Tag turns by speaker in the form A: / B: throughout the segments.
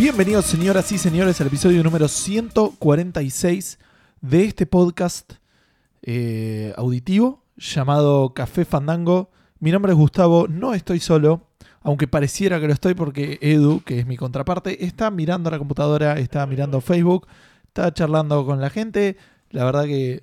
A: Bienvenidos señoras y señores al episodio número 146 de este podcast eh, auditivo llamado Café Fandango. Mi nombre es Gustavo, no estoy solo, aunque pareciera que lo estoy porque Edu, que es mi contraparte, está mirando la computadora, está mirando Facebook, está charlando con la gente. La verdad que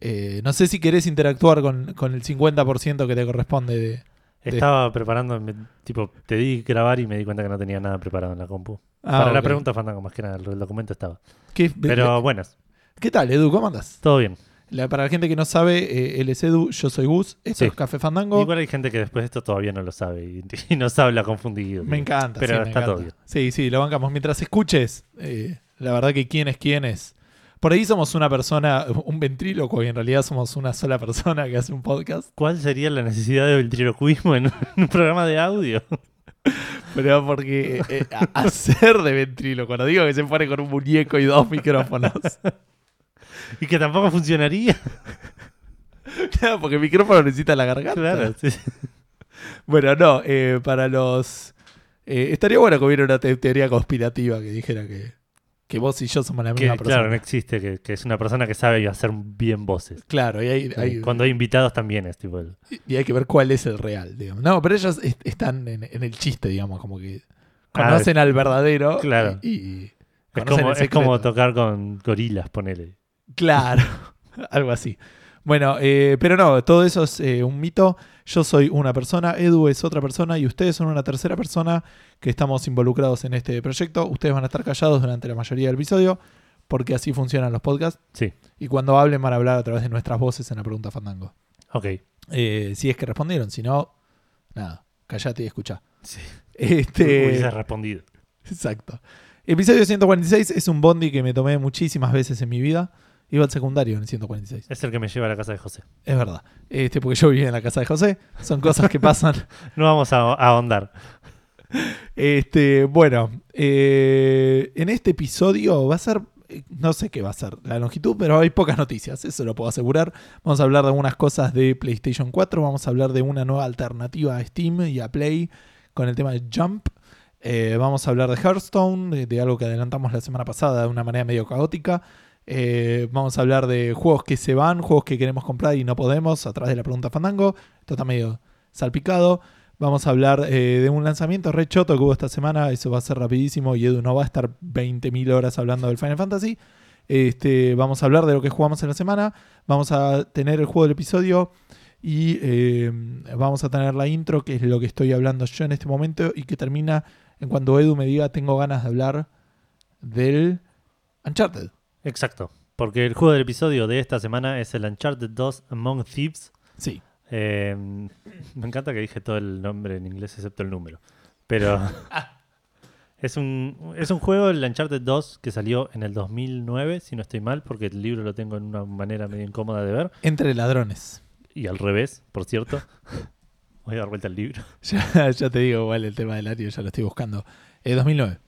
A: eh, no sé si querés interactuar con, con el 50% que te corresponde de...
B: Estaba preparando, tipo, te di grabar y me di cuenta que no tenía nada preparado en la compu.
A: Ah,
B: Para la
A: ok.
B: pregunta Fandango, más que nada, el documento estaba.
A: ¿Qué,
B: Pero buenas,
A: ¿Qué tal, Edu? ¿Cómo andas?
B: todo bien.
A: La- para la gente que no sabe, eh, él es Edu, yo soy Gus, esto
B: Sí.
A: es Café Fandango.
B: Igual hay gente que después de esto todavía no lo sabe y, y nos habla confundido.
A: Me encanta.
B: Pero
A: sí, me
B: está
A: encanta.
B: todo bien.
A: Sí, sí, lo bancamos. Mientras escuches, eh, la verdad que quién es quién es. Por ahí somos una persona, un ventríloco, y en realidad somos una sola persona que hace un podcast.
B: ¿Cuál sería la necesidad de ventriloquismo en un, en un programa de audio?
A: Pero porque eh, eh, hacer de ventríloco, cuando digo que se pone con un muñeco y dos micrófonos.
B: y que tampoco funcionaría.
A: Claro, porque el micrófono necesita la garganta.
B: claro, sí.
A: Bueno, no, eh, para los... eh, estaría bueno que hubiera una te- teoría conspirativa que dijera que, que vos y yo somos la
B: Que,
A: misma persona.
B: claro, no existe, que, que es una persona que sabe hacer bien voces.
A: Claro, y hay, hay-
B: Cuando hay invitados también es tipo el-
A: y hay que ver cuál es el real, digamos. No, pero ellos est- están en, en el chiste, digamos, como que
B: Ah,
A: conocen al verdadero
B: claro.
A: y, y
B: Es como, es tocar con gorilas, ponele.
A: Claro, algo así. Bueno, eh, pero no, todo eso es eh, un mito. Yo soy una persona, Edu es otra persona y ustedes son una tercera persona que estamos involucrados en este proyecto. Ustedes van a estar callados durante la mayoría del episodio porque así funcionan los podcasts.
B: Sí,
A: Y cuando hablen van a hablar a través de nuestras voces en la pregunta Fandango.
B: ok.
A: Eh, si es que respondieron, si no, nada, callate y escucha.
B: Sí.
A: Este,
B: Hubiese respondido.
A: exacto. Episodio 146 es un bondi que me tomé muchísimas veces en mi vida. Iba al secundario en el 146.
B: Es el que me lleva a la casa de José.
A: Es verdad. Este, porque yo vivía en la casa de José. Son cosas que pasan.
B: No vamos a, a ahondar.
A: Este, bueno, eh, en este episodio va a ser. No sé qué va a ser la longitud, pero hay pocas noticias, eso lo puedo asegurar. Vamos a hablar de algunas cosas de PlayStation 4, vamos a hablar de una nueva alternativa a Steam y a Play con el tema de Jump. Eh, vamos a hablar de Hearthstone, de, de algo que adelantamos la semana pasada de una manera medio caótica. Eh, vamos a hablar de juegos que se van, juegos que queremos comprar y no podemos a través de la pregunta Fandango. Esto está medio salpicado. Vamos a hablar eh, de un lanzamiento re choto que hubo esta semana. Eso va a ser rapidísimo y Edu no va a estar 20.000 horas hablando del Final Fantasy. Este, vamos a hablar de lo que jugamos en la semana. Vamos a tener el juego del episodio. Y eh, vamos a tener la intro, que es lo que estoy hablando yo en este momento. Y que termina en cuando Edu me diga tengo ganas de hablar del Uncharted.
B: Exacto. Porque el juego del episodio de esta semana es el Uncharted 2 Among Thieves.
A: Sí.
B: Eh, me encanta que dije todo el nombre en inglés excepto el número. Pero es un, es un juego, el Uncharted 2, que salió en el 2009, si no estoy mal, porque el libro lo tengo en una manera medio incómoda de ver.
A: Entre ladrones.
B: Y al revés, por cierto. Voy a dar vuelta al libro.
A: Ya, ya te digo, igual el tema del ario ya lo estoy buscando. Eh, 2009.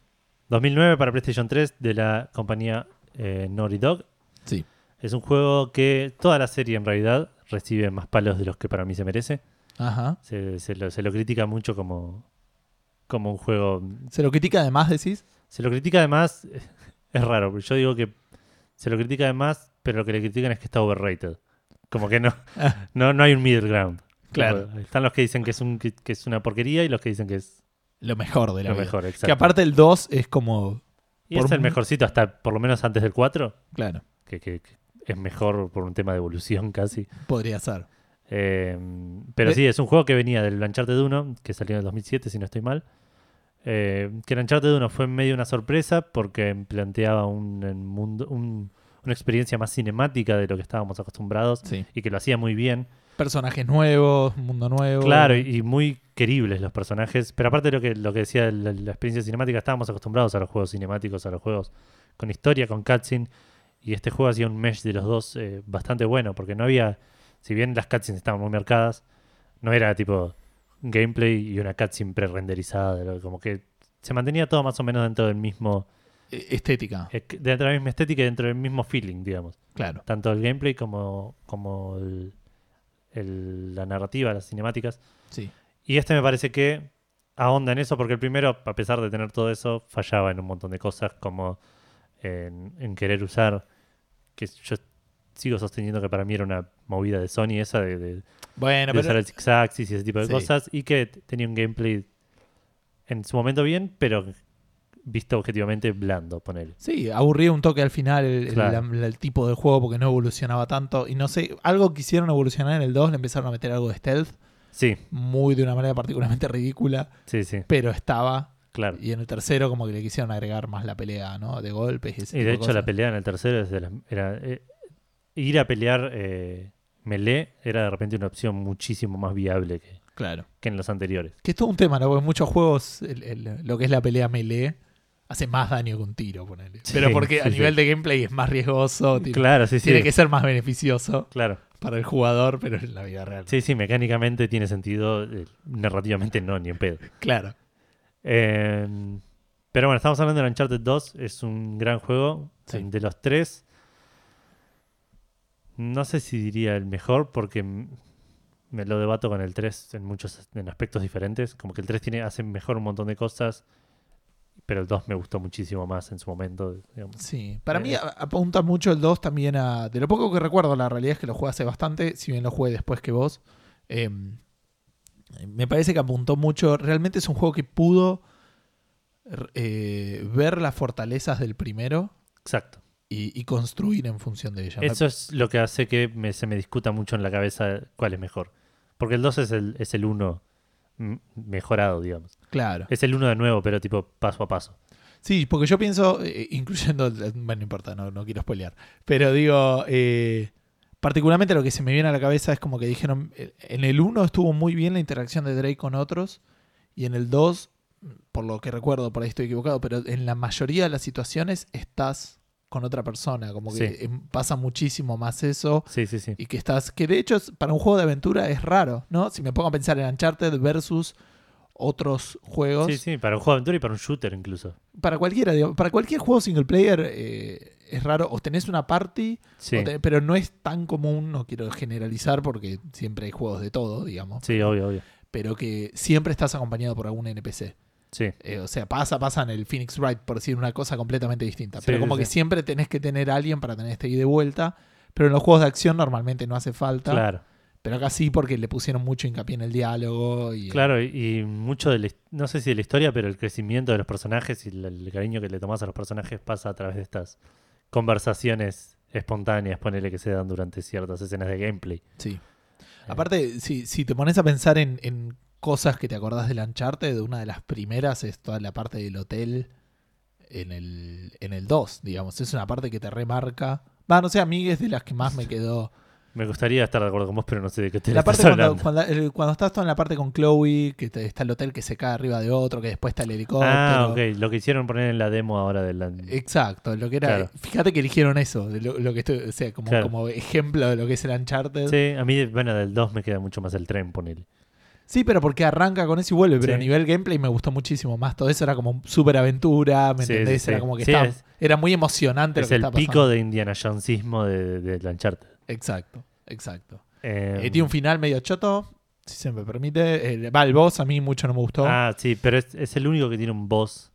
B: 2009 para PlayStation 3 de la compañía eh, Naughty Dog.
A: Sí.
B: Es un juego que toda la serie en realidad recibe más palos de los que para mí se merece.
A: Ajá.
B: Se, se lo, se lo critica mucho como, como un juego.
A: ¿Se lo critica además, decís?
B: Se lo critica además. Es raro, yo digo que se lo critica además, pero lo que le critican es que está overrated. Como que no, no, no hay un middle ground.
A: Claro.
B: Como, Están los que dicen que es, un, que, que es una porquería y los que dicen que es
A: Lo mejor de la
B: lo
A: vida.
B: mejor. Exacto.
A: Que aparte el 2 es como.
B: y es el mejorcito hasta por lo menos antes del 4,
A: Claro,
B: que- que es mejor por un tema de evolución casi.
A: podría ser.
B: Eh, pero
A: Eh.
B: sí, es un juego que venía del Uncharted 1, que salió en el 2007, si no estoy mal. Eh, que el Uncharted 1 fue medio una sorpresa porque planteaba un, un mundo, un- una experiencia más cinemática de lo que estábamos acostumbrados
A: Sí.
B: y que lo hacía muy bien.
A: Personajes nuevos, mundo nuevo.
B: Claro, y, y muy queribles los personajes. Pero aparte de lo que, lo que decía la, la experiencia cinemática, estábamos acostumbrados a los juegos cinemáticos, a los juegos con historia, con cutscene. Y este juego hacía un mesh de los dos eh, bastante bueno, porque no había, si bien las cutscenes estaban muy marcadas, no era tipo gameplay y una cutscene pre-renderizada, como que se mantenía todo más o menos dentro del mismo,
A: Eh, Estética,
B: eh, dentro de la misma estética y dentro del mismo feeling, digamos.
A: claro.
B: Tanto el gameplay como, como el- el- la narrativa, las cinemáticas.
A: Sí.
B: Y este me parece que ahonda en eso, porque el primero, a pesar de tener todo eso, fallaba en un montón de cosas, como en, en querer usar, que yo sigo sosteniendo que para mí era una movida de Sony esa de, de-
A: Bueno,
B: de usar
A: pero
B: el Six Axis y ese tipo de
A: Sí.
B: cosas, y que tenía un gameplay en su momento bien, pero visto objetivamente blando, ponele.
A: sí, aburría un toque al final el tipo de juego porque no evolucionaba tanto. Y no sé, algo quisieron evolucionar en el 2, le empezaron a meter algo de stealth,
B: Sí,
A: muy de una manera particularmente ridícula,
B: sí, sí,
A: pero estaba.
B: Claro.
A: Y en el tercero como que le quisieron agregar más la pelea, ¿no? De golpes y ese
B: Y
A: tipo
B: de hecho la pelea en el tercero es de las- era eh, ir a pelear eh, melee era de repente una opción muchísimo más viable que,
A: Claro.
B: que en los anteriores.
A: Que es todo un tema, ¿no? Porque en muchos juegos el- el- lo que es la pelea melee hace más daño que un tiro, ponele.
B: Sí,
A: Pero porque a nivel
B: sí.
A: de gameplay es más riesgoso, tiene,
B: Claro,
A: tiene que ser más beneficioso
B: Claro.
A: para el jugador, pero en la vida real.
B: Sí, sí, mecánicamente tiene sentido, eh, narrativamente no, ni en pedo.
A: Claro.
B: Eh, pero bueno, estamos hablando de Uncharted 2, es un gran juego.
A: Sí.
B: De los tres, no sé si diría el mejor porque me lo debato con el 3 en muchos en aspectos diferentes. Como que el 3 tiene, hace mejor un montón de cosas, pero el 2 me gustó muchísimo más en su momento. digamos.
A: Sí. Para
B: Eh.
A: mí a- apunta mucho el 2 también a... De lo poco que recuerdo, la realidad es que lo jugué hace bastante, si bien lo jugué después que vos. eh, me parece que apuntó mucho. Realmente es un juego que pudo eh, ver las fortalezas del primero
B: Exacto.
A: y, y construir en función de ellas.
B: Eso es lo que hace que me- se me discuta mucho en la cabeza cuál es mejor. Porque el 2 es el, es el 1 mm, mejorado, digamos.
A: Claro.
B: Es el 1 de nuevo, pero tipo paso a paso.
A: Sí, porque yo pienso, eh, incluyendo, bueno, no importa, no, no quiero spoilear, pero digo, eh, particularmente lo que se me viene a la cabeza es como que dijeron, eh, en el 1 estuvo muy bien la interacción de Drake con otros, y en el 2, por lo que recuerdo, por ahí estoy equivocado, pero en la mayoría de las situaciones estás con otra persona, como que
B: Sí.
A: em, pasa muchísimo más eso.
B: Sí, sí, sí.
A: Y que estás, que de hecho para un juego de aventura es raro, ¿no? Si me pongo a pensar en Uncharted versus otros juegos.
B: Sí, sí, para un juego de aventura y para un shooter incluso.
A: para cualquiera, digo, para cualquier juego single player eh, es raro. O tenés una party,
B: Sí,
A: pero no es tan común, no quiero generalizar porque siempre hay juegos de todo, digamos.
B: sí, obvio, obvio.
A: Pero que siempre estás acompañado por algún NPC.
B: Sí,
A: Eh, o sea, pasa, pasa en el Phoenix Wright, por decir una cosa completamente distinta.
B: Sí,
A: pero
B: sí,
A: como que siempre tenés que tener a alguien para tener este ida de vuelta. Pero en los juegos de acción normalmente no hace falta.
B: claro.
A: Pero acá sí porque le pusieron mucho hincapié en el diálogo. Y,
B: Claro, y, y mucho de la, no sé si de la historia, pero el crecimiento de los personajes y el, el cariño que le tomás a los personajes pasa a través de estas conversaciones espontáneas, ponele que se dan durante ciertas escenas de gameplay.
A: Sí.
B: Eh,
A: Aparte, si, si te pones a pensar en, en cosas que te acordás del Uncharted, una de las primeras es toda la parte del hotel en el, en el 2, digamos. Es una parte que te remarca. Va, no sé, a mí es de las que más me quedó.
B: Me gustaría estar de acuerdo con vos, pero no sé de qué te
A: La
B: estás
A: cuando,
B: hablando.
A: cuando, estás todo en la parte con Chloe, que te- está el hotel que se cae arriba de otro, que después está el helicóptero.
B: Ah, ok, lo que hicieron poner en la demo ahora de la...
A: Exacto, lo que era.
B: Claro.
A: Fíjate que eligieron eso, de lo, lo que estoy, o sea, como,
B: Claro.
A: como ejemplo de lo que es el Uncharted.
B: Sí, a mí, bueno, del 2 me queda mucho más el tren, ponele.
A: Sí, pero porque arranca con eso y vuelve, pero
B: Sí.
A: a nivel gameplay me gustó muchísimo más. Todo eso era como súper aventura, ¿me
B: Sí,
A: entendés?
B: sí,
A: Era como que estaba-
B: es-
A: era muy emocionante lo que
B: el pico
A: pasando.
B: de Indiana Jonesismo de, de Uncharted.
A: Exacto, exacto.
B: Eh,
A: Eh, tiene un final medio choto, si se me permite. El, va, el boss a mí mucho no me gustó
B: Ah, sí, pero es, es el único que tiene un boss.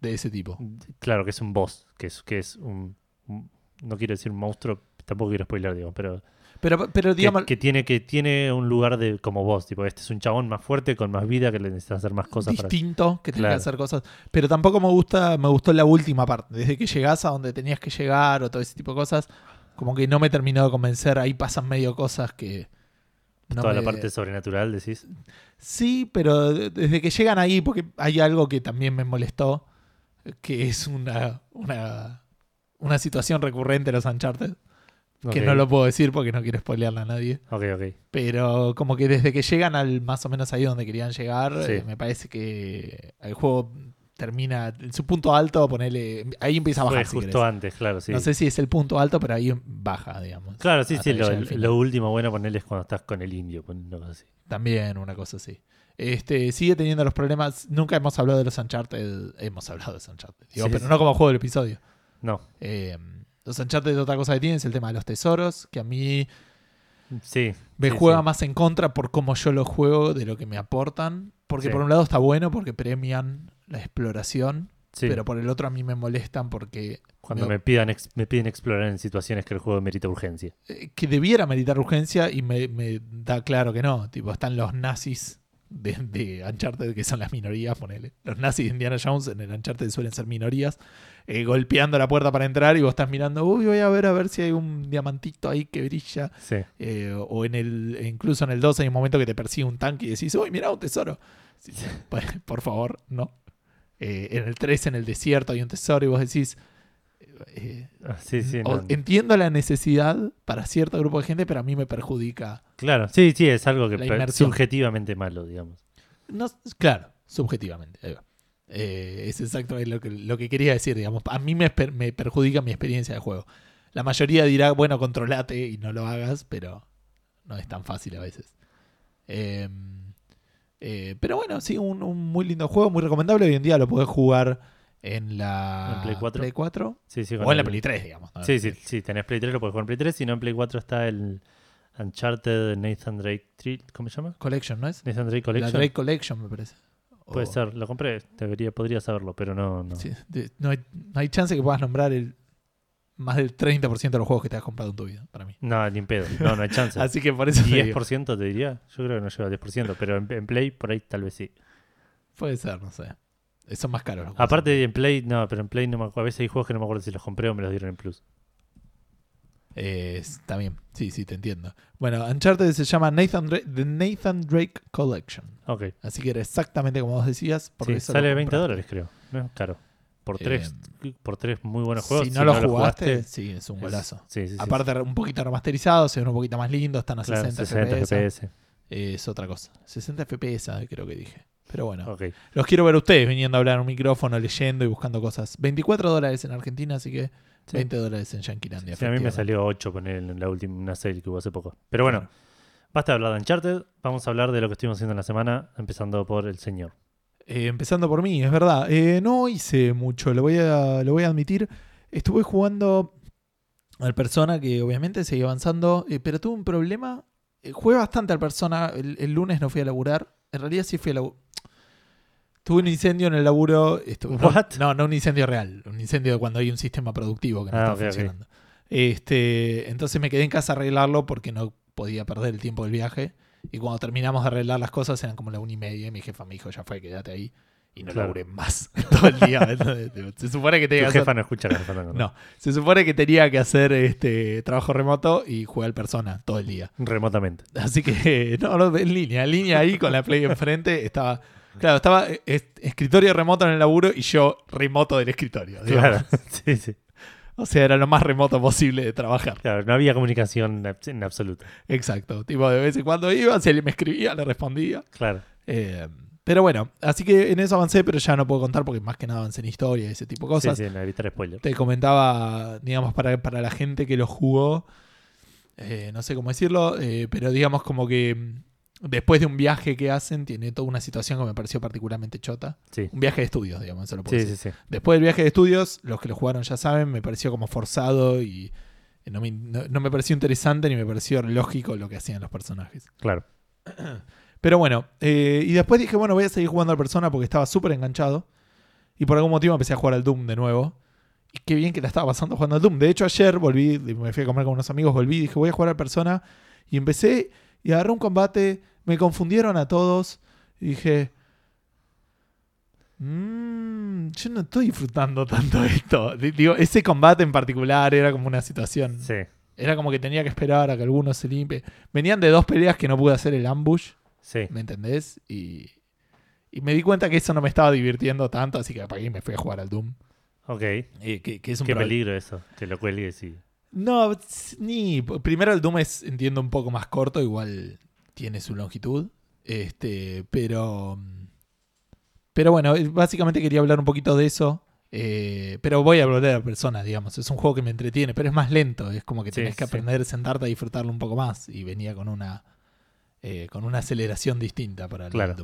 A: de ese tipo.
B: Claro, que es un boss, que es, que es un, un- No quiero decir un monstruo, tampoco quiero spoiler, digo, pero.
A: Pero, pero digamos,
B: que tiene, que tiene un lugar de como boss. Tipo, este es un chabón más fuerte, con más vida, que le necesitan hacer más cosas para.
A: distinto, que
B: Claro.
A: que hacer cosas. Pero tampoco me gusta, me gustó la última parte. Desde que llegás a donde tenías que llegar o todo ese tipo de cosas, como que no me terminó de convencer. Ahí pasan medio cosas que. no
B: Toda la parte sobrenatural, decís.
A: Sí, pero de- desde que llegan ahí, porque hay algo que también me molestó, que es una, una, una situación recurrente en los Uncharted, que no lo puedo decir porque no quiero spoilearle a nadie.
B: Ok, ok.
A: Pero como que desde que llegan al más o menos ahí donde querían llegar,
B: Sí.
A: eh, me parece que el juego termina en su punto alto, ponerle ahí empieza a bajar. si
B: justo
A: querés.
B: antes, claro, sí.
A: No sé si es el punto alto, pero ahí baja, digamos.
B: Claro, sí, sí. Lo, último bueno ponerle es cuando estás con el indio, pon una cosa así.
A: También una cosa así. Este, sigue teniendo los problemas. Nunca hemos hablado de los Uncharted. Hemos hablado de los Uncharted. digo,
B: Sí,
A: pero
B: sí.
A: no como juego del episodio.
B: No,
A: Eh, los Uncharted, otra cosa que tienen es el tema de los tesoros. Que a mí
B: sí.
A: me
B: sí,
A: juega
B: sí.
A: más en contra por cómo yo lo juego de lo que me aportan. Porque por un lado está bueno porque premian la exploración,
B: Sí,
A: pero por el otro a mí me molestan porque
B: cuando
A: me-
B: me, pidan ex- me piden explorar en situaciones que el juego merita urgencia.
A: eh, que debiera meritar urgencia y me, me da claro que no. Tipo, están los nazis de, de Uncharted, que son las minorías, ponele. Los nazis de Indiana Jones en el Uncharted suelen ser minorías, eh, golpeando la puerta para entrar y vos estás mirando, uy, voy a ver a ver si hay un diamantito ahí que brilla.
B: Sí,
A: Eh, o en el, incluso en el 2 hay un momento que te persigue un tanque y decís, uy, mira un tesoro. Sí, sí, por, por favor, no. Eh, en el 3, en el desierto, hay un tesoro y vos decís, eh,
B: Ah, sí, sí. no.
A: entiendo la necesidad para cierto grupo de gente, pero a mí me perjudica.
B: Claro, sí, sí, es algo que
A: inmersión.
B: subjetivamente malo, digamos.
A: No, claro, subjetivamente. Eh, es exactamente lo que, lo que quería decir, digamos. A mí me, me perjudica mi experiencia de juego. La mayoría dirá, bueno, controlate y no lo hagas, pero no es tan fácil a veces. Eh, eh, pero bueno, sí, un, un muy lindo juego, muy recomendable. Hoy en día lo podés jugar en la
B: ¿En Play 4?
A: Play 4
B: Sí, sí, con
A: o en la Play 3, digamos. ¿no?
B: Sí, sí, sí, tenés Play 3, lo puedes jugar en Play 3, si no en Play 4 está el Uncharted Nathan Drake, ¿cómo se llama?
A: Collection, ¿no es?
B: Nathan Drake
A: La
B: Collection.
A: Drake Collection, me parece.
B: Puede
A: O-
B: ser, lo compré, debería, podría saberlo, pero no, no.
A: Sí, de- no, hay, no hay chance que puedas nombrar el más del 30% de los juegos que te has comprado en tu vida, para mí.
B: No, ni en pedo, no, no hay chance.
A: Así que por eso te digo,
B: 10% te diría, yo creo que no llega al 10%, pero en, en Play por ahí tal vez sí.
A: puede ser, no sé. Son más caros. los juegos.
B: Aparte en Play, no, pero en Play no me acuerdo, a veces hay juegos que no me acuerdo si los compré o me los dieron en Plus.
A: Eh, está bien, sí, sí, te entiendo. Bueno, Uncharted se llama Nathan Dra- The Nathan Drake Collection.
B: Ok,
A: Así que era exactamente como vos decías. Por
B: sí, sale
A: lo
B: 20
A: compraste.
B: dólares creo, no es caro. Por
A: Eh,
B: tres, por tres muy buenos juegos.
A: Si no lo jugaste, sí, es un golazo.
B: Sí, sí, sí.
A: Aparte, un poquito remasterizado, se ven un poquito más lindo, están a
B: Claro,
A: 60,
B: 60
A: FPS.
B: FPS.
A: Es otra cosa. 60 FPS, eh, creo que dije. Pero bueno, los quiero ver a ustedes viniendo a hablar en un micrófono, leyendo y buscando cosas. 24 dólares en Argentina, así que
B: Sí.
A: 20 dólares en Yanquilandia.
B: Sí, a mí me salió 8 con él en la última una sale que hubo hace poco. Pero bueno, basta de hablar de Uncharted. Vamos a hablar de lo que estuvimos haciendo en la semana, empezando por el señor.
A: Eh, empezando por mí, es verdad. Eh, no hice mucho, lo voy, a, lo voy a admitir. Estuve jugando al Persona, que obviamente seguía avanzando, eh, pero tuve un problema. Jugué bastante al Persona. El, el lunes no fui a laburar. En realidad sí fui a laburar. Tuve un incendio en el laburo. estu-
B: What?
A: No, no un incendio real. Un incendio de cuando hay un sistema productivo que no
B: Ah,
A: está funcionando. Este, entonces me quedé en casa a arreglarlo porque no podía perder el tiempo del viaje. Y cuando terminamos de arreglar las cosas eran como la una y media. Y mi jefa me dijo, ya fue, quédate ahí. Y no
B: Claro.
A: laburé más todo el día. Se supone que
B: Tu
A: tenía hacer-
B: jefa no escucha Café Fandango,
A: No, se supone que tenía que hacer este trabajo remoto y jugué al persona todo el día.
B: Remotamente.
A: Así que, no, no, en línea, en línea ahí con la Play enfrente. Estaba, claro, estaba es- escritorio remoto en el laburo y yo remoto del escritorio. digamos.
B: Claro, sí, sí.
A: O sea, era lo más remoto posible de trabajar.
B: Claro, no había comunicación en- absoluto.
A: Exacto. Tipo, de vez en cuando iba, si alguien me escribía, le respondía.
B: Claro.
A: Eh, pero bueno, así que en eso avancé, pero ya no puedo contar porque más que nada avancé en historia y ese tipo de
B: Sí,
A: cosas.
B: sí, no evitar spoilers.
A: Te comentaba, digamos, para, para la gente que lo jugó, eh, no sé cómo decirlo, eh, pero digamos como que después de un viaje que hacen, tiene toda una situación que me pareció particularmente chota.
B: Sí,
A: Un viaje de estudios, digamos, eso lo puedo
B: sí,
A: decir.
B: sí, sí.
A: Después del viaje de estudios, los que lo jugaron ya saben, me pareció como forzado y no me, no- no me pareció interesante ni me pareció lógico lo que hacían los personajes.
B: Claro.
A: Pero bueno, eh, y después dije, bueno, voy a seguir jugando al Persona porque estaba súper enganchado. Y por algún motivo empecé a jugar al Doom de nuevo. Y qué bien que la estaba pasando jugando al Doom. De hecho, ayer volví, me fui a comer con unos amigos, volví y dije, voy a jugar al Persona. Y empecé y agarré un combate, me confundieron a todos. Y dije, "Mm, yo no estoy disfrutando tanto esto. Digo, ese combate en particular era como una situación.
B: Sí,
A: Era como que tenía que esperar a que alguno se limpie. Venían de dos peleas que no pude hacer el ambush.
B: sí.
A: ¿Me entendés? Y, y me di cuenta que eso no me estaba divirtiendo tanto, así que apagué y me fui a jugar al Doom.
B: Ok.
A: Eh, que, que es un
B: Qué peligro eso, que lo cuelgues y...
A: No, ni. Primero el Doom es, entiendo, un poco más corto, igual tiene su longitud. Este, pero. Pero bueno, eh, básicamente quería hablar un poquito de eso. eh, pero voy a volver a persona, digamos. Es un juego que me entretiene, pero es más lento. Es como que
B: Sí,
A: tenés que
B: sí.
A: aprender a sentarte a disfrutarlo un poco más. Y venía con una. eh, con una aceleración distinta para el
B: Claro.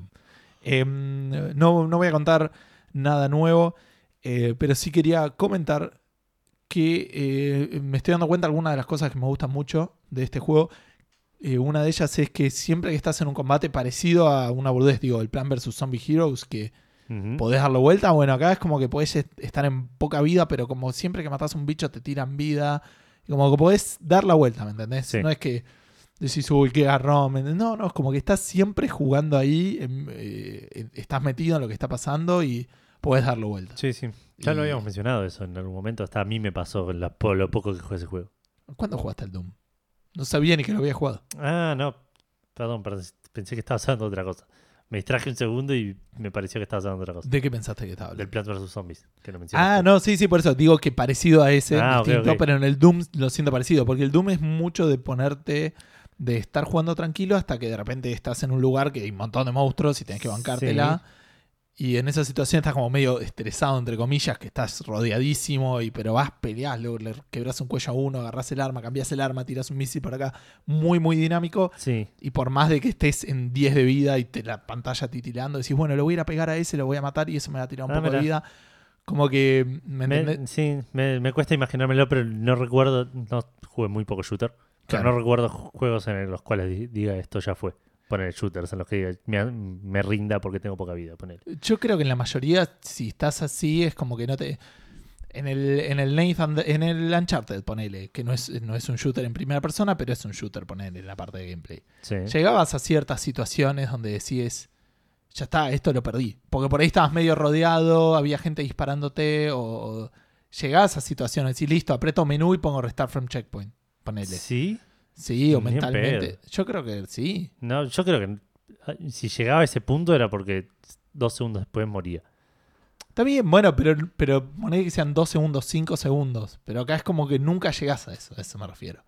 A: Em, no, no voy a contar nada nuevo, pero sí quería comentar que me estoy dando cuenta de algunas de las cosas que me gustan mucho de este juego. Eh, una de ellas es que siempre que estás en un combate parecido a una boludez, digo, el Plan vs Zombie Heroes, que
B: Ujú.
A: podés darlo vuelta, bueno, acá es como que podés est- estar en poca vida, pero como siempre que matás a un bicho te tiran vida. Y como que podés dar la vuelta, ¿me entendés?
B: Sí.
A: No es que decís, uy, qué garrón. No, no, es como que estás siempre jugando ahí, eh, estás metido en lo que está pasando y podés darlo vuelta.
B: Sí, sí. Ya lo habíamos mencionado eso en algún momento. Hasta a mí me pasó la- por lo poco que jugué ese juego.
A: ¿Cuándo jugaste al Doom? No sabía ni que lo había jugado.
B: Ah, no. Perdón, perdón. Pensé que estabas hablando de otra cosa. Me distraje un segundo y me pareció que estabas hablando de otra cosa.
A: ¿De qué pensaste que estaba
B: Del
A: hablando?
B: Plants vs. Zombies, que lo mencionaste.
A: Ah, no, sí, sí, por eso digo que parecido a ese,
B: Ah,
A: distinto, pero en el Doom lo siento parecido, porque el Doom es mucho de ponerte, de estar jugando tranquilo hasta que de repente estás en un lugar que hay un montón de monstruos y tenés que bancártela. Y en esa situación estás como medio estresado, entre comillas, que estás rodeadísimo, y pero vas, peleás, luego le quebrás un cuello a uno, agarrás el arma, cambiás el arma, tirás un misil por acá. Muy, muy dinámico.
B: Sí,
A: Y por más de que estés en 10 de vida y te la pantalla titilando, decís, bueno, le voy a ir a pegar a ese, lo voy a matar y eso me va a tirar un
B: Ah,
A: poco de
B: mira.
A: vida. Como que, ¿me
B: sí me, me cuesta imaginármelo, pero no recuerdo. No jugué muy poco shooter. Pero no recuerdo ju- juegos en los cuales di- diga esto ya fue. Poner shooters en los que me, me rinda porque tengo poca vida. Poner.
A: Yo creo que en la mayoría, si estás así, es como que no te. En el, en el Nathan, en el Uncharted, ponele, que no es, no es un shooter en primera persona, pero es un shooter, ponele, en la parte de gameplay.
B: Sí.
A: Llegabas a ciertas situaciones donde decís, ya está, esto lo perdí. Porque por ahí estabas medio rodeado, había gente disparándote, o, o llegabas a situaciones y listo, aprieto menú y pongo restart from checkpoint. Ponele.
B: ¿Sí?
A: Sí, o
B: Ni
A: mentalmente. Yo creo que sí.
B: No, yo creo que si llegaba a ese punto era porque dos segundos después moría.
A: Está bien, bueno, pero, pero poné que sean dos segundos, cinco segundos. Pero acá es como que nunca llegás a eso, a eso me refiero.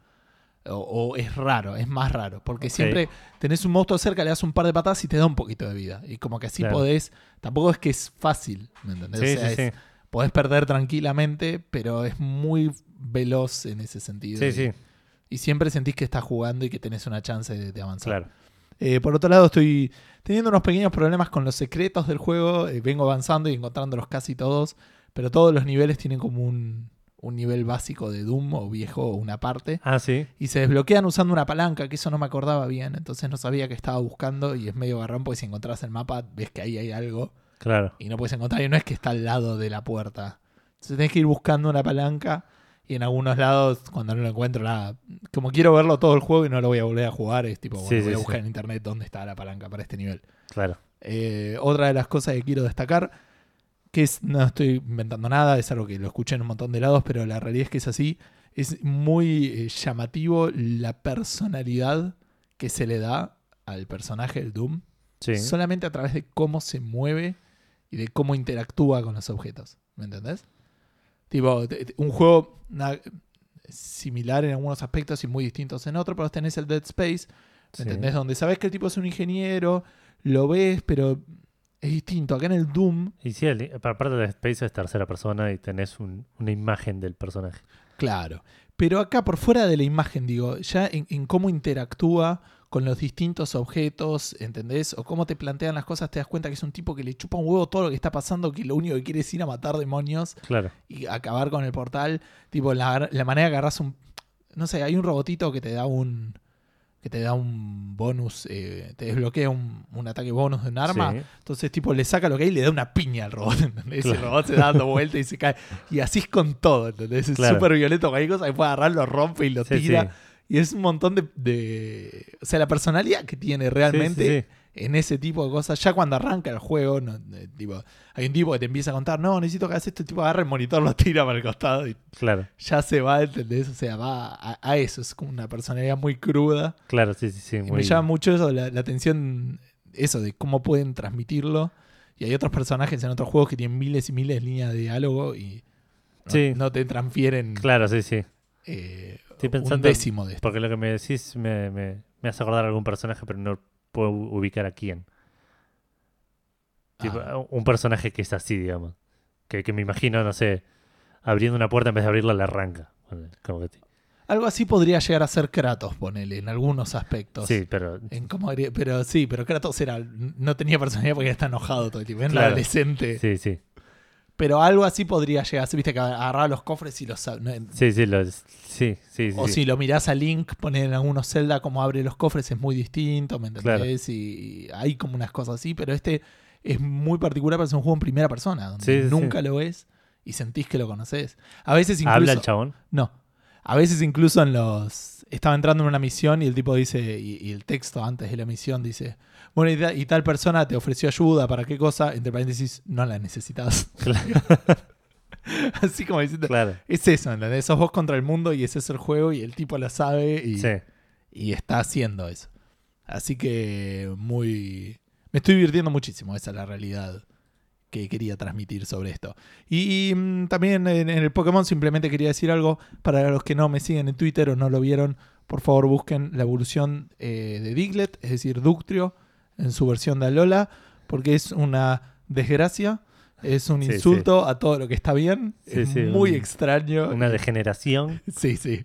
A: O, o es raro, es más raro. Porque siempre tenés un monstruo cerca, le das un par de patadas y te da un poquito de vida. Y como que así
B: Claro.
A: podés. Tampoco es que es fácil, ¿me entendés?
B: Sí,
A: O sea,
B: sí,
A: es-
B: sí.
A: podés perder tranquilamente, pero es muy veloz en ese sentido.
B: Sí,
A: y,
B: sí,
A: y siempre sentís que estás jugando y que tenés una chance de, de avanzar.
B: claro.
A: Eh, por otro lado, estoy teniendo unos pequeños problemas con los secretos del juego. Eh, vengo avanzando y encontrándolos casi todos, pero todos los niveles tienen como un, un nivel básico de Doom o viejo o una parte.
B: Ah, sí.
A: Y se desbloquean usando una palanca, que eso no me acordaba bien. Entonces no sabía que estaba buscando y es medio garrón porque si encontrás el mapa ves que ahí hay algo
B: Claro.
A: y no puedes encontrar. Y no es que está al lado de la puerta. Entonces tenés que ir buscando una palanca. Y en algunos lados, cuando no lo encuentro, nada. Como quiero verlo todo el juego y no lo voy a volver a jugar, es tipo, bueno,
B: Sí,
A: voy
B: sí,
A: a buscar
B: sí.
A: en internet dónde está la palanca para este nivel.
B: Claro.
A: Eh, otra de las cosas que quiero destacar, que es, no estoy inventando nada, es algo que lo escuché en un montón de lados, pero la realidad es que es así. Es muy eh, llamativo la personalidad que se le da al personaje del Doom, solamente a través de cómo se mueve y de cómo interactúa con los objetos. ¿Me entendés? Tipo, un juego similar en algunos aspectos y muy distintos en otros, pero tenés el Dead Space, ¿Me
B: sí.
A: entendés? Donde sabes que el tipo es un ingeniero, lo ves, pero es distinto. Acá en el Doom,
B: Y sí, el- aparte de Space es tercera persona y tenés un- una imagen del personaje.
A: claro. Pero acá por fuera de la imagen, digo, ya en, en cómo interactúa con los distintos objetos, ¿entendés? O cómo te plantean las cosas, te das cuenta que es un tipo que le chupa un huevo todo lo que está pasando, que lo único que quiere es ir a matar demonios
B: Claro.
A: y acabar con el portal. Tipo, la, la manera que agarras un. No sé, hay un robotito que te da un. que te da un bonus, eh, te desbloquea un, un ataque bonus de un arma.
B: Sí.
A: Entonces, tipo, le saca lo que hay y le da una piña al robot, ¿entendés? El robot se da dando vuelta y se cae. Y así es con todo, ¿entendés? Es
B: Claro.
A: súper violento. Cualquier cosa que puede agarrar, lo rompe y lo
B: Sí,
A: tira.
B: sí.
A: Y es un montón de, de- O sea, la personalidad que tiene realmente
B: Sí, sí,
A: en ese tipo de cosas, ya cuando arranca el juego, no, eh, tipo, hay un tipo que te empieza a contar, no, necesito que hagas esto, el tipo agarra el monitor, lo tira para el costado y.
B: Claro.
A: ya se va, ¿entendés? O sea, va a, a eso, es como una personalidad muy cruda.
B: Claro, sí, sí, sí.
A: Y
B: muy-
A: me llama mucho eso, la, la atención, eso de cómo pueden transmitirlo. Y hay otros personajes en otros juegos que tienen miles y miles de líneas de diálogo y no,
B: Sí.
A: no te transfieren
B: Claro, sí, sí.
A: eh,
B: Estoy
A: un
B: pensando-
A: décimo de esto.
B: Porque lo que me decís me, me, me hace acordar a algún personaje, pero no puedo ubicar a quién. Tipo,
A: Ah.
B: un personaje que es así, digamos. Que, que me imagino, no sé, abriendo una puerta en vez de abrirla, la arranca. Ponele, Como que,
A: Algo así podría llegar a ser Kratos, ponele, en algunos aspectos.
B: sí, pero
A: En cómo pero sí, pero Kratos era, no tenía personalidad porque está enojado todo el tiempo. Era un
B: Claro.
A: adolescente.
B: sí, sí.
A: Pero algo así podría llegar viste, que agarraba los cofres y los... no,
B: Sí, sí, lo- sí, sí,
A: o
B: sí.
A: si lo mirás a Link, poner en algunos Zelda como abre los cofres es muy distinto, ¿me entendés? Y hay como unas cosas así, pero este es muy particular para ser un juego en primera persona, donde
B: sí,
A: nunca lo ves y sentís que lo conoces. A veces incluso...
B: ¿Habla el chabón?
A: No. A veces incluso en los... Estaba entrando en una misión y el tipo dice, y, y el texto antes de la misión dice, bueno, y, ta- y tal persona te ofreció ayuda, ¿para qué cosa? Entre paréntesis, no la necesitas. Así como diciendo,
B: Claro.
A: es eso, ¿entendés? Sos vos contra el mundo y ese es el juego y el tipo lo sabe y,
B: Sí.
A: y está haciendo eso. Así que muy... Me estoy divirtiendo muchísimo, esa es la realidad que quería transmitir sobre esto. Y, mm, también en, en el Pokémon simplemente quería decir algo para los que no me siguen en Twitter o no lo vieron, por favor busquen la evolución eh, de Diglett, es decir, Ductrio, en su versión de Alola, porque es una desgracia, es un
B: Sí,
A: insulto a todo lo que está bien,
B: Sí,
A: es muy
B: un-
A: extraño.
B: Una degeneración.
A: Sí, sí.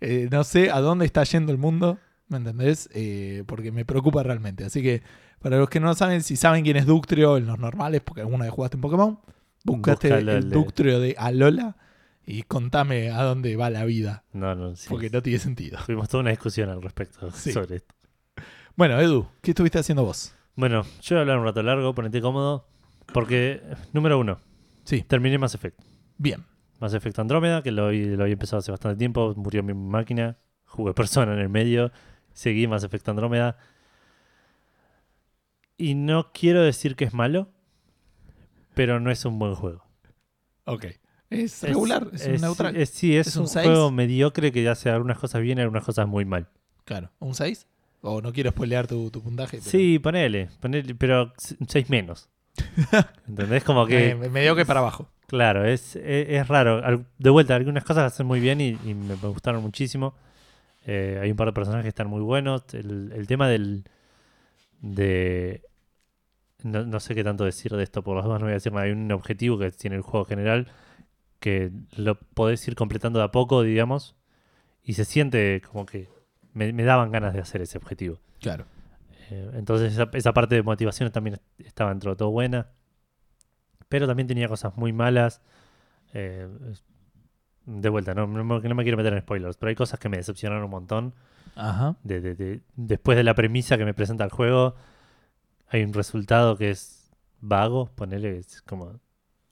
A: Eh, no sé a dónde está yendo el mundo, ¿me entendés? Eh, porque me preocupa realmente. Así que, para los que no saben, si saben quién es Ductrio en los normales, porque alguna vez jugaste en Pokémon, buscaste el Ductrio de Alola y contame a dónde va la vida,
B: No, no, sí.
A: porque no tiene sentido.
B: Tuvimos toda una discusión al respecto
A: Sí.
B: sobre esto.
A: Bueno, Edu, ¿qué estuviste haciendo vos?
B: Bueno, yo voy a hablar un rato largo, ponete cómodo. Porque, número uno,
A: Sí,
B: terminé Mass Effect.
A: bien.
B: Mass Effect Andrómeda, que lo, lo había empezado hace bastante tiempo, murió mi máquina, jugué persona en el medio, seguí Mass Effect Andrómeda. Y no quiero decir que es malo, pero no es un buen juego.
A: Ok. Es regular, es, un neutral.
B: es- sí, es,
A: ¿Es
B: un,
A: un
B: juego mediocre que hace algunas cosas bien y algunas cosas muy mal.
A: claro. ¿Un 6? O no quiero spoilear tu, tu puntaje. pero-
B: Sí, ponele, ponele, pero 6 menos. ¿Entendés? Como que...
A: Eh, medio que para abajo.
B: Claro, es, es, es raro. De vuelta, algunas cosas las hacen muy bien y, y me, me gustaron muchísimo. Eh, hay un par de personajes que están muy buenos. El, el tema del. de. No, no sé qué tanto decir de esto, por las dudas no voy a decir nada. Hay un objetivo que tiene el juego general que lo podés ir completando de a poco, digamos. Y se siente como que me, me daban ganas de hacer ese objetivo.
A: Claro.
B: Eh, entonces esa, esa parte de motivación también est- estaba dentro de todo buena. Pero también tenía cosas muy malas. Eh, de vuelta, no, no, me- no me quiero meter en spoilers, pero hay cosas que me decepcionaron un montón.
A: Ajá.
B: De, de- de- después de la premisa que me presenta el juego, hay un resultado que es vago, ponele, es como...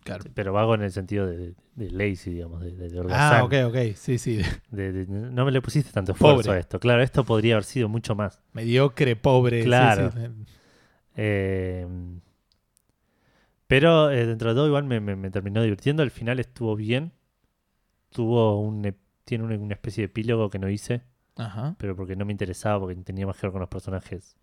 A: Claro.
B: Pero vago en el sentido de, de- lazy, digamos, de, de, de
A: Ah, ok, ok. Sí, sí.
B: No me le pusiste tanto esfuerzo
A: Pobre.
B: a esto. Claro, esto podría haber sido mucho más.
A: Mediocre, pobre.
B: Claro.
A: sí.
B: Eh, pero eh, dentro de todo igual me, me- me terminó divirtiendo. El final estuvo bien. Tuvo un, tiene una, una especie de epílogo que no hice,
A: Ajá.
B: pero porque no me interesaba, porque tenía más que ver con los personajes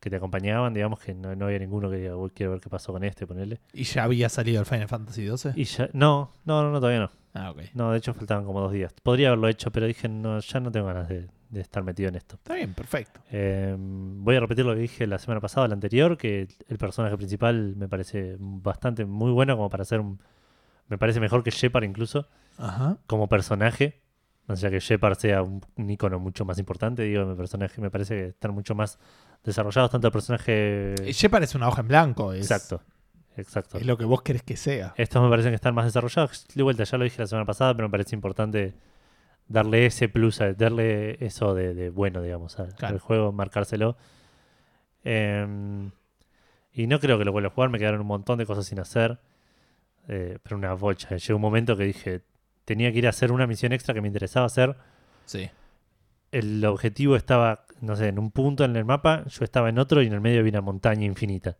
B: que te acompañaban. Digamos que no, no había ninguno que diga, "Uy, quiero ver qué pasó con este, ponerle.
A: ¿Y ya había salido el Final Fantasy XII?
B: Y ya, no, no, no, no, todavía no.
A: Ah, ok.
B: No, de hecho faltaban como dos días. Podría haberlo hecho, pero dije, no, ya no tengo ganas de, de estar metido en esto.
A: Está bien, perfecto.
B: Eh, voy a repetir lo que dije la semana pasada, la anterior, que el personaje principal me parece bastante muy bueno como para ser un... Me parece mejor que Shepard incluso,
A: Ajá.
B: como personaje. O sea, que Shepard sea un, un icono mucho más importante, digo, mi personaje me parece que están mucho más desarrollados, tanto el personaje...
A: Shepard es una hoja en blanco. Es,
B: Exacto, exacto.
A: Es lo que vos querés que sea.
B: Estos me parecen que están más desarrollados. De vuelta, ya lo dije la semana pasada, pero me parece importante darle ese plus, darle eso de, de bueno, digamos, al,
A: Claro.
B: al juego, marcárselo. Em, y no creo que lo vuelva a jugar, me quedaron un montón de cosas sin hacer. eh, pero una bocha. Llegó un momento que dije, tenía que ir a hacer una misión extra que me interesaba hacer.
A: Sí.
B: El objetivo estaba, no sé, en un punto en el mapa, yo estaba en otro y en el medio había una montaña infinita.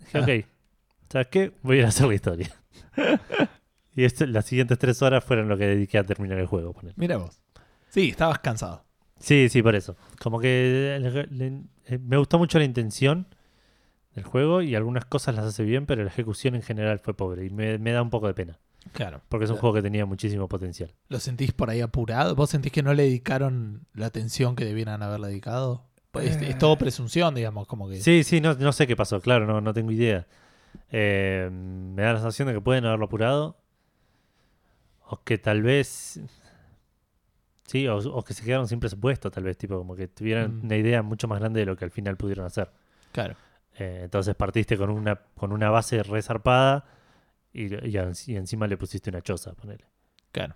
B: Dije, ok, ¿sabes qué? Voy a ir a hacer la historia. y esto- las siguientes tres horas fueron lo que dediqué a terminar el juego.
A: Mira vos. Sí, estabas cansado.
B: Sí, sí, por eso. Como que le- le- eh, me gustó mucho la intención del juego y algunas cosas las hace bien, pero la ejecución en general fue pobre y me, me da un poco de pena.
A: Claro.
B: Porque es un juego que tenía muchísimo potencial.
A: ¿Lo sentís por ahí apurado? ¿Vos sentís que no le dedicaron la atención que debieran haberle dedicado? Pues es, es todo presunción, digamos, como que...
B: Sí, sí, no, no sé qué pasó, claro, no, no tengo idea. Eh, me da la sensación de que pueden haberlo apurado. O que tal vez. Sí, o, o que se quedaron sin presupuesto, tal vez, tipo, como que tuvieran
A: Mm.
B: una idea mucho más grande de lo que al final pudieron hacer.
A: Claro.
B: Eh, entonces partiste con una, con una base resarpada y, y y encima le pusiste una choza, ponele.
A: Claro.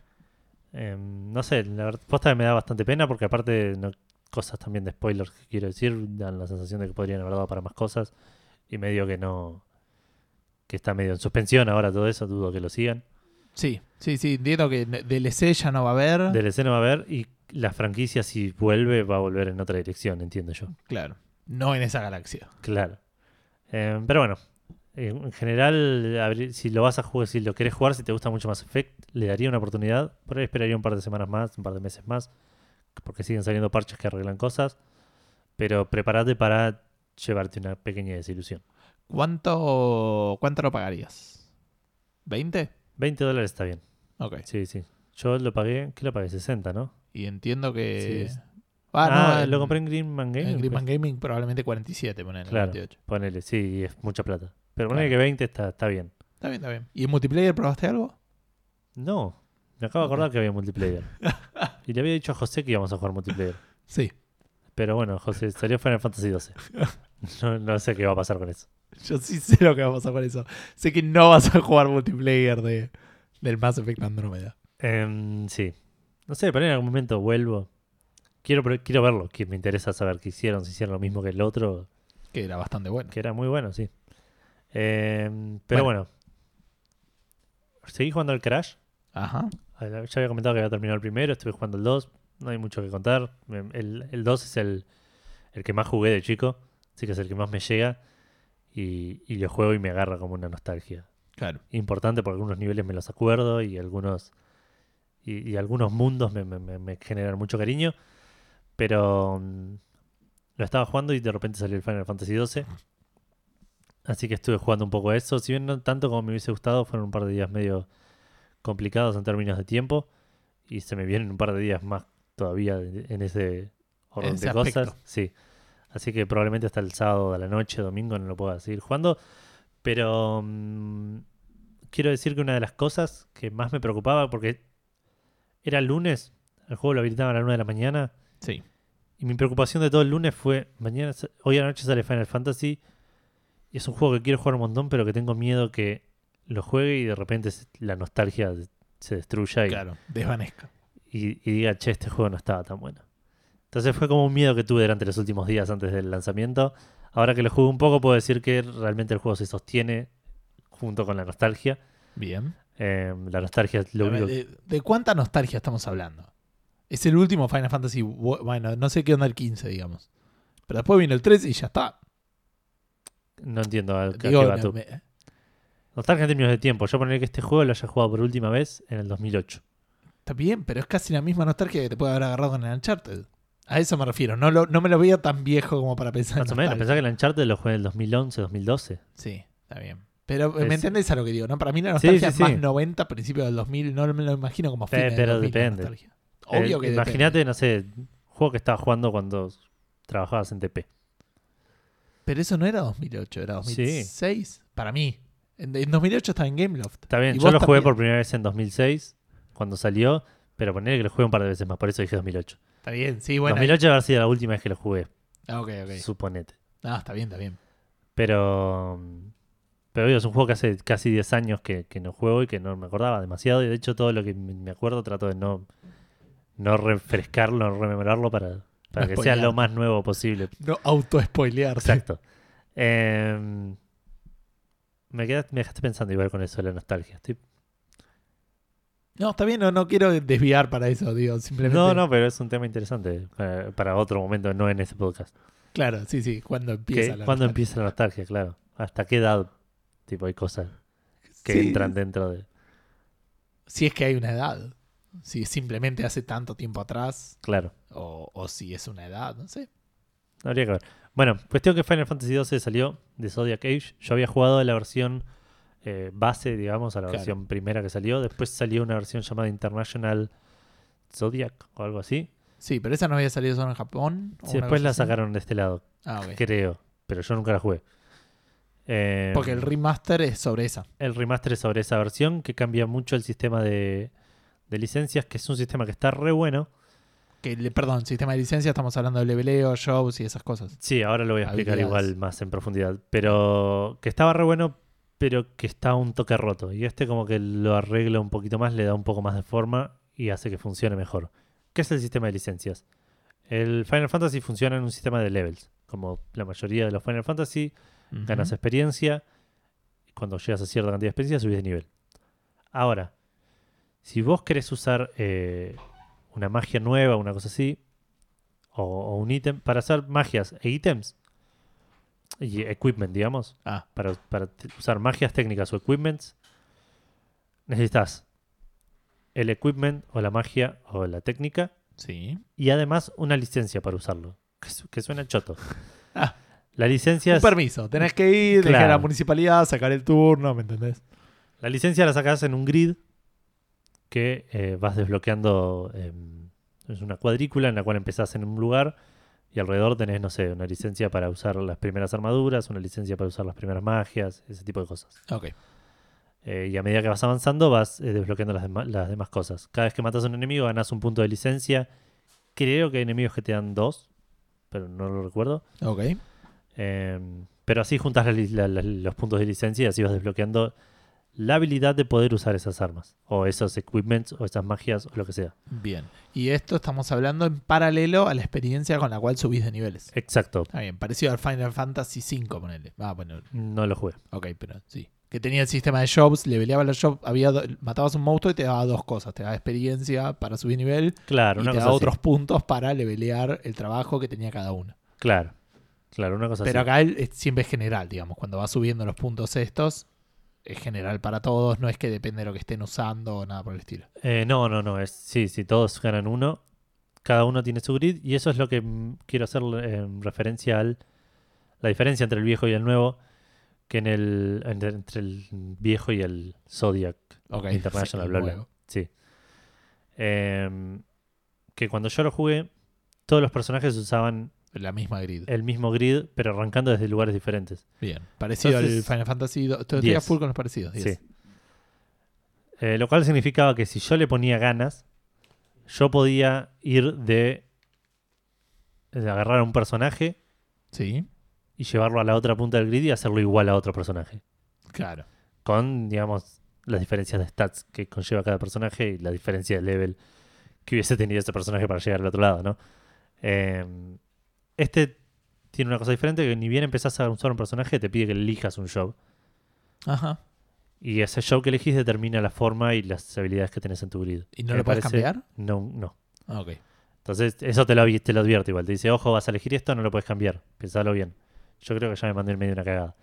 B: Em, no sé, la verdad, que me da bastante pena porque aparte no- cosas también de spoilers que quiero decir, dan la sensación de que podrían haber dado para más cosas y medio que no, que está medio en suspensión ahora todo eso, dudo que lo sigan.
A: Sí, sí, sí. Entiendo que DLC ya no va a haber.
B: DLC no va a haber y la franquicia si vuelve va a volver en otra dirección, entiendo yo.
A: Claro. No en esa galaxia.
B: Claro. Em, pero bueno, en en general, si lo vas a jugar, si lo querés jugar, si te gusta mucho más Effect, le daría una oportunidad. Por ahí esperaría un par de semanas más, un par de meses más, porque siguen saliendo parches que arreglan cosas. Pero prepárate para llevarte una pequeña desilusión.
A: ¿Cuánto, cuánto lo pagarías? ¿20?
B: 20 dólares está bien.
A: Ok.
B: Sí, sí. Yo lo pagué, ¿qué lo pagué? 60, ¿no?
A: Y entiendo que.
B: Sí.
A: Ah,
B: Ah,
A: no. en-
B: lo compré en Greenman Gaming.
A: En Greenman
B: pues.
A: Gaming probablemente 47, ponen
B: Claro.
A: 48.
B: Ponele, sí, es mucha plata. Pero
A: Claro.
B: que 20 está, está bien.
A: Está bien, está bien. ¿Y en multiplayer probaste algo?
B: No, me acabo de acordar que había multiplayer. y le había dicho a José que íbamos a jugar multiplayer.
A: Sí.
B: Pero bueno, José, salió Final Fantasy XII. No, no sé qué va a pasar con eso.
A: Yo sí sé lo que va a pasar con eso. Sé que no vas a jugar multiplayer de, del Mass Effect Andromeda.
B: Em, sí. No sé, pero en algún momento vuelvo. Quiero, quiero verlo, que me interesa saber qué hicieron, si hicieron lo mismo que el otro,
A: Que era bastante bueno.
B: que era muy bueno, sí. Em, pero bueno. Seguí jugando al Crash.
A: Ajá.
B: Ya había comentado que había terminado el primero, estuve jugando el 2. No hay mucho que contar. Me- El, el 2 es el, el que más jugué de chico, así que es el que más me llega. Y, y lo juego y me agarra como una nostalgia.
A: Claro.
B: Importante porque algunos niveles me los acuerdo y algunos y, y algunos mundos me, me- me- generan mucho cariño. Pero mm, lo estaba jugando y de repente salió el Final Fantasy XII. Así que estuve jugando un poco a eso. Si bien no tanto como me hubiese gustado, fueron un par de días medio complicados en términos de tiempo. Y se me vienen un par de días más todavía en ese orden
A: ese
B: de cosas.
A: aspecto.
B: Sí. Así que probablemente hasta el sábado de la noche, domingo, no lo pueda seguir jugando. Pero mm, quiero decir que una de las cosas que más me preocupaba, porque era lunes, el juego lo habilitaban a la 1 de la mañana,
A: Sí.
B: y mi preocupación de todo el lunes fue, mañana, hoy a la noche sale Final Fantasy, es un juego que quiero jugar un montón, pero que tengo miedo que lo juegue y de repente la nostalgia se destruya y,
A: Claro. Desvanezca.
B: y- y diga, che, este juego no estaba tan bueno. Entonces fue como un miedo que tuve durante los últimos días antes del lanzamiento. Ahora que lo jugué un poco, puedo decir que realmente el juego se sostiene junto con la nostalgia.
A: Bien.
B: Eh, la nostalgia es lo único
A: ¿De, de cuánta nostalgia estamos hablando? Es el último Final Fantasy. bu- Bueno, no sé qué onda el 15, digamos. Pero después vino el 13 y ya está.
B: No entiendo a, qué
A: Digo,
B: va
A: me-
B: tú.
A: me-
B: Nostalgia en términos de tiempo. Yo poner que este juego lo haya jugado por última vez en el 2008.
A: está bien, pero es casi la misma nostalgia que te puede haber agarrado en el Uncharted. A eso me refiero. No, lo, no me lo veía tan viejo como para pensar en
B: Más o menos. Pensá que el Uncharted lo jugué en el 2011, 2012.
A: Sí, está bien. Pero ¿me
B: Es-
A: entendés a lo que digo? ¿no? Para mí la
B: Sí,
A: nostalgia
B: sí,
A: es más
B: sí.
A: 90, principios del 2000. No me lo imagino como del
B: pero
A: 2000 la
B: depende.
A: nostalgia. Obvio
B: Eh,
A: que
B: Imagínate, no sé, juego que estaba jugando cuando trabajabas en TP.
A: Pero eso no era 2008, era
B: Sí.
A: 2006. Para mí. En, en 2008 estaba en Gameloft.
B: Está bien,
A: Y
B: yo lo jugué por primera vez en 2006, cuando salió, pero poner que lo jugué un par de veces más, por eso dije 2008.
A: Está bien, sí, bueno.
B: 2008 debe haber sido la última vez que lo jugué,
A: Ah, ok, ok.
B: suponete.
A: No, está bien, está bien.
B: Pero, pero digo, es un juego que hace casi 10 años que, que no juego y que no me acordaba demasiado. Y de hecho, todo lo que me acuerdo trato de no, no refrescarlo, no rememorarlo para, para
A: No
B: que sea
A: spoilear.
B: lo más nuevo posible.
A: No auto-spoilearse.
B: Exacto. Em, me, quedaste, me dejaste pensando igual con eso de la nostalgia. Estoy-
A: No, está bien, no, no quiero desviar para eso, digo, simplemente.
B: No, no, pero es un tema interesante para, para otro momento, no en este podcast.
A: Claro, sí, sí, cuando empieza la
B: ¿Cuándo
A: nostalgia.
B: empieza la nostalgia? Claro. ¿Hasta qué edad? Tipo, hay cosas que
A: Sí,
B: entran dentro de...
A: Si es que hay una edad. Si simplemente hace tanto tiempo atrás.
B: Claro.
A: O, o si es una edad, no sé.
B: Habría que ver. Bueno, cuestión que Final Fantasy XII salió de Zodiac Age. Yo había jugado la versión eh, base, digamos, a la
A: Claro.
B: versión primera que salió. Después salió una versión llamada International Zodiac o algo así.
A: Sí, pero esa no había salido solo en Japón. ¿o
B: Sí, después la
A: así?
B: sacaron de este lado,
A: Ah,
B: creo. Pero yo nunca la jugué. Eh,
A: Porque el remaster es sobre esa.
B: el remaster es sobre esa versión que cambia mucho el sistema de, de licencias, que es un sistema que está re bueno.
A: Que, perdón, sistema de licencia, estamos hablando de leveleo, shows y esas cosas.
B: Sí, ahora lo voy a explicar igual más en profundidad. Pero que estaba re bueno pero que está un toque roto. Y este como que lo arregla un poquito más, le da un poco más de forma y hace que funcione mejor. ¿Qué es el sistema de licencias? El Final Fantasy funciona en un sistema de levels. Como la mayoría de los Final Fantasy, ganas experiencia. Cuando llegas a cierta cantidad de experiencia, subís de nivel. Ahora, si vos querés usar eh, una magia nueva, una cosa así, o, o un ítem, para hacer magias e ítems, y equipment, digamos,
A: Ah,
B: para, para usar magias técnicas o equipments, necesitas el equipment o la magia o la técnica
A: sí.
B: y además una licencia para usarlo. Que, su- que suena choto.
A: Ah.
B: La licencia
A: Un
B: es-
A: permiso. Tenés que ir, dejar a la municipalidad, sacar el turno, ¿me entendés?
B: La licencia la sacas en un grid que eh, vas desbloqueando. eh, es una cuadrícula en la cual empezás en un lugar y alrededor tenés, no sé, una licencia para usar las primeras armaduras, una licencia para usar las primeras magias, ese tipo de cosas.
A: Ok.
B: Eh, y a medida que vas avanzando vas eh, desbloqueando las, las demás cosas. Cada vez que matas a un enemigo ganas un punto de licencia. Creo que hay enemigos que te dan dos, pero no lo recuerdo.
A: Ok.
B: Eh, pero así juntas la li- la- la- los puntos de licencia y así vas desbloqueando la habilidad de poder usar esas armas, o esos equipments, o esas magias, o lo que sea.
A: Bien. Y esto estamos hablando en paralelo a la experiencia con la cual subís de niveles.
B: Exacto,
A: Está bien, parecido al Final Fantasy V, ponele. Ah, bueno,
B: no lo jugué.
A: ok, pero sí. Que tenía el sistema de jobs, leveleaba los jobs, había do- matabas un monstruo y te daba dos cosas. Te daba experiencia para subir nivel
B: Claro,
A: y
B: una
A: te
B: cosa
A: daba
B: así.
A: otros puntos para levelear el trabajo que tenía cada uno.
B: Claro, claro, una cosa
A: Pero
B: así.
A: acá es- siempre es general, digamos. Cuando vas subiendo los puntos estos, es general para todos. No es que depende de lo que estén usando o nada por el estilo.
B: Eh, no, no, no, es, sí, sí, todos ganan uno, cada uno tiene su grid, y eso es lo que quiero hacer en referencia al la diferencia entre el viejo y el nuevo, que en el entre, entre el viejo y el Zodiac
A: Ok.
B: International,
A: sí,
B: bla, bla. Sí. Em, que cuando yo lo jugué, todos los personajes usaban
A: La misma grid.
B: el mismo grid, pero arrancando desde lugares diferentes.
A: Bien. Parecido al
B: Entonces,
A: Final Fantasy. Estoy
B: diez.
A: full con los parecidos. diez.
B: Sí. Eh, lo cual significaba que si yo le ponía ganas, yo podía ir de, de agarrar a un personaje
A: Sí,
B: y llevarlo a la otra punta del grid y hacerlo igual a otro personaje.
A: claro.
B: Con, digamos, las diferencias de stats que conlleva cada personaje y la diferencia de level que hubiese tenido ese personaje para llegar al otro lado, ¿no? Eh, este tiene una cosa diferente que ni bien empezás a usar un personaje, te pide que elijas un job.
A: Ajá.
B: Y ese job que elegís determina la forma y las habilidades que tenés en tu grid.
A: ¿Y no lo puedes
B: parece-
A: cambiar?
B: No, no.
A: Ah, ok.
B: Entonces, eso te lo, avi- te lo advierto igual. Te dice, ojo, vas a elegir esto, no lo puedes cambiar. Pensalo bien. Yo creo que ya me mandé en medio una cagada.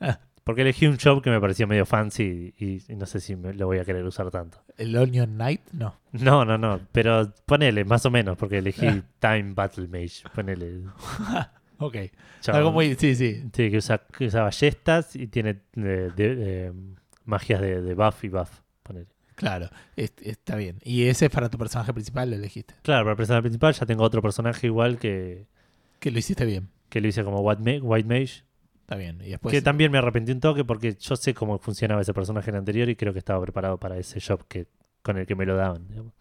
B: Porque elegí un job que me pareció medio fancy y, y no sé si me- lo voy a querer usar tanto.
A: ¿El Onion Knight? No.
B: No, no, no. Pero ponele, más o menos, porque elegí. Time Battle Mage. Ponele.
A: Ok.
B: Chabón.
A: Algo muy. Sí, sí.
B: Sí, que usa, que usa ballestas y tiene eh, de- de- magias de, de buff y buff. Ponele.
A: Claro. Es- está bien. ¿Y ese es para tu personaje principal? Lo elegiste.
B: Claro, para el personaje principal ya tengo otro personaje igual que,
A: Que lo hiciste bien.
B: que lo hice como White Mage.
A: Está bien. Y después.
B: que también me arrepentí un toque porque yo sé cómo funcionaba ese personaje en el anterior y creo que estaba preparado para ese job que, con el que me lo daban. digamos.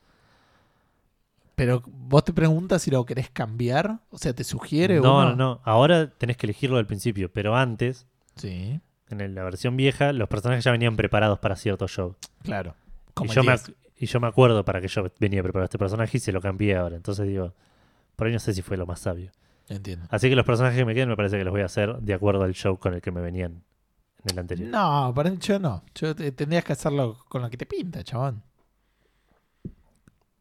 A: Pero vos te preguntas si lo querés cambiar. O sea, ¿te sugiere
B: No,
A: uno?
B: no, no. Ahora tenés que elegirlo al principio, pero antes,
A: Sí.
B: en la versión vieja, los personajes ya venían preparados para cierto job.
A: Claro.
B: Y yo, me,
A: 10.
B: ac- y yo me acuerdo para que yo venía preparado este personaje y se lo cambié ahora. Entonces digo, por ahí no sé si fue lo más sabio.
A: Entiendo.
B: Así que los personajes que me queden me parece que los voy a hacer de acuerdo al show con el que me venían en el anterior.
A: No, para mí yo no. Yo te- tendrías que hacerlo con lo que te pinta, chabón.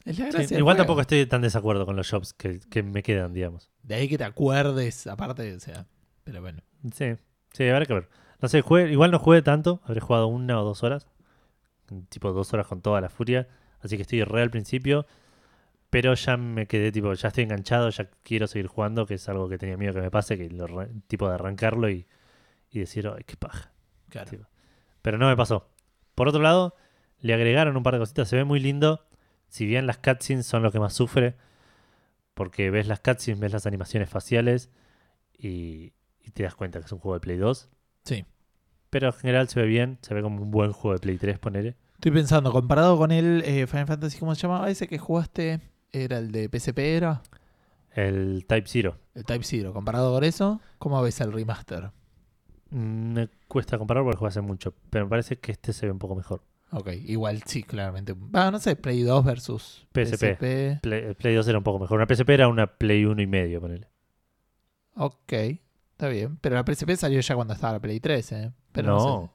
A: Es la
B: Sí,
A: gracia del
B: igual
A: juego.
B: tampoco estoy tan desacuerdo con los jobs que, que me quedan, digamos.
A: De ahí que te acuerdes, aparte, o sea. Pero bueno.
B: Sí, sí, habrá que ver. No sé, jugué- igual no jugué tanto, habré jugado una o dos horas. Tipo dos horas con toda la furia. Así que estoy re al principio. Pero ya me quedé, tipo, ya estoy enganchado, ya quiero seguir jugando, que es algo que tenía miedo que me pase, que lo tipo de arrancarlo y, y decir, ay, qué paja.
A: Claro.
B: Pero no me pasó. Por otro lado, le agregaron un par de cositas, se ve muy lindo. Si bien las cutscenes son lo que más sufre, porque ves las cutscenes, ves las animaciones faciales y, y te das cuenta que es un juego de Play 2.
A: Sí.
B: Pero en general se ve bien, se ve como un buen juego de Play 3, ponele.
A: Estoy pensando, comparado con el eh, Final Fantasy, ¿cómo se llamaba ese que jugaste? ¿Era el de PSP? ¿Era?
B: El Type Zero.
A: El Type Zero. Comparado con eso, ¿cómo ves el remaster?
B: Mm, Me cuesta comparar porque jugué hace mucho, pero me parece que este se ve un poco mejor.
A: Ok, igual sí, claramente. Ah, no sé, Play 2 versus
B: PSP.
A: PSP.
B: Play, Play 2 era un poco mejor. Una PSP era una Play 1 y medio, ponele.
A: Ok, está bien. Pero la PSP salió ya cuando estaba la Play 3, ¿eh? Pero no.
B: No.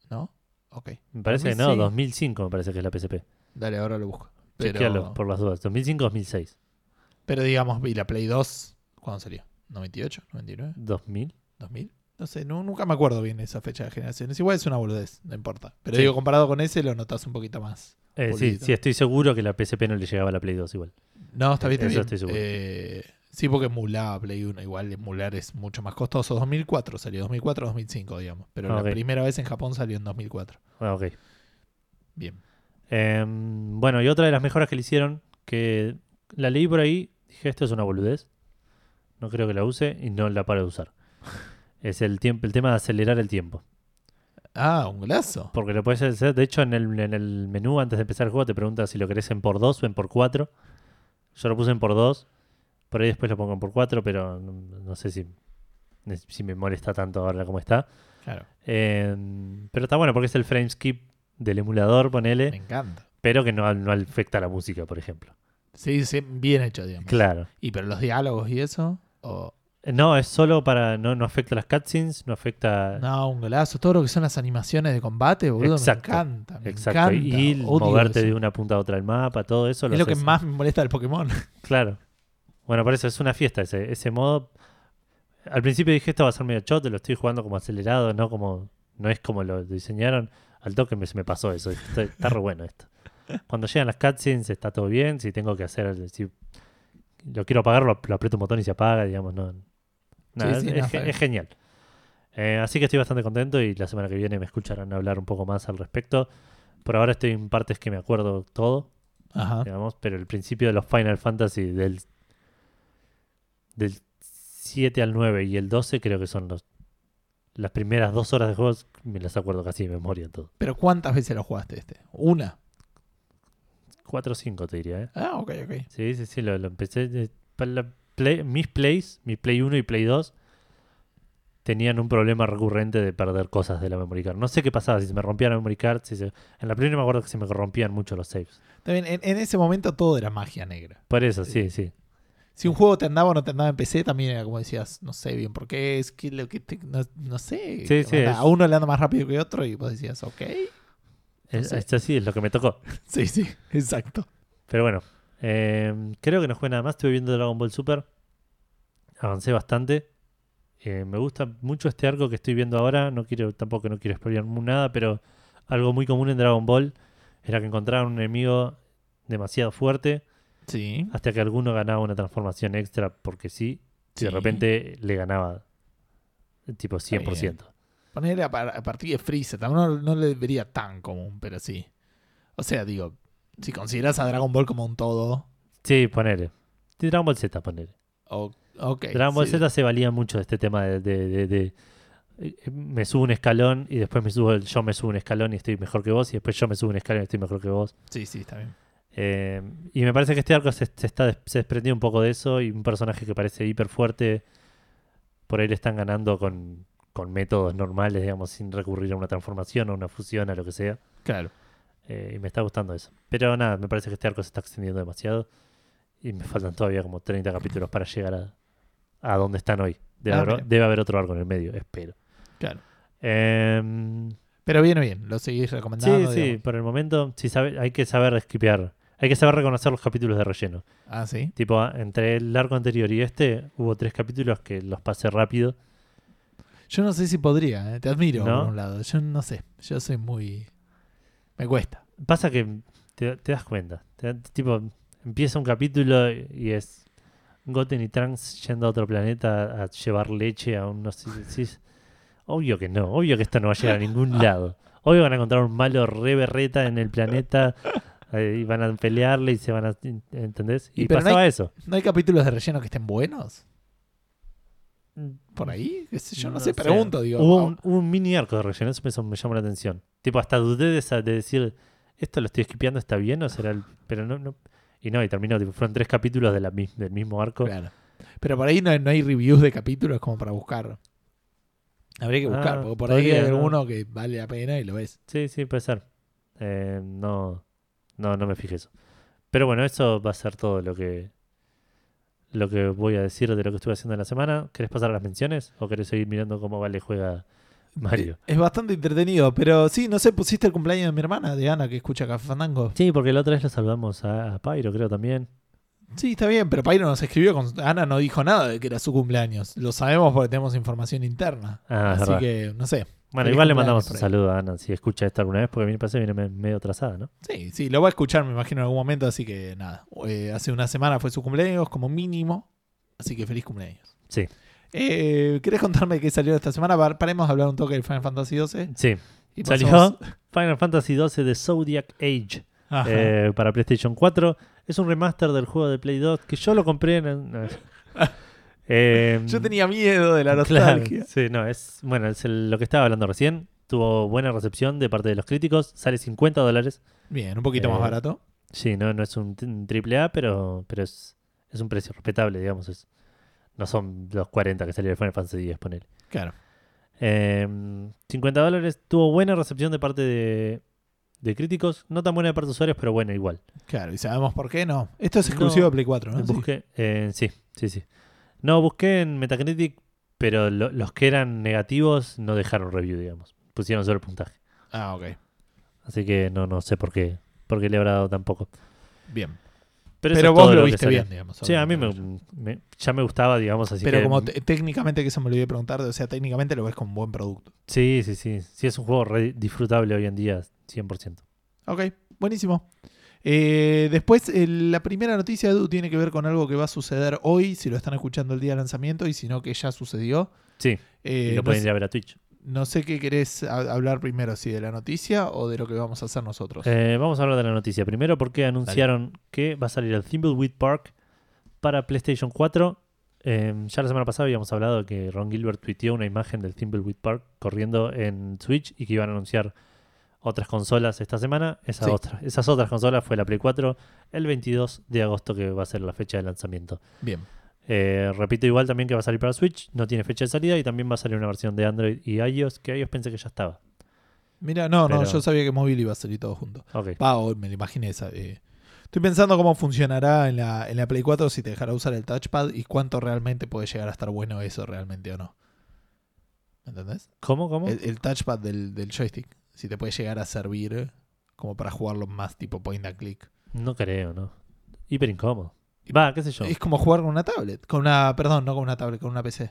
A: sé. ¿No? Ok.
B: Me parece que no,
A: 2005.
B: 2005 me parece que es la PSP.
A: Dale, ahora lo busco. Pero,
B: por las dudas. 2005-2006.
A: pero digamos, ¿y la Play 2 cuándo salió? ¿98? ¿99?
B: 2000.
A: ¿2000? No sé, no- nunca me acuerdo bien esa fecha de generaciones. Igual es una boludez, no importa. Pero
B: Sí.
A: digo, comparado con ese, lo notas un poquito más.
B: Eh, sí, sí, estoy seguro que la PSP no le llegaba a la Play 2 igual.
A: No, está bien, está
B: Eso
A: bien.
B: estoy seguro.
A: Eh, sí, porque emulaba Play 1. Igual emular es mucho más costoso. 2004 salió, 2004-2005, digamos. Pero la primera vez en Japón salió en 2004.
B: Ah, ok.
A: Bien.
B: Em, bueno, y otra de las mejoras que le hicieron, que la leí por ahí, dije, esto es una boludez. No creo que la use y no la paro de usar. Es el, tiempo, el tema de acelerar el tiempo.
A: Ah, un golazo.
B: Porque lo puedes hacer, de hecho, en el, en el menú antes de empezar el juego te pregunta si lo querés en por 2 o en por 4. Yo lo puse en por 2. Por ahí después lo pongo en por 4, pero no, no sé si, si me molesta tanto ahora como está.
A: Claro,
B: Em, pero está bueno porque es el frame skip del emulador, ponele.
A: me encanta.
B: pero que no, no afecta a la música, por ejemplo.
A: Sí, sí, bien hecho, digamos.
B: Claro.
A: ¿Y pero los diálogos y eso? O-
B: No, es solo para. No, no afecta a las cutscenes, no afecta.
A: No, un golazo. Todo lo que son las animaciones de combate, boludo,
B: Exacto,
A: me encanta. Me
B: Exacto.
A: encanta.
B: Y
A: Odio
B: moverte
A: eso.
B: de una punta a otra del mapa, todo eso.
A: Es lo que más me molesta del Pokémon.
B: Claro. Bueno, por eso es una fiesta ese, ese modo. Al principio dije esto va a ser medio choto, lo estoy jugando como acelerado, no como. No es como lo diseñaron. Al toque me, se me pasó eso. Está, está re bueno esto. Cuando llegan las cutscenes está todo bien. Si tengo que hacer. Si lo quiero apagar, lo, lo aprieto un botón y se apaga, digamos. No, Nada,
A: sí,
B: es,
A: no,
B: es genial. Eh, así que estoy bastante contento y la semana que viene me escucharán hablar un poco más al respecto. Por ahora estoy en partes que me acuerdo todo,
A: Ajá.
B: digamos, pero el principio de los Final Fantasy del, del 7 al 9 y el 12 creo que son los las primeras dos horas de juegos, me las acuerdo casi de memoria todo.
A: Pero ¿cuántas veces lo jugaste este? ¿Una?
B: 4 o 5 te diría, ¿eh?
A: Ah, ok, ok.
B: Sí, sí, sí, lo, lo empecé. para la Play- mis plays, mi Play 1 y Play 2, tenían un problema recurrente de perder cosas de la memory card. No sé qué pasaba, si se me rompía la memory card. Si se- En la primera me acuerdo que se me rompían mucho los saves.
A: También en, en ese momento todo era magia negra.
B: Por eso, sí, sí.
A: Si un juego te andaba o no te andaba en PC, también era como decías, no sé bien por qué, es que lo que te- no, no sé.
B: Sí, sí,
A: A uno le anda más rápido que otro y vos decías, ok.
B: Es,
A: sé.
B: es así, es lo que me tocó.
A: Sí, sí, exacto.
B: Pero bueno, eh, creo que no jugué nada más. Estuve viendo Dragon Ball Super. Avancé bastante. Eh, me gusta mucho este arco que estoy viendo ahora. No quiero, tampoco no quiero mu- nada, pero algo muy común en Dragon Ball era que encontraban un enemigo demasiado fuerte
A: Sí.
B: hasta que alguno ganaba una transformación extra porque sí. Y de repente le ganaba tipo 100%.
A: Ponerle a, par- a partir de Freezer, no, no le vería tan común, pero sí. O sea, digo, si consideras a Dragon Ball como un todo,
B: Sí, ponele. Sí, Dragon Ball Z, ponele.
A: o- ok.
B: Dragon Ball
A: sí.
B: Z se valía mucho de este tema de, de- de- de- me subo un escalón y después me subo el- yo me subo un escalón y estoy mejor que vos y después yo me subo un escalón y estoy mejor que vos.
A: Sí, sí, está bien.
B: Eh, y me parece que este arco se, se está se desprendió un poco de eso y un personaje que parece hiper fuerte por ahí le están ganando con, con métodos normales, digamos, sin recurrir a una transformación o una fusión, a lo que sea.
A: Claro.
B: Eh, y me está gustando eso. Pero nada, me parece que este arco se está extendiendo demasiado. Y me faltan todavía como 30 capítulos para llegar a, a donde están hoy. Debe,
A: Ah,
B: haber, debe haber otro arco en el medio, espero.
A: Claro.
B: Em,
A: Pero viene bien, lo seguís
B: sí,
A: recomendando.
B: sí,
A: digamos.
B: por el momento sí sabe, hay que saber esquipear. Hay que saber reconocer los capítulos de relleno.
A: Ah, sí.
B: Tipo, entre el arco anterior y este, hubo tres capítulos que los pasé rápido.
A: Yo no sé si podría, ¿eh? te admiro
B: ¿No?
A: por un lado. Yo no sé, yo soy muy... Me cuesta.
B: Pasa que te, te das cuenta. Te- tipo, empieza un capítulo y es Goten y Trunks yendo a otro planeta a llevar leche a unos... decís, obvio que no, obvio que esto no va a llegar a ningún lado. Obvio van a encontrar un malo re berreta en el planeta y van a pelearle y se van a... ¿Entendés?
A: Y
B: Y,
A: no
B: pasaba eso.
A: ¿No hay capítulos de relleno que estén buenos? ¿Por ahí? ¿Qué sé yo? No,
B: No
A: sé, pregunto, digo.
B: Hubo un, mini arco de relleno, eso me, llamó la atención. Tipo, hasta dudé de, esa- de decir, ¿esto lo estoy esquipeando? ¿Está bien o será el...? Pero no, no. Y no, y terminó, tipo, fueron tres capítulos de la, mis- del mismo arco.
A: Claro. Pero por ahí no, no hay reviews de capítulos como para buscar. Habría que buscar,
B: Ah,
A: porque por ahí hay
B: ¿no?
A: alguno que vale la pena y lo ves.
B: Sí, sí, puede ser. Eh, no, no, no me fijé eso. Pero bueno, eso va a ser todo lo que lo que voy a decir de lo que estuve haciendo en la semana. ¿Querés pasar a las menciones o querés seguir mirando cómo Vale juega Mario?
A: Es bastante entretenido, pero sí, no sé, pusiste el cumpleaños de mi hermana, de Ana, que escucha Café Fandango.
B: Sí, porque la otra vez lo saludamos a, a Pyro, creo también.
A: Sí, está bien, pero Pairo nos escribió, con... Ana no dijo nada de que era su cumpleaños. Lo sabemos porque tenemos información interna.
B: Ah,
A: Así que, no sé.
B: Bueno, igual le mandamos un saludo a Ana si escucha esto alguna vez, porque a mí me parece que viene me- medio atrasada, ¿no?
A: Sí, sí, lo va a escuchar, me imagino, en algún momento, así que nada. Eh, hace una semana fue su cumpleaños, como mínimo. Así que feliz cumpleaños.
B: Sí.
A: Eh, ¿Querés contarme qué salió esta semana? Pa- Paremos de hablar un toque de Final Fantasy XII.
B: Sí.
A: Y
B: Salió Final Fantasy XII de Zodiac Age eh, para PlayStation 4. Es un remaster del juego de Play 2 que yo lo compré en... Eh,
A: Yo tenía miedo de la
B: Claro,
A: nostalgia.
B: sí, no, es bueno, es el- lo que estaba hablando recién. Tuvo buena recepción de parte de los críticos. Sale 50 dólares.
A: Bien, un poquito
B: Eh,
A: más barato.
B: Sí, no, no es un, triple A, pero, pero es, es un precio respetable, digamos. Es, no son los 40 que salió el Final Fantasy X, ponele.
A: Claro.
B: Eh, 50 dólares. Tuvo buena recepción de parte de, de críticos. No tan buena de parte de usuarios, pero buena igual.
A: Claro, y sabemos por qué no. Esto es exclusivo
B: No,
A: de Play 4, ¿no?
B: Busqué, eh, sí, sí, sí. No, busqué en Metacritic, pero lo- los que eran negativos no dejaron review, digamos. Pusieron solo el puntaje.
A: Ah, ok.
B: Así que no, no sé por qué, por qué le habrá dado tan poco.
A: Bien.
B: Pero,
A: vos lo viste bien, digamos.
B: Sí, a mí me, ya me gustaba, digamos, así
A: Pero
B: que...
A: como te- técnicamente, que eso me lo a preguntar, o sea, técnicamente lo ves como un buen producto.
B: Sí, sí, sí. Sí, es un juego re disfrutable hoy en día, 100%.
A: Ok, buenísimo. Eh, después, eh, la primera noticia, Edu, tiene que ver con algo que va a suceder hoy, si lo están escuchando el día de lanzamiento, y si no, que ya sucedió.
B: Sí,
A: Eh,
B: y lo
A: no,
B: pueden ir a ver a Twitch.
A: no sé qué querés ha- hablar primero, si de la noticia o de lo que vamos a hacer nosotros.
B: Vamos a hablar de la noticia. Primero porque anunciaron que va a salir el Thimbleweed Park para PlayStation 4. Eh, ya la semana pasada habíamos hablado de que Ron Gilbert tuiteó una imagen del Thimbleweed Park corriendo en Switch y que iban a anunciar otras consolas esta semana. Esa
A: Sí.
B: otra- esas otras consolas fue la Play 4 el 22 de agosto que va a ser la fecha de lanzamiento.
A: Bien.
B: Eh, repito igual también que va a salir para Switch, no tiene fecha de salida y también va a salir una versión de Android y iOS que iOS pensé que ya estaba.
A: Mira, no, no, yo sabía que móvil iba a salir todo junto.
B: Ok.
A: Va, o me lo imaginé esa. eh. Estoy pensando cómo funcionará en la, en la Play 4 si te dejará usar el touchpad y cuánto realmente puede llegar a estar bueno eso realmente o no. ¿Me entendés?
B: ¿Cómo? ¿Cómo?
A: El, el touchpad del, del joystick. Si te puede llegar a servir eh, como para jugarlo más tipo point and click.
B: No creo, ¿no? Hiper incómodo. Va, qué sé yo.
A: Es como jugar con una tablet. Con una, perdón, no con una tablet, con una PC.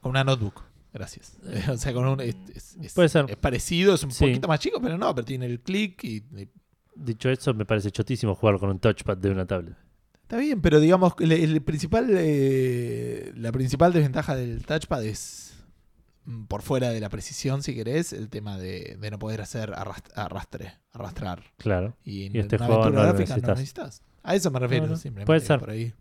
A: Con una notebook. Gracias. o sea, con un. Es,
B: Puede ser.
A: es parecido, es un
B: Sí.
A: poquito más chico, pero no, pero tiene el click y, y
B: Dicho eso, me parece chotísimo jugar con un touchpad de una tablet.
A: Está bien, pero digamos que el, el principal, eh, la principal desventaja del touchpad es, por fuera de la precisión, si querés, el tema de, de no poder hacer arrast- arrastre, arrastrar.
B: Claro.
A: Y,
B: Y
A: en
B: este
A: una
B: juego
A: aventura
B: no
A: gráfica no necesitas. A eso me refiero,
B: No, no.
A: simplemente.
B: Puede ser.
A: Por ahí.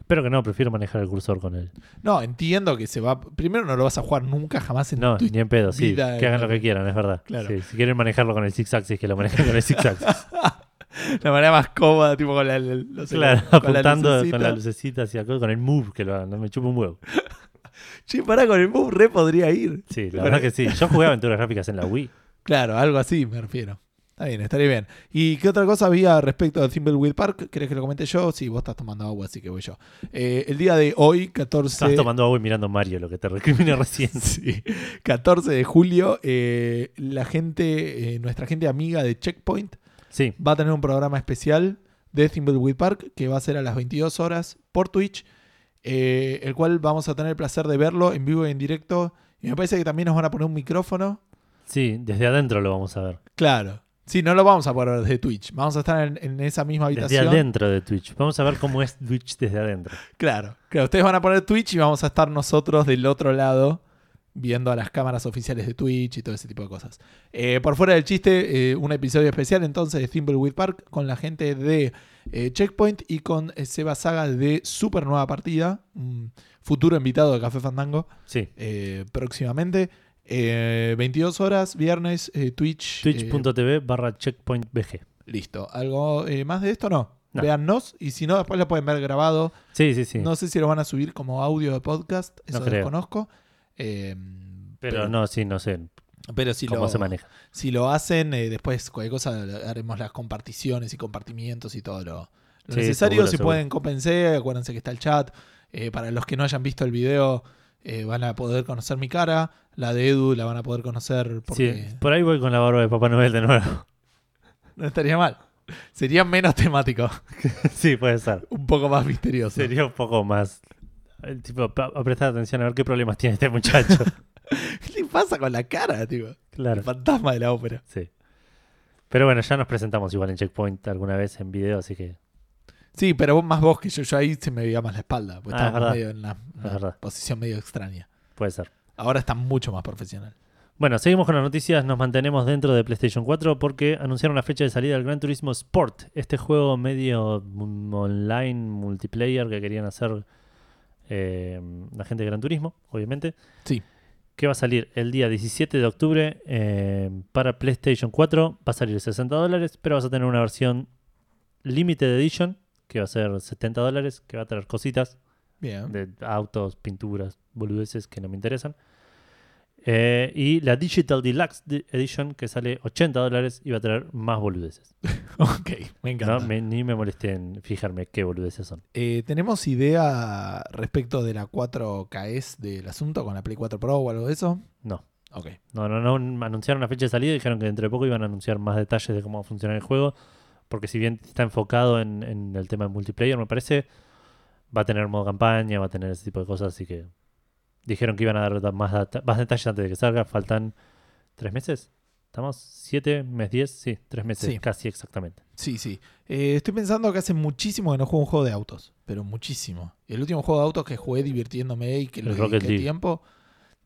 B: Espero que no, prefiero manejar el cursor con él.
A: No, entiendo que se va. Primero, no lo vas a jugar nunca jamás en
B: No,
A: tu
B: ni en pedo, sí. Que hagan lo que quieran, es verdad.
A: Claro.
B: Sí, si quieren manejarlo con el Six Axis, que lo manejen con el Six Axis.
A: La manera más cómoda, tipo con la. el- no sé,
B: claro,
A: con la
B: apuntando
A: lucecita.
B: con la lucecita hacia acá, con el move que lo hagan. No me chupa un huevo.
A: Che, pará, con el move re podría ir.
B: Sí, la verdad que sí. Yo jugué aventuras gráficas en la Wii.
A: Claro, algo así me refiero. Está bien, estaría bien. ¿Y qué otra cosa había respecto al Thimbleweed Park? ¿Querés que lo comente yo? Sí, vos estás tomando agua, así que voy yo. Eh, el día de hoy, 14,
B: Estás tomando agua y mirando Mario, lo que te recriminé recién.
A: Sí, 14 de julio, eh, la gente, eh, nuestra gente amiga de Checkpoint
B: Sí,
A: va a tener un programa especial de Thimbleweed Park que va a ser a las 22 horas por Twitch, eh, el cual vamos a tener el placer de verlo en vivo y en directo. Y me parece que también nos van a poner un micrófono
B: sí, desde adentro lo vamos a ver.
A: Claro. Sí, no lo vamos a poder ver desde Twitch. Vamos a estar en, en esa misma
B: Desde
A: habitación.
B: adentro de Twitch. Vamos a ver cómo es Twitch desde adentro.
A: Claro. Claro, ustedes van a poner Twitch y vamos a estar nosotros del otro lado viendo a las cámaras oficiales de Twitch y todo ese tipo de cosas. Eh, por fuera del chiste, eh, un episodio especial entonces de Thimbleweed Park con la gente de eh, Checkpoint y con eh, Seba Saga de Super Nueva Partida, un futuro invitado de Café Fandango
B: Sí.
A: eh, próximamente. Eh, 22 horas, viernes, Twitch.
B: Twitch.tv barra checkpointbg.
A: Listo. ¿Algo más de esto? No.
B: No.
A: Véannos y si no, después lo pueden ver grabado.
B: Sí, sí, sí.
A: No sé si lo van a subir como audio de podcast, eso
B: No
A: desconozco.
B: Pero,
A: Pero-
B: no, sí, no sé
A: Pero si
B: cómo
A: lo,
B: se maneja.
A: si lo hacen, eh, después cualquier cosa haremos las comparticiones y compartimientos y todo lo, lo
B: Sí,
A: necesario.
B: seguro,
A: si
B: seguro.
A: pueden, cópense, acuérdense que está el chat. Eh, para los que no hayan visto el video, eh, van a poder conocer mi cara. La de Edu la van a poder conocer porque
B: Sí, por ahí voy con la barba de Papá Noel de nuevo.
A: no estaría mal. Sería menos temático,
B: sí, puede ser.
A: un poco más misterioso.
B: Sería un poco más. El tipo, a prestar atención a ver qué problemas tiene este muchacho.
A: ¿Qué le pasa con la cara, tío?
B: claro.
A: El fantasma de la ópera.
B: Sí. Pero bueno, ya nos presentamos igual en Checkpoint alguna vez en video, así que
A: Sí, pero vos más vos que yo. Yo ahí se me veía más la espalda. Porque
B: Ah, es
A: estábamos medio en una, una
B: verdad.
A: posición medio extraña.
B: puede ser.
A: Ahora está mucho más profesional.
B: Bueno, seguimos con las noticias, nos mantenemos dentro de PlayStation 4 porque anunciaron la fecha de salida del Gran Turismo Sport, este juego medio mm, online, multiplayer que querían hacer eh, la gente de Gran Turismo, obviamente.
A: Sí.
B: Que va a salir el día 17 de octubre eh, para PlayStation 4, va a salir 60 dólares, pero vas a tener una versión Limited Edition que va a ser 70 dólares, que va a tener cositas
A: Bien.
B: de autos, pinturas, boludeces que no me interesan. Eh, y la Digital Deluxe Di- Edition que sale 80 dólares va a traer más boludeces.
A: Ok, me encanta.
B: No, me- ni me molesté en fijarme qué boludeces son.
A: Eh, ¿Tenemos idea respecto de la 4KS del asunto con la Play 4 Pro o algo de eso?
B: No.
A: Ok.
B: No, no, no. Anunciaron la fecha de salida y dijeron que dentro de poco iban a anunciar más detalles de cómo va a funcionar el juego. Porque si bien está enfocado en, en el tema de multiplayer, me parece, va a tener modo campaña, va a tener ese tipo de cosas. Así que dijeron que iban a dar da- más, data- más detalles antes de que salga. Faltan tres meses. ¿Estamos? ¿Siete? ¿Mes 10? Sí, tres meses,
A: Sí.
B: casi exactamente.
A: Sí, sí. Eh, estoy pensando que hace muchísimo que no juego un juego de autos. Pero muchísimo. El último juego de autos que jugué divirtiéndome y que
B: Rocket
A: dediqué
B: League.
A: tiempo.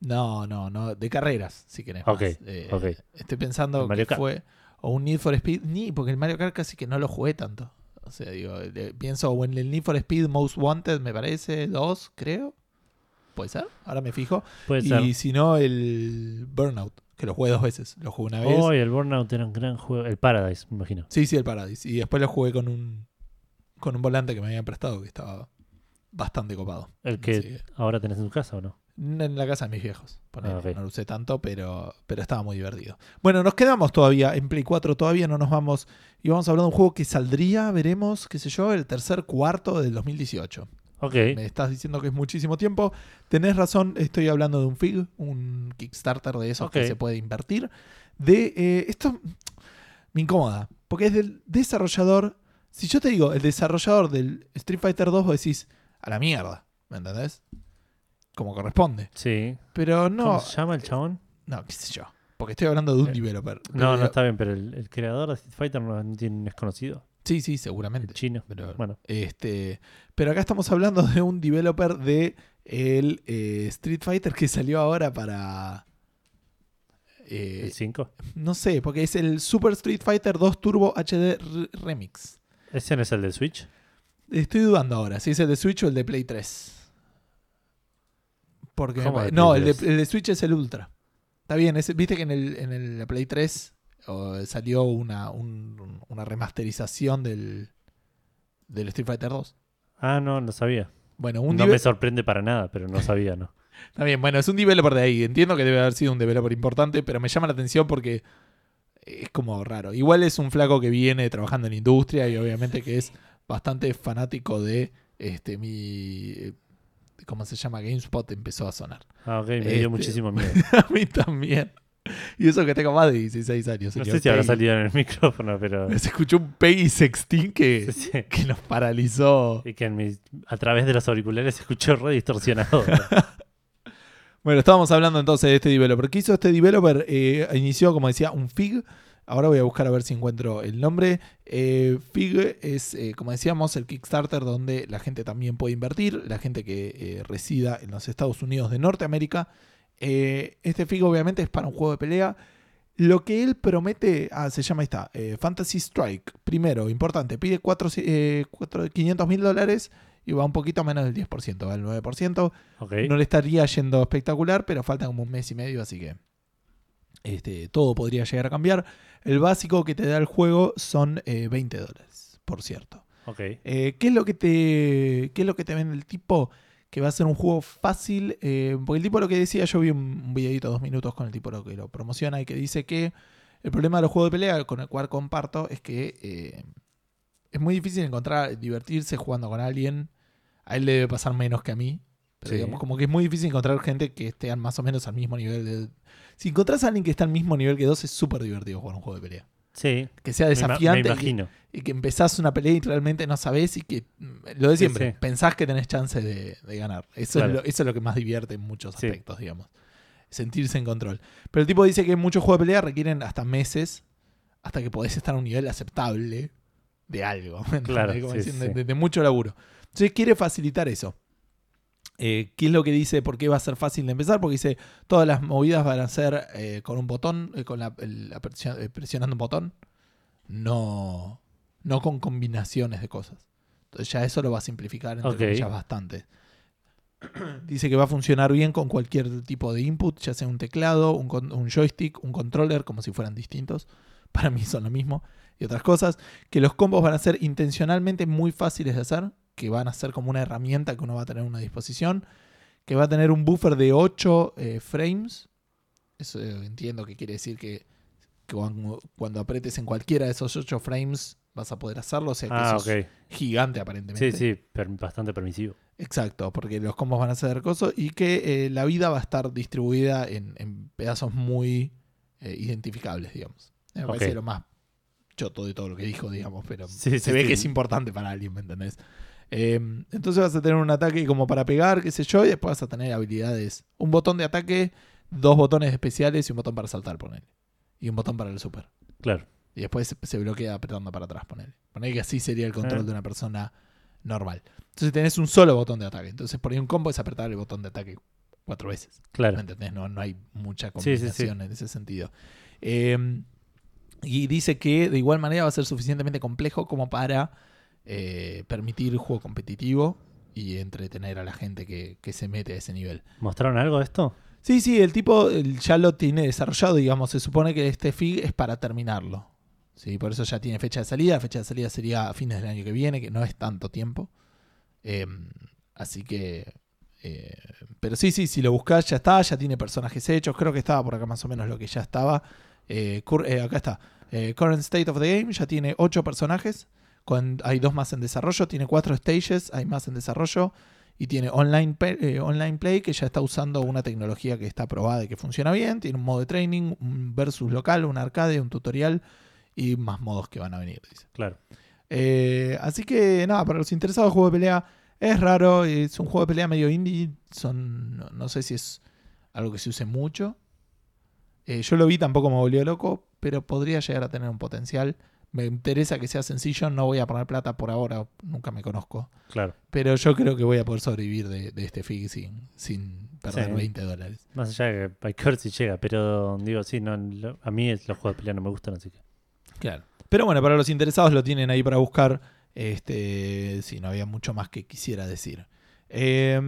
A: No, no, no. De carreras, si querés.
B: Ok.
A: Eh. Estoy pensando que
B: Kart.
A: fue. O un Need for Speed. Ni, porque el Mario Kart casi que no lo jugué tanto. O sea, digo, pienso o en el Need for Speed Most Wanted, me parece, dos, creo. Puede ser, ahora me fijo.
B: Puede
A: y
B: ser.
A: si no, el Burnout, que lo jugué dos veces. Lo jugué una vez.
B: Oh, y el Burnout era un gran juego. El Paradise, me imagino.
A: Sí, sí, el Paradise. Y después lo jugué con un con un volante que me habían prestado que estaba bastante copado.
B: El que ahora tenés en tu casa o no.
A: en la casa de mis viejos. ponele.
B: Ah.
A: No lo usé tanto, pero, pero estaba muy divertido. Bueno, nos quedamos todavía en Play 4, todavía no nos vamos. Y vamos a hablar de un juego que saldría, veremos, qué sé yo, el tercer cuarto del 2018.
B: Ok.
A: Me estás diciendo que es muchísimo tiempo. Tenés razón, estoy hablando de un FIG, un Kickstarter de esos que se puede invertir. De eh, esto me incomoda, porque es del desarrollador. Si yo te digo, el desarrollador del Street Fighter 2, vos decís, a la mierda, ¿me entendés? Como corresponde.
B: Sí.
A: Pero
B: ¿Cómo
A: no,
B: se llama el chabón?
A: no, qué sé yo. Porque estoy hablando de un
B: Eh,
A: developer.
B: No, no está bien, pero el, el creador de Street Fighter no es conocido.
A: Sí, sí,
B: El
A: seguramente.
B: chino.
A: Pero,
B: Bueno,
A: este, pero acá estamos hablando de un developer de el eh, Street Fighter que salió ahora para. eh,
B: el 5.
A: no sé, porque es el Super Street Fighter 2 Turbo HD Re- Remix.
B: ¿Ese no es el de Switch?
A: Estoy dudando ahora si es el de Switch o el de Play 3. Porque me
B: ¿Cómo
A: pa-
B: de
A: no, el de,
B: 3?
A: el de Switch es el Ultra. Está bien, viste que en el, en el la Play 3 salió una, un- una remasterización del, del Street Fighter 2.
B: Ah, no, no sabía.
A: Bueno, un
B: no me sorprende para nada, pero no sabía, ¿no?
A: Está bien, bueno, es un developer de ahí. Entiendo que debe haber sido un developer importante, pero me llama la atención porque es como raro. Igual es un flaco que viene trabajando en industria y obviamente que es bastante fanático de este mi ¿cómo se llama? GameSpot empezó a sonar.
B: Ah, ok, me
A: Este-
B: dio muchísimo miedo.
A: a mí también. Y eso que tengo más de 16 años.
B: No sé si habrá salido en el micrófono, pero.
A: Se escuchó un Peggy Sextin que,
B: Sí.
A: que nos paralizó.
B: Y que en a través de los auriculares se escuchó re distorsionado.
A: Bueno, estábamos hablando entonces de este developer. ¿Qué hizo este developer? Eh, inició, como decía, un FIG. Ahora voy a buscar a ver si encuentro el nombre. Eh, FIG es, eh, como decíamos, el Kickstarter donde la gente también puede invertir, la gente que resida en los Estados Unidos de Norteamérica. Eh, este FIG obviamente es para un juego de pelea. Lo que él promete, ah, se llama ahí está, eh, Fantasy Strike. Primero, importante, pide 4, 500 mil dólares y va un poquito menos del 10%, va al 9%.
B: ok.
A: No le estaría yendo espectacular, pero falta como un mes y medio, así que este, todo podría llegar a cambiar. El básico que te da el juego son eh, 20 dólares, por cierto.
B: ok.
A: Eh, ¿qué, es lo que te, ¿Qué es lo que te vende el tipo? Que va a ser un juego fácil. eh, porque el tipo lo que decía, yo vi un, videito de dos minutos con el tipo lo que lo promociona y que dice que el problema de los juegos de pelea con el cual comparto es que eh, es muy difícil encontrar, divertirse jugando con alguien. A él le debe pasar menos que a mí. Pero
B: Sí.
A: digamos, como que es muy difícil encontrar gente que esté más o menos al mismo nivel de. Si encontrás a alguien que está al mismo nivel que dos, es súper divertido jugar un juego de pelea.
B: Sí,
A: Que sea
B: me, ima- me
A: desafiante y que- y que empezás una pelea y realmente no sabés y que, mm, lo de siempre,
B: sí.
A: pensás que tenés chance de, de ganar. Eso,
B: Claro.
A: es lo, eso es lo que más divierte en muchos
B: Sí.
A: aspectos, digamos. Sentirse en control. Pero el tipo dice que muchos juegos de pelea requieren hasta meses hasta que podés estar a un nivel aceptable de algo.
B: Claro,
A: Como
B: sí,
A: diciendo,
B: sí.
A: de, de mucho laburo. Entonces quiere facilitar eso. Eh, ¿Qué es lo que dice? ¿Por qué va a ser fácil de empezar? Porque dice, todas las movidas van a ser eh, con un botón, eh, con la, el- la presión- presionando un botón, no, no con combinaciones de cosas. Entonces ya eso lo va a simplificar entre
B: Ok.
A: comillas, bastante. Dice que va a funcionar bien con cualquier tipo de input, ya sea un teclado, un joystick, un controller, como si fueran distintos. Para mí son lo mismo. Y otras cosas. Que los combos van a ser intencionalmente muy fáciles de hacer. Que van a ser como una herramienta que uno va a tener a una disposición. Que va a tener un buffer de 8 eh, frames. Eso eh, entiendo que quiere decir que, que cuando, cuando apretes en cualquiera de esos 8 frames vas a poder hacerlo. O sea que
B: Ah,
A: eso es gigante aparentemente.
B: Sí, sí, per- bastante permisivo.
A: Exacto, porque los combos van a ser cosas y que eh, la vida va a estar distribuida en, en pedazos muy eh, identificables, digamos. Me parece lo más choto de todo lo que dijo, digamos, pero
B: Sí,
A: se
B: sí,
A: ve
B: sí.
A: que es importante para alguien, ¿me entendés? Eh, entonces vas a tener un ataque como para pegar, qué sé yo, y después vas a tener habilidades. Un botón de ataque, dos botones especiales y un botón para saltar, ponele. Y un botón para el super.
B: Claro.
A: Y después se- bloquea apretando para atrás, ponele. Ponele que así sería el control
B: Ah.
A: de una persona normal. Entonces tenés un solo botón de ataque. Entonces por ahí un combo es apretar el botón de ataque cuatro veces.
B: Claro.
A: ¿Me entendés? No, no hay mucha
B: Sí, sí, sí.
A: combinación en ese sentido. Eh, y dice que de igual manera va a ser suficientemente complejo como para eh, permitir juego competitivo y entretener a la gente que, que se mete a ese nivel.
B: ¿Mostraron algo de esto?
A: Sí, sí, el tipo ya lo tiene desarrollado, digamos. Se supone que este FIG es para terminarlo. Sí, por eso ya tiene fecha de salida. Fecha de salida sería a fines del año que viene, que no es tanto tiempo. Eh, así que. eh, pero sí, sí, si lo buscas ya está, ya tiene personajes hechos. Creo que estaba por acá más o menos lo que ya estaba. Eh, eh, acá está. Current State of the Game ya tiene 8 personajes. Con, hay dos más en desarrollo. Tiene 4 stages, hay más en desarrollo. Y tiene online, eh, online Play que ya está usando una tecnología que está probada y que funciona bien. Tiene un modo de training, un versus local, un arcade, un tutorial y más modos que van a venir. Dice.
B: Claro.
A: Eh, así que nada, para los interesados de juego de pelea es raro, es un juego de pelea medio indie, son no, no sé si es algo que se use mucho. Eh, yo lo vi, tampoco me volvió loco, pero podría llegar a tener un potencial. Me interesa que sea sencillo, no voy a poner plata por ahora, nunca me conozco.
B: Claro.
A: Pero yo creo que voy a poder sobrevivir de, de este FIG sin, sin perder
B: Sí.
A: 20 dólares.
B: Más allá de que hay que ver si llega, pero digo, sí, no, lo- a mí los juegos de pelea no me gustan, así que.
A: Claro. Pero bueno, para los interesados lo tienen ahí para buscar. Este, si no había mucho más que quisiera decir. Eh,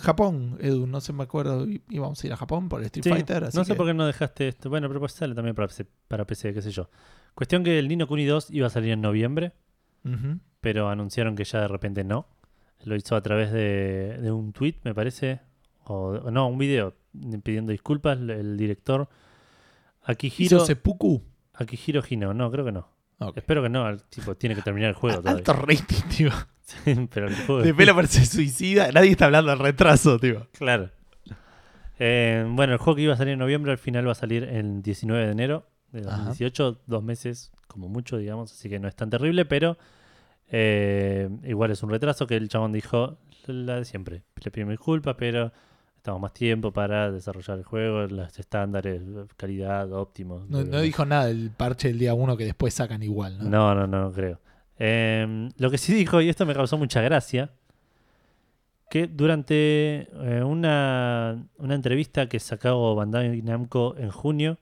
A: Japón, Edu, no se me acuerdo. Íbamos a ir a Japón por el Street
B: Sí,
A: Fighter. Así
B: no sé
A: que-
B: por qué no dejaste esto. Bueno, pero pues sale también para PC, para PC, qué sé yo. Cuestión que el Nino Kuni 2 iba a salir en noviembre, pero anunciaron que ya de repente no. Lo hizo a través de, de un tweet, me parece. O, no, un video pidiendo disculpas. El, director Akihiro,
A: ¿Hizo Seppuku?
B: Akihiro Hino. No, creo que no. Espero que no. el tipo tiene que terminar el juego todavía.
A: Alto rating, tío.
B: Sí, pero el juego
A: De pelo parece suicida. Nadie está hablando del retraso, tío.
B: Claro. Eh, bueno, el juego que iba a salir en noviembre al final va a salir el 19 de enero de
A: Ajá.
B: 2018, dos meses como mucho, digamos, así que no es tan terrible, pero eh, igual es un retraso que el chabón dijo la de siempre. Le pido disculpas, pero estamos más tiempo para desarrollar el juego, los estándares, calidad, óptimos.
A: No, no dijo nada del parche del día 1 que después sacan igual, ¿no?
B: No, no, no, no creo. Eh, lo que sí dijo, y esto me causó mucha gracia, que durante eh, una, una entrevista que sacó Bandai Namco en junio,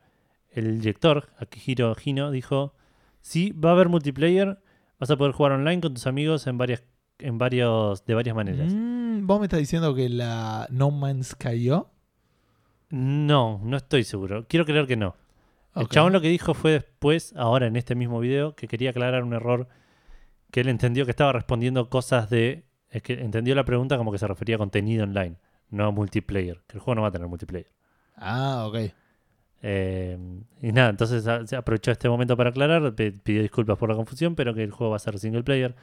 B: el director, Akihiro Hino, dijo, sí, va a haber multiplayer, vas a poder jugar online con tus amigos en varias en varios de varias maneras.
A: Mm, ¿Vos me estás diciendo que la No Man's cayó?
B: No, no estoy seguro. Quiero creer que no. El chabón lo que dijo fue después, ahora en este mismo video, que quería aclarar un error que él entendió que estaba respondiendo cosas de Es que entendió la pregunta como que se refería a contenido online, no a multiplayer. Que el juego no va a tener multiplayer.
A: Ah, ok.
B: Eh, y nada, entonces a- se aprovechó este momento para aclarar, pidió disculpas por la confusión, pero que el juego va a ser single player,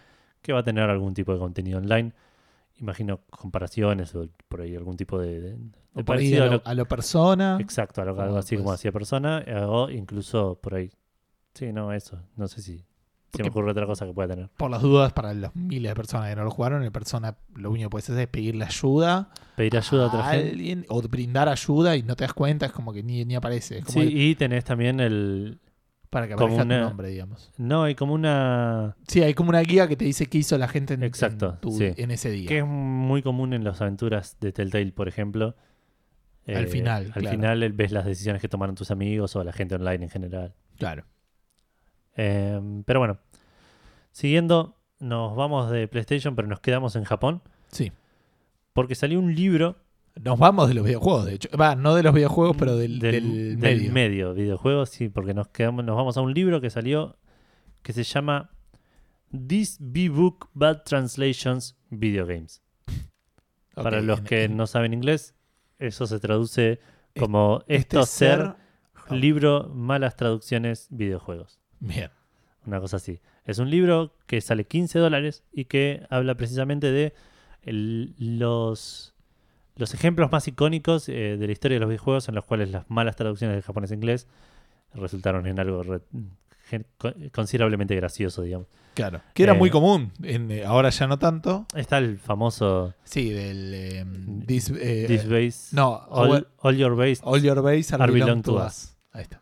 B: que va a tener algún tipo de contenido online. Imagino comparaciones o por ahí algún tipo de, de- parecido
A: a
B: a
A: lo,
B: lo-
A: a lo persona.
B: Exacto, algo,
A: Como
B: algo así como
A: pues-
B: hacía persona, eh, o incluso por ahí. Sí, no, eso. No sé si se me ocurre otra cosa que pueda tener.
A: Por las dudas, para los miles de personas que no lo jugaron, el persona lo único que puedes hacer es pedirle ayuda
B: Pedir ayuda a otra gente.
A: alguien o brindar ayuda y no te das cuenta, es como que ni, ni aparece. Como
B: Sí,
A: el-
B: y tenés también el.
A: para que
B: como
A: aparezca tu
B: una-
A: nombre, digamos.
B: No, hay como una.
A: Sí, hay como una guía que te dice qué hizo la gente en,
B: Exacto,
A: en tu-
B: sí.
A: en ese día.
B: que es muy común en las aventuras de Telltale, por ejemplo.
A: Al final,
B: Al
A: claro.
B: final eh, ves las decisiones que tomaron tus amigos o la gente online en general.
A: Claro.
B: Eh, pero bueno, siguiendo, nos vamos de PlayStation, pero nos quedamos en Japón.
A: Sí.
B: Porque salió un libro
A: Nos vamos de los videojuegos, de hecho. Va, no de los videojuegos, pero del, del medio.
B: medio, videojuegos, sí, porque nos quedamos, nos vamos a un libro que salió que se llama This B-Book Bad Translations Video Games. Para los que
A: en-
B: no saben inglés, eso se traduce como
A: este
B: esto ser
A: oh,
B: libro malas traducciones videojuegos.
A: Bien.
B: Una cosa así. Es un libro que sale 15 dólares y que habla precisamente de el- los, los ejemplos más icónicos eh, de la historia de los videojuegos en los cuales las malas traducciones de japonés a inglés resultaron en algo re- considerablemente gracioso, digamos.
A: Claro. Que era
B: Eh,
A: muy común. en, eh, ahora ya no tanto.
B: Está el famoso
A: Sí, del. eh, this,
B: This Base,
A: no,
B: all, Your Base,
A: all Your Base are belong,
B: belong
A: to
B: to
A: us. Ahí está.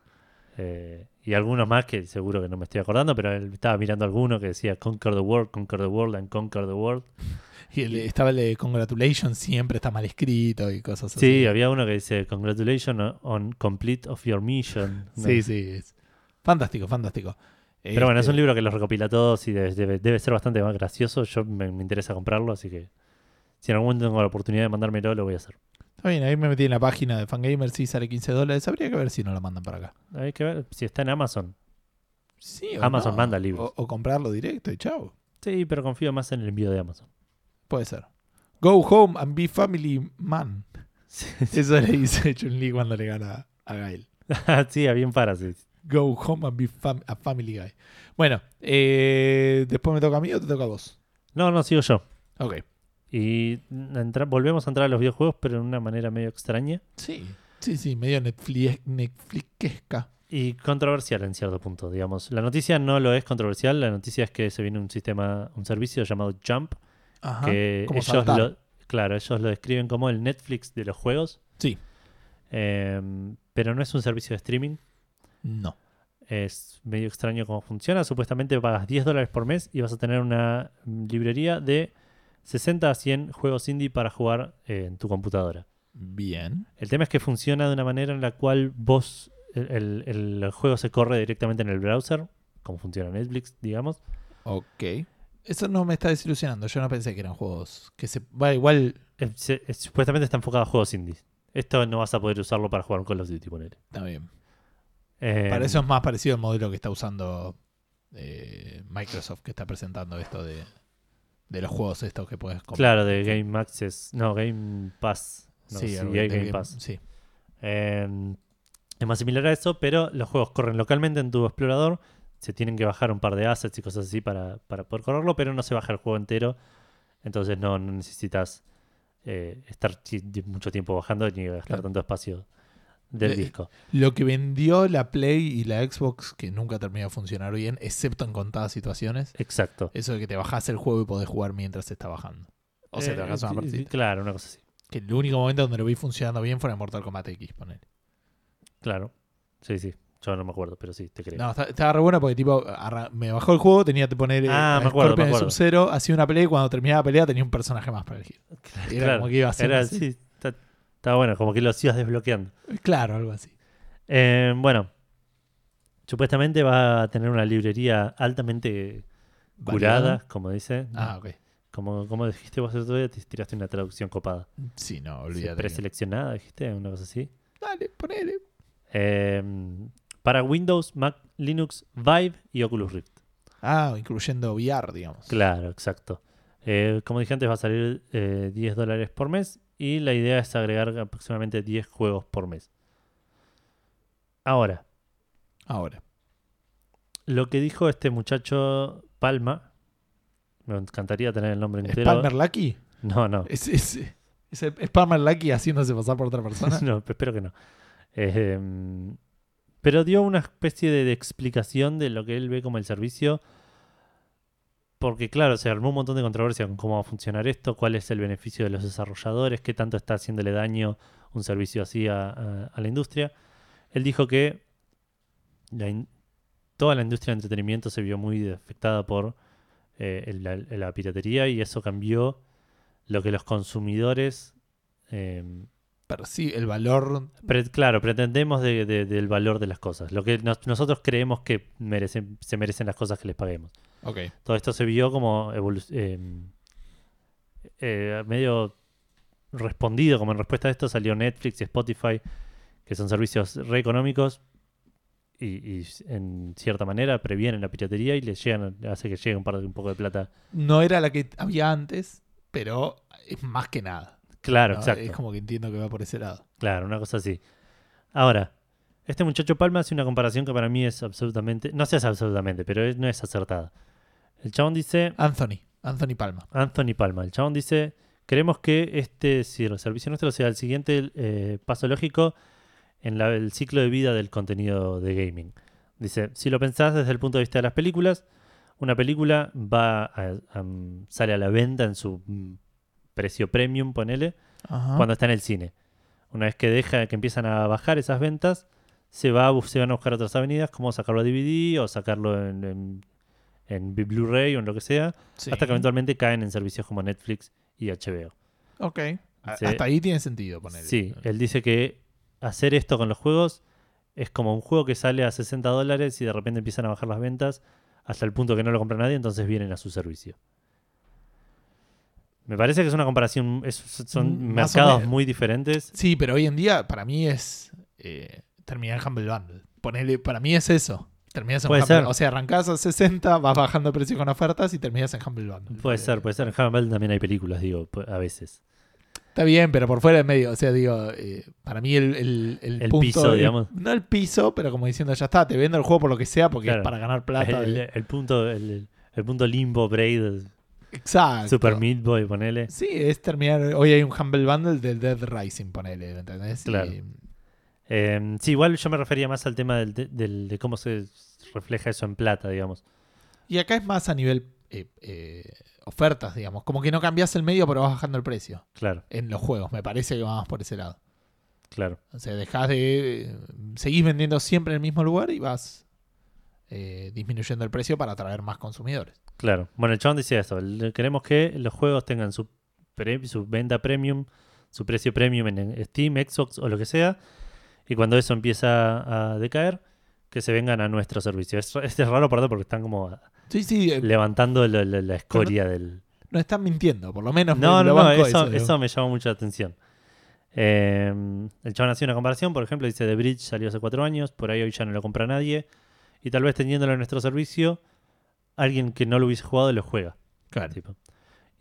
B: Y algunos más que seguro que no me estoy acordando, pero él estaba mirando alguno que decía Conquer the World, Conquer the World and Conquer the World.
A: Y el, estaba el de Congratulations, siempre está mal escrito y cosas así.
B: Sí, había uno que dice Congratulations on complete of your mission. ¿no?
A: Sí, sí. es fantástico, fantástico.
B: Pero bueno, es
A: Este,
B: un libro que los recopila todos y debe, debe- debe ser bastante más gracioso. Yo me, me interesa comprarlo, así que si en algún momento tengo la oportunidad de mandármelo, lo voy a hacer.
A: Está bien, ahí me metí en la página de Fangamer, sí sale 15 dólares. Habría que ver si no lo mandan para acá.
B: Hay que ver si está en Amazon.
A: Sí, o
B: Amazon
A: no.
B: manda libros.
A: O, o comprarlo directo y chao.
B: Sí, pero confío más en el envío de Amazon.
A: Puede ser. Go home and be family man.
B: Sí,
A: Eso le dice Chun-Li cuando le gana a Gael.
B: sí, bien para, sí.
A: Go home and be fam- a family guy. Bueno, eh, después me toca a mí o te toca a vos.
B: No, no, sigo yo.
A: Ok.
B: Y entra- volvemos a entrar a los videojuegos, pero de una manera medio extraña
A: Sí. Sí, sí, medio Netflix, Netflixesca.
B: y controversial en cierto punto, digamos. La noticia no lo es controversial, la noticia es que se viene un sistema, un servicio llamado Jump,
A: Ajá.
B: que
A: como
B: ellos
A: saltar.
B: lo, claro, ellos lo describen como el Netflix de los juegos.
A: Sí.
B: Em, pero no es un servicio de streaming.
A: No.
B: Es medio extraño cómo funciona. Supuestamente pagas 10 dólares por mes y vas a tener una librería de 60 a 100 juegos indie para jugar eh, en tu computadora.
A: Bien.
B: El tema es que funciona de una manera en la cual vos, el, el- el juego se corre directamente en el browser, como funciona Netflix, digamos.
A: Ok. Eso no me está desilusionando. Yo no pensé que eran juegos que se. Va, igual.
B: Se- supuestamente está enfocado a juegos indies. Esto no vas a poder usarlo para jugar un Call of Duty, ponele.
A: Está bien.
B: Eh,
A: Para eso es más parecido al modelo que está usando eh, Microsoft, que está presentando esto de, de los juegos estos que puedes comprar.
B: Claro, de Game Access. No, Game Pass. No,
A: sí,
B: sí,
A: de
B: Game Pass.
A: Sí.
B: Eh, es más similar a eso, pero los juegos corren localmente en tu explorador. Se tienen que bajar un par de assets y cosas así para, para poder correrlo, pero no se baja el juego entero. Entonces no, no necesitas eh, estar mucho tiempo bajando ni gastar
A: Claro.
B: tanto espacio del
A: Eh,
B: disco.
A: Lo que vendió la Play y la Xbox, que nunca terminó de funcionar bien, excepto en contadas situaciones,
B: Exacto.
A: eso de que te bajás el juego y podés jugar mientras se está bajando. O sea, te
B: Eh,
A: bajás una
B: sí,
A: partida.
B: Claro, una cosa así.
A: Que el único momento donde lo vi funcionando bien fue en Mortal Kombat X, ponele.
B: Claro. Sí, sí. Yo no me acuerdo, pero sí, te creo.
A: No, estaba re bueno porque tipo me bajó el juego, tenía que poner eh,
B: Ah,
A: a
B: me acuerdo, me acuerdo.
A: Sub-Zero, hacía una pelea y cuando terminaba la pelea tenía un personaje más para elegir. Era
B: Claro,
A: como que iba haciendo
B: Era
A: así.
B: así. Está, bueno, como que los ibas desbloqueando.
A: Claro, algo así.
B: Eh, bueno, supuestamente va a tener una librería altamente curada, como dice.
A: Ah, ok.
B: Como, como dijiste vos otro día, te tiraste una traducción copada.
A: Sí, no, olvídate.
B: preseleccionada, dijiste, una cosa así.
A: Dale, ponele.
B: Eh, para Windows, Mac, Linux, Vive y Oculus Rift.
A: Ah, incluyendo VR, digamos.
B: Claro, exacto. Eh, como dije antes, va a salir eh, 10 dólares por mes y la idea es agregar aproximadamente 10 juegos por mes. Ahora,
A: Ahora.
B: lo que dijo este muchacho Palma, me encantaría tener el nombre
A: ¿Es
B: entero.
A: Palmer Lucky?
B: No, no.
A: ¿Es, es, es, es Palmer Lucky haciéndose pasar por otra persona?
B: no, espero que no. Eh, pero dio una especie de, de explicación de lo que él ve como el servicio. Porque, claro, se armó un montón de controversia con cómo va a funcionar esto, cuál es el beneficio de los desarrolladores, qué tanto está haciéndole daño un servicio así a, a- a la industria. Él dijo que la in- toda la industria de entretenimiento se vio muy afectada por eh, el- la, la piratería y eso cambió lo que los consumidores eh,
A: Pero sí, el valor.
B: Pre- claro, pretendemos de- de- del valor de las cosas. Lo que nos- nosotros creemos que merecen, se merecen las cosas que les paguemos. Todo esto se vio como evolu- eh, eh, medio respondido, como en respuesta a esto salió Netflix y Spotify, que son servicios re económicos y, y en cierta manera previenen la piratería y les llegan, hace que llegue un, par de- un poco de plata.
A: No era la que había antes, pero es más que nada.
B: Claro,
A: ¿no?
B: exacto.
A: Es como que entiendo que va por ese lado.
B: Claro, una cosa así. Ahora, este muchacho Palma hace una comparación que para mí es absolutamente, no sé si es absolutamente, pero es- no es acertada. El chabón dice,
A: Anthony. Anthony Palma.
B: Anthony Palma, el chabón dice, queremos que este si el servicio nuestro sea el siguiente eh, paso lógico en la- el ciclo de vida del contenido de gaming. Dice, si lo pensás desde el punto de vista de las películas, una película va a- a- sale a la venta en su mm, precio premium, ponele,
A: Ajá.
B: cuando está en el cine. Una vez que deja, que empiezan a bajar esas ventas, se, va a, se van a buscar otras avenidas, como sacarlo a DVD o sacarlo en, en, en Blu-ray o en lo que sea,
A: Sí.
B: hasta que eventualmente caen en servicios como Netflix y HBO.
A: Ok. Hasta ahí tiene sentido poner.
B: Sí, él dice que hacer esto con los juegos es como un juego que sale a 60 dólares y de repente empiezan a bajar las ventas hasta el punto que no lo compra nadie, entonces vienen a su servicio. Me parece que es una comparación, es- son
A: Mm, más
B: mercados muy diferentes.
A: Sí, pero hoy en día para mí es eh, terminar Humble Bundle. Ponele, para mí es eso. Terminas en
B: Puede
A: Humble-
B: ser.
A: O sea, arrancás a 60, vas bajando el precio con ofertas y terminas en Humble Bundle.
B: Puede ser, puede ser. En Humble también hay películas, digo, a veces.
A: Está bien, pero por fuera del medio. O sea, digo, eh, para mí el, el, el
B: El
A: punto.
B: piso, digamos.
A: no el piso, pero como diciendo, ya está, te vendo el juego por lo que sea porque
B: Claro.
A: es para ganar plata.
B: El,
A: de-
B: punto, el, punto limbo, braid,
A: Exacto.
B: Super Meat Boy, ponele.
A: Sí, es terminar. Hoy hay un Humble Bundle del Dead Rising, ponele, ¿me ¿entendés?
B: Claro.
A: Y-
B: Eh, sí, igual yo me refería más al tema del, de, del- de cómo se refleja eso en plata, digamos.
A: Y acá es más a nivel eh, eh, ofertas, digamos. Como que no cambias el medio, pero vas bajando el precio
B: Claro,
A: en los juegos. Me parece que vamos por ese lado.
B: claro.
A: O sea, dejás de. eh, Seguís vendiendo siempre en el mismo lugar y vas eh, disminuyendo el precio para atraer más consumidores.
B: Claro. Bueno, el chabón decía eso. el- Queremos que los juegos tengan su, pre- su venta premium, su precio premium en Steam, Xbox o lo que sea. Y cuando eso empieza a decaer, que se vengan a nuestro servicio. Es, es raro, perdón, porque están como
A: Sí, sí. eh,
B: levantando la, la- la escoria del...
A: no están mintiendo, por lo menos.
B: No,
A: me-
B: no, no, eso, eso me llamó mucha atención. Eh, el chabón hacía una comparación, por ejemplo, dice The Bridge salió hace cuatro años, por ahí hoy ya no lo compra nadie. Y tal vez teniéndolo en nuestro servicio, alguien que no lo hubiese jugado lo juega.
A: Claro.
B: tipo.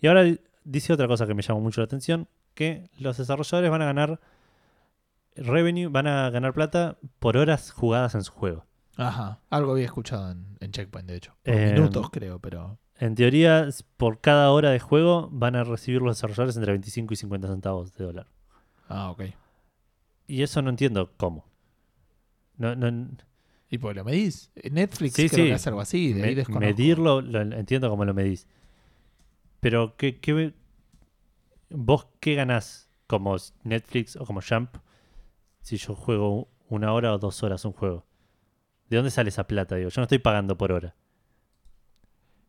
B: Y ahora di- dice otra cosa que me llamó mucho la atención, que los desarrolladores van a ganar revenue, van a ganar plata por horas jugadas en su juego.
A: Ajá. Algo había escuchado en, en Checkpoint, de hecho. Por
B: Eh,
A: minutos, creo, pero.
B: En teoría, por cada hora de juego van a recibir los desarrolladores entre 25 y 50 centavos de dólar.
A: Ah, ok.
B: Y eso no entiendo cómo. No, no,
A: ¿Y pues lo medís? Netflix
B: Sí,
A: creo
B: sí.
A: que hace algo así. De ahí
B: me-
A: desconozco.
B: medirlo, lo entiendo cómo lo medís. Pero, ¿qué, qué- vos qué ganás como Netflix o como Jump si yo juego una hora o dos horas un juego? ¿De dónde sale esa plata? Yo no estoy pagando por hora.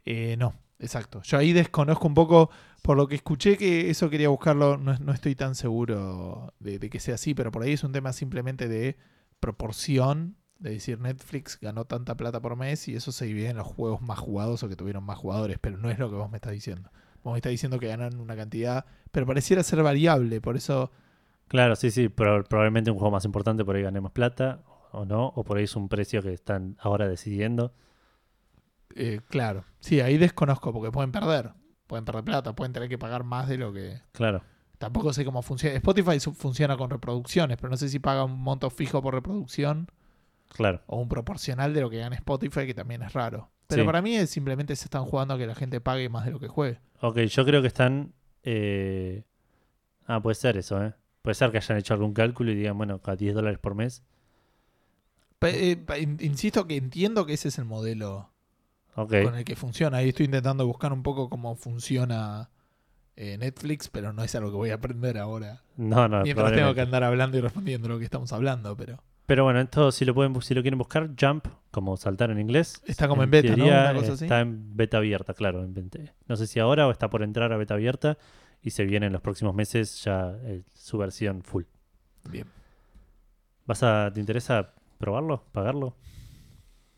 A: Eh, no, exacto. Yo ahí desconozco un poco, por lo que escuché que eso quería buscarlo, no, no estoy tan seguro de, de que sea así, pero por ahí es un tema simplemente de proporción, de decir Netflix ganó tanta plata por mes y eso se divide en los juegos más jugados o que tuvieron más jugadores, pero no es lo que vos me estás diciendo. Vos me estás diciendo que ganan una cantidad, pero pareciera ser variable, por eso...
B: Claro, sí, sí, pero probablemente un juego más importante por ahí gane más plata o no, o por ahí es un precio que están ahora decidiendo.
A: eh, claro, sí, ahí desconozco porque pueden perder. pueden perder plata, pueden tener que pagar más de lo que...
B: Claro.
A: Tampoco sé cómo funciona. Spotify funciona con reproducciones, pero no sé si paga un monto fijo por reproducción
B: Claro.
A: o un proporcional de lo que gana Spotify, que también es raro. Pero
B: Sí.
A: para mí es simplemente se están jugando a que la gente pague más de lo que juegue.
B: Ok, yo creo que están. eh, Ah, puede ser eso, ¿eh? Puede ser que hayan hecho algún cálculo y digan, bueno, a 10 dólares por mes.
A: Eh, insisto que entiendo que ese es el modelo con el que funciona. Ahí estoy intentando buscar un poco cómo funciona eh, Netflix, pero no es algo que voy a aprender ahora.
B: No, no,
A: Mientras tengo que andar hablando y respondiendo lo que estamos hablando, pero
B: Pero bueno, esto si lo pueden si lo quieren buscar, Jump, como saltar en inglés.
A: Está como en beta, ¿no?
B: teoría,
A: Una cosa así.
B: Está en beta abierta, claro. en beta- No sé si ahora o está por entrar a beta abierta y se viene en los próximos meses ya eh, su versión full.
A: bien.
B: ¿Vas a, ¿Te interesa probarlo? ¿Pagarlo?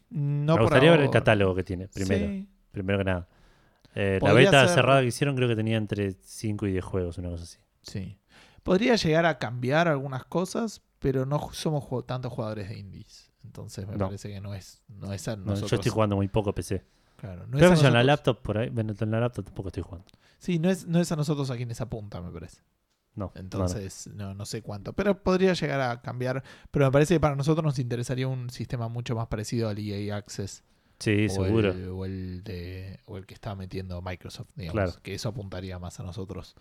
A: No
B: Me
A: por
B: gustaría ver el catálogo que tiene, primero.
A: Sí.
B: Primero que nada. Eh, la beta
A: ser-
B: cerrada que hicieron creo que tenía entre 5 y 10 juegos, una cosa así.
A: Sí. Podría llegar a cambiar algunas cosas, pero no somos tantos jugadores de indies. Entonces me
B: No.
A: parece que no es, no es a
B: No,
A: nosotros.
B: yo estoy jugando muy poco PC.
A: Claro, no
B: Creo
A: es
B: que yo en la laptop por ahí, bueno, en la laptop tampoco estoy jugando.
A: Sí, no es, no es a nosotros a quienes apunta, me parece.
B: No.
A: Entonces, no, no sé cuánto. Pero podría llegar a cambiar. Pero me parece que para nosotros nos interesaría un sistema mucho más parecido al EA Access.
B: Sí,
A: o
B: seguro.
A: El, o, el de, o el que está metiendo Microsoft, digamos.
B: Claro.
A: Que eso apuntaría más a nosotros.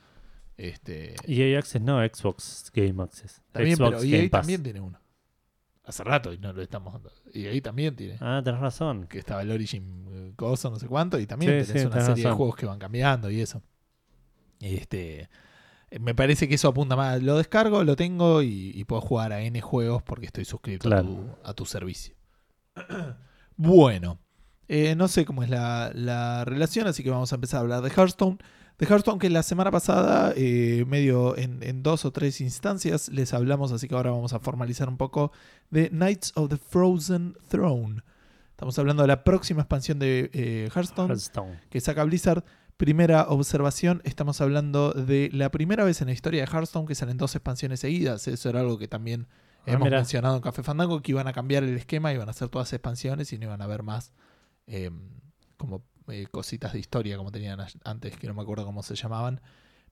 A: Este,
B: EA Access no, Xbox Game Access.
A: también,
B: Xbox
A: pero
B: Game
A: EA
B: Pass.
A: también tiene uno. Hace rato y no lo estamos dando. EA también tiene.
B: Ah, tenés razón.
A: Que estaba el Origin eh, Cosa, no sé cuánto. Y también
B: Sí,
A: tenés
B: sí,
A: una
B: tenés
A: serie de juegos que van cambiando y eso. Este. eh, Me parece que eso apunta más. Lo descargo, lo tengo y, y puedo jugar a N juegos porque estoy suscrito a, tu, a tu servicio. bueno, eh, no sé cómo es la, la relación, así que vamos a empezar a hablar de Hearthstone. De Hearthstone que la semana pasada, eh, medio en, en dos o tres instancias, les hablamos, así que ahora vamos a formalizar un poco de Knights of the Frozen Throne. Estamos hablando de la próxima expansión de eh, Hearthstone
B: Hearthstone.
A: que saca Blizzard. Primera observación, estamos hablando de la primera vez en la historia de Hearthstone que salen dos expansiones seguidas. Eso era algo que también
B: Ah,
A: hemos mencionado en Café Fandango, que iban a cambiar el esquema, iban a hacer todas expansiones y no iban a haber más eh, como eh, cositas de historia como tenían antes, que no me acuerdo cómo se llamaban,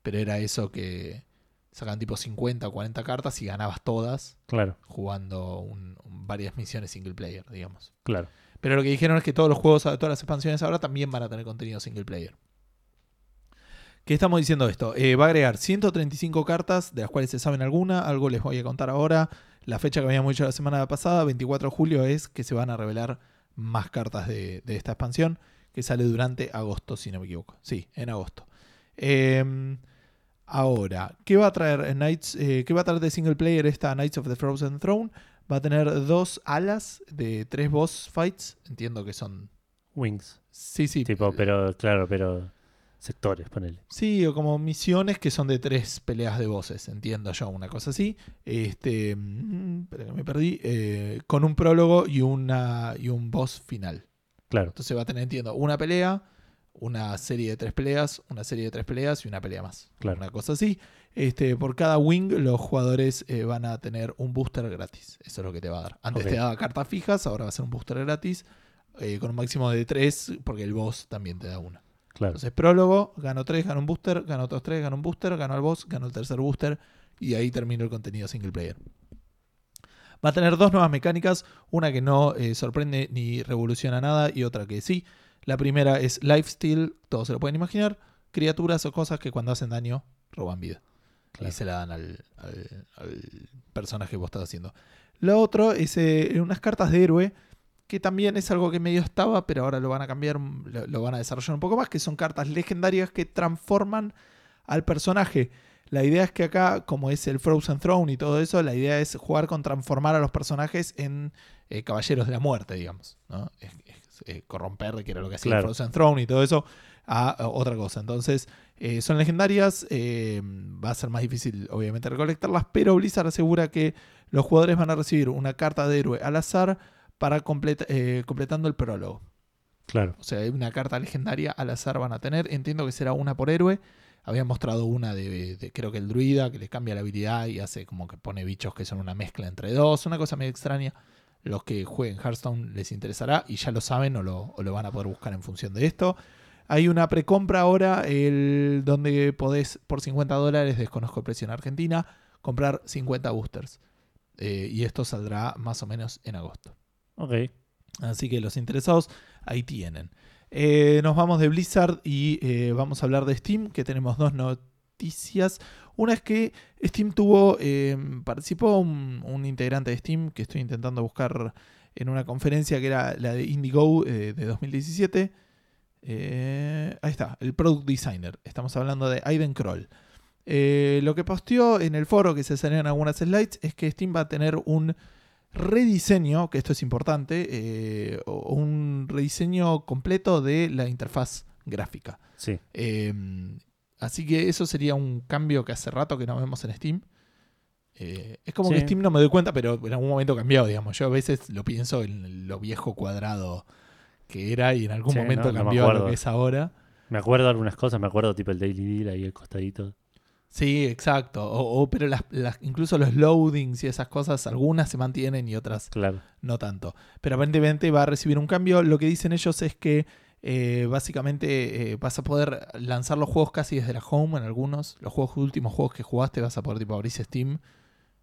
A: pero era eso que sacan tipo 50 o 40 cartas y ganabas todas
B: Claro,
A: jugando un- varias misiones single player, digamos.
B: claro.
A: Pero lo que dijeron es que todos los juegos, todas las expansiones ahora también van a tener contenido single player. ¿Qué estamos diciendo esto? Eh, va a agregar 135 cartas, de las cuales se saben alguna, algo les voy a contar ahora. La fecha que habíamos dicho la semana pasada, 24 de julio, es que se van a revelar más cartas de, de esta expansión, que sale durante agosto, si no me equivoco. Sí, en agosto. Eh, ahora, ¿qué va a traer Knights, eh, ¿qué va a traer de single player esta Knights of the Frozen Throne? Va a tener dos alas de tres boss fights. Entiendo que son.
B: Wings.
A: Sí, sí.
B: Tipo, pero, claro, pero sectores, ponele.
A: Sí, o como misiones que son de tres peleas de voces, entiendo yo, una cosa así. Este, mm, espera que me perdí. eh, con un prólogo y una y un boss final.
B: Claro,
A: Entonces va a tener, entiendo, una pelea, una serie de tres peleas, una serie de tres peleas y una pelea más.
B: Claro.
A: Una cosa así. Este, por cada wing los jugadores eh, van a tener un booster gratis. Eso es lo que te va a dar. Antes te daba cartas fijas, ahora va a ser un booster gratis. eh, con un máximo de tres, porque el boss también te da una.
B: claro.
A: Entonces, prólogo, gano 3, gano un booster, gano otros 3, gano un booster, gano al boss, gano el tercer booster y ahí termino el contenido single player. Va a tener dos nuevas mecánicas, una que no eh, sorprende ni revoluciona nada y otra que sí. La primera es lifesteal, todos se lo pueden imaginar, criaturas o cosas que cuando hacen daño roban vida.
B: Claro.
A: Y se la dan al, al- al personaje que vos estás haciendo. Lo otro es eh, unas cartas de héroe, que también es algo que medio estaba, pero ahora lo van a cambiar, lo, lo van a desarrollar un poco más, que son cartas legendarias que transforman al personaje. La idea es que acá, como es el Frozen Throne y todo eso, la idea es jugar con transformar a los personajes en eh, caballeros de la muerte, digamos. ¿no? Eh, corromper, que era lo que hacía
B: Claro.
A: Frozen Throne y todo eso, a, a otra cosa. Entonces, eh, son legendarias, eh, va a ser más difícil obviamente recolectarlas, pero Blizzard asegura que los jugadores van a recibir una carta de héroe al azar para completa- eh, completando el prólogo.
B: Claro.
A: O sea, una carta legendaria al azar van a tener. Entiendo que será una por héroe. Habían mostrado una de, de- creo que el druida, que les cambia la habilidad y hace como que pone bichos que son una mezcla entre dos. Una cosa medio extraña. Los que jueguen Hearthstone les interesará y ya lo saben o lo, o lo van a poder buscar en función de esto. Hay una precompra ahora el, donde podés por 50 dólares, desconozco el precio en Argentina, comprar 50 boosters. Eh, y esto saldrá más o menos en agosto.
B: Ok.
A: Así que los interesados ahí tienen. Eh, nos vamos de Blizzard y eh, vamos a hablar de Steam, que tenemos dos noticias. Una es que Steam tuvo, eh, participó un, un integrante de Steam que estoy intentando buscar en una conferencia que era la de Indigo eh, de 2017. Eh, ahí está, el Product Designer. Estamos hablando de Aiden Kroll. Eh, lo que posteó en el foro, que se salieron algunas slides, es que Steam va a tener un rediseño, que esto es importante, un rediseño completo de la interfaz gráfica.
B: Sí.
A: Así que eso sería un cambio que hace rato que no vemos en Steam. Eh, es como
B: Sí.
A: que Steam no me doy cuenta, pero en algún momento cambió, digamos. Yo a veces lo pienso en lo viejo cuadrado que era y en algún
B: Sí,
A: momento
B: no,
A: cambió a lo que es ahora.
B: Me acuerdo algunas cosas, me acuerdo tipo el Daily Deal ahí al costadito.
A: Sí, exacto. O, o- pero las, las- incluso los loadings y esas cosas, algunas se mantienen y otras
B: Claro.
A: no tanto. Pero aparentemente va a recibir un cambio. Lo que dicen ellos es que eh, básicamente eh, vas a poder lanzar los juegos casi desde la home en algunos. Los juegos últimos juegos que jugaste vas a poder tipo abrirse Steam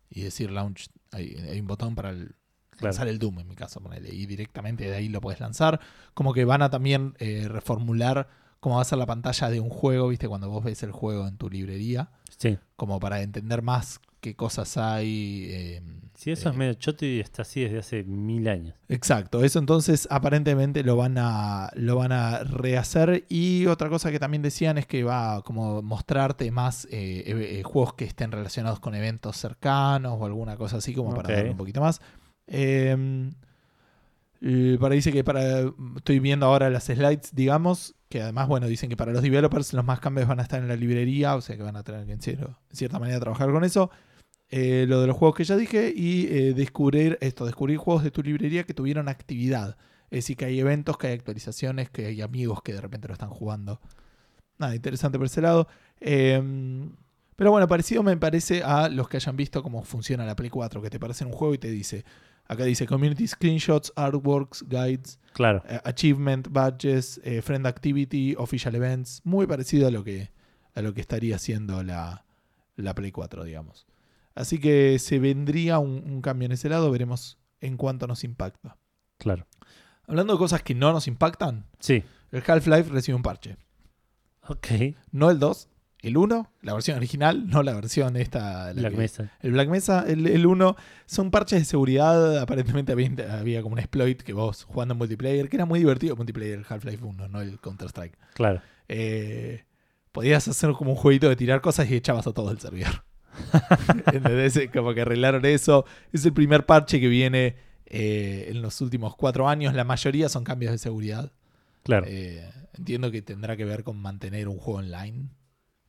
A: y decir launch. Hay, hay un botón para el-
B: Claro.
A: lanzar el Doom en mi caso, ponele, y directamente de ahí lo puedes lanzar. Como que van a también eh, reformular cómo va a ser la pantalla de un juego, viste, cuando vos ves el juego en tu librería
B: Sí.
A: como para entender más qué cosas hay. eh,
B: Sí, eso
A: eh,
B: es medio choto y está así desde hace mil años.
A: Exacto, eso entonces aparentemente lo van a lo van a rehacer y otra cosa que también decían es que va a como mostrarte más eh, eh, eh, juegos que estén relacionados con eventos cercanos o alguna cosa así como para
B: Ok.
A: darle un poquito más. Eh, eh, para dice que para estoy viendo ahora las slides, digamos, que además bueno dicen que para los developers los más cambios van a estar en la librería, o sea que van a tener que en, cierta manera trabajar con eso. Eh, lo de los juegos que ya dije y eh, descubrir esto, descubrir juegos de tu librería que tuvieron actividad. Es decir, que hay eventos, que hay actualizaciones, que hay amigos que de repente lo están jugando. Nada, interesante por ese lado. Eh, pero bueno, parecido me parece a los que hayan visto cómo funciona la Play 4, que te aparece en un juego y te dice, acá dice Community Screenshots, Artworks, Guides,
B: Claro.
A: eh, Achievement, Badges, eh, Friend Activity, Official Events. Muy parecido a lo que, a lo que estaría haciendo la, la Play 4, digamos. Así que se vendría un, un cambio en ese lado, veremos en cuánto nos impacta.
B: Claro.
A: Hablando de cosas que no nos impactan,
B: Sí.
A: el Half-Life recibe un parche.
B: Ok.
A: No el 2, el 1, la versión original, no la versión esta. la
B: La
A: que-
B: mesa.
A: El Black Mesa, el, el 1, son parches de seguridad. Aparentemente había, había como un exploit que vos jugando en multiplayer, que era muy divertido el multiplayer, Half-Life 1, no el Counter-Strike.
B: Claro.
A: Eh, podías hacer como un jueguito de tirar cosas y echabas a todo el servidor. ¿Entendés? Como que arreglaron eso. Es el primer parche que viene eh, en los últimos cuatro años. La mayoría son cambios de seguridad.
B: Claro.
A: Eh, entiendo que tendrá que ver con mantener un juego online.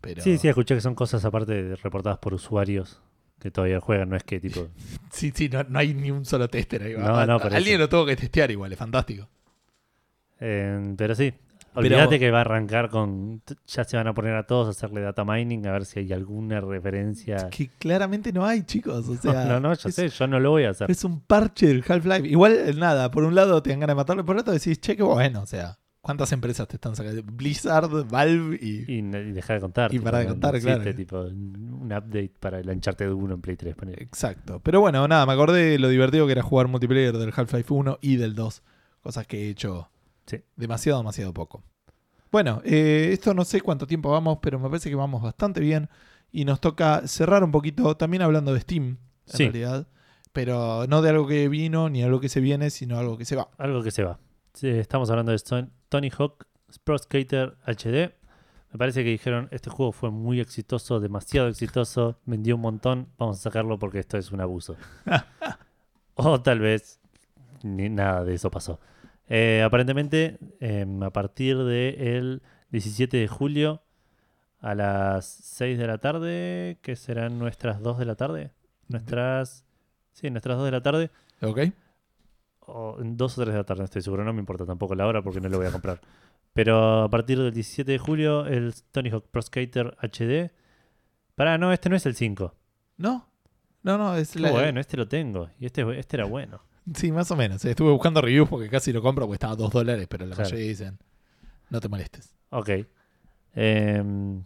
A: Pero
B: Sí, sí, escuché que son cosas aparte reportadas por usuarios que todavía juegan, no es que tipo...
A: sí, sí, no, no hay ni un solo tester ahí.
B: No, no,
A: Alguien
B: eso.
A: lo tuvo que testear igual, es fantástico.
B: Eh, pero sí,
A: Pero-
B: olvídate que va a arrancar con... Ya se van a poner a todos a hacerle data mining a ver si hay alguna referencia...
A: Que claramente no hay, chicos. O sea,
B: no, no, ya
A: es-
B: sé, yo no lo voy a hacer.
A: Es un parche del Half-Life. Igual, nada, por un lado te dan ganas de matarlo, por otro decís, che, qué bueno, o sea, ¿cuántas empresas te están sacando? Blizzard, Valve y...
B: Y, y dejar de contar.
A: Y para de contar,
B: existe,
A: claro.
B: tipo un update para el Uncharted 1 en Play 3. ponele.
A: Exacto. Pero bueno, nada, me acordé de lo divertido que era jugar multiplayer del Half-Life 1 y del 2. Cosas que he hecho
B: Sí.
A: demasiado, demasiado poco. Bueno, eh, esto no sé cuánto tiempo vamos, pero me parece que vamos bastante bien. Y nos toca cerrar un poquito, también hablando de Steam, en
B: Sí.
A: realidad. Pero no de algo que vino ni algo que se viene, sino algo que se va.
B: Algo que se va. Sí, estamos hablando de Tony Hawk Pro Skater HD. Me parece que dijeron, este juego fue muy exitoso, demasiado exitoso, vendió un montón, vamos a sacarlo porque esto es un abuso. o tal vez ni nada de eso pasó. Eh, aparentemente, em, a partir del 17 de julio a las 6 de la tarde, que serán nuestras 2 de la tarde, nuestras... Sí, nuestras 2 de la tarde,
A: ¿Ok?
B: O en dos o tres de la tarde, estoy seguro, no me importa tampoco la hora porque no lo voy a comprar. Pero a partir del 17 de julio, el Tony Hawk Pro Skater HD. Pará, no, este no es el 5.
A: ¿No? No, no, es la...
B: bueno, este lo tengo. Y este, este era bueno.
A: Sí, más o menos. Estuve buscando reviews porque casi lo compro porque estaba a 2 dólares, pero la
B: Claro.
A: mayoría dicen No te molestes.
B: Ok. Em,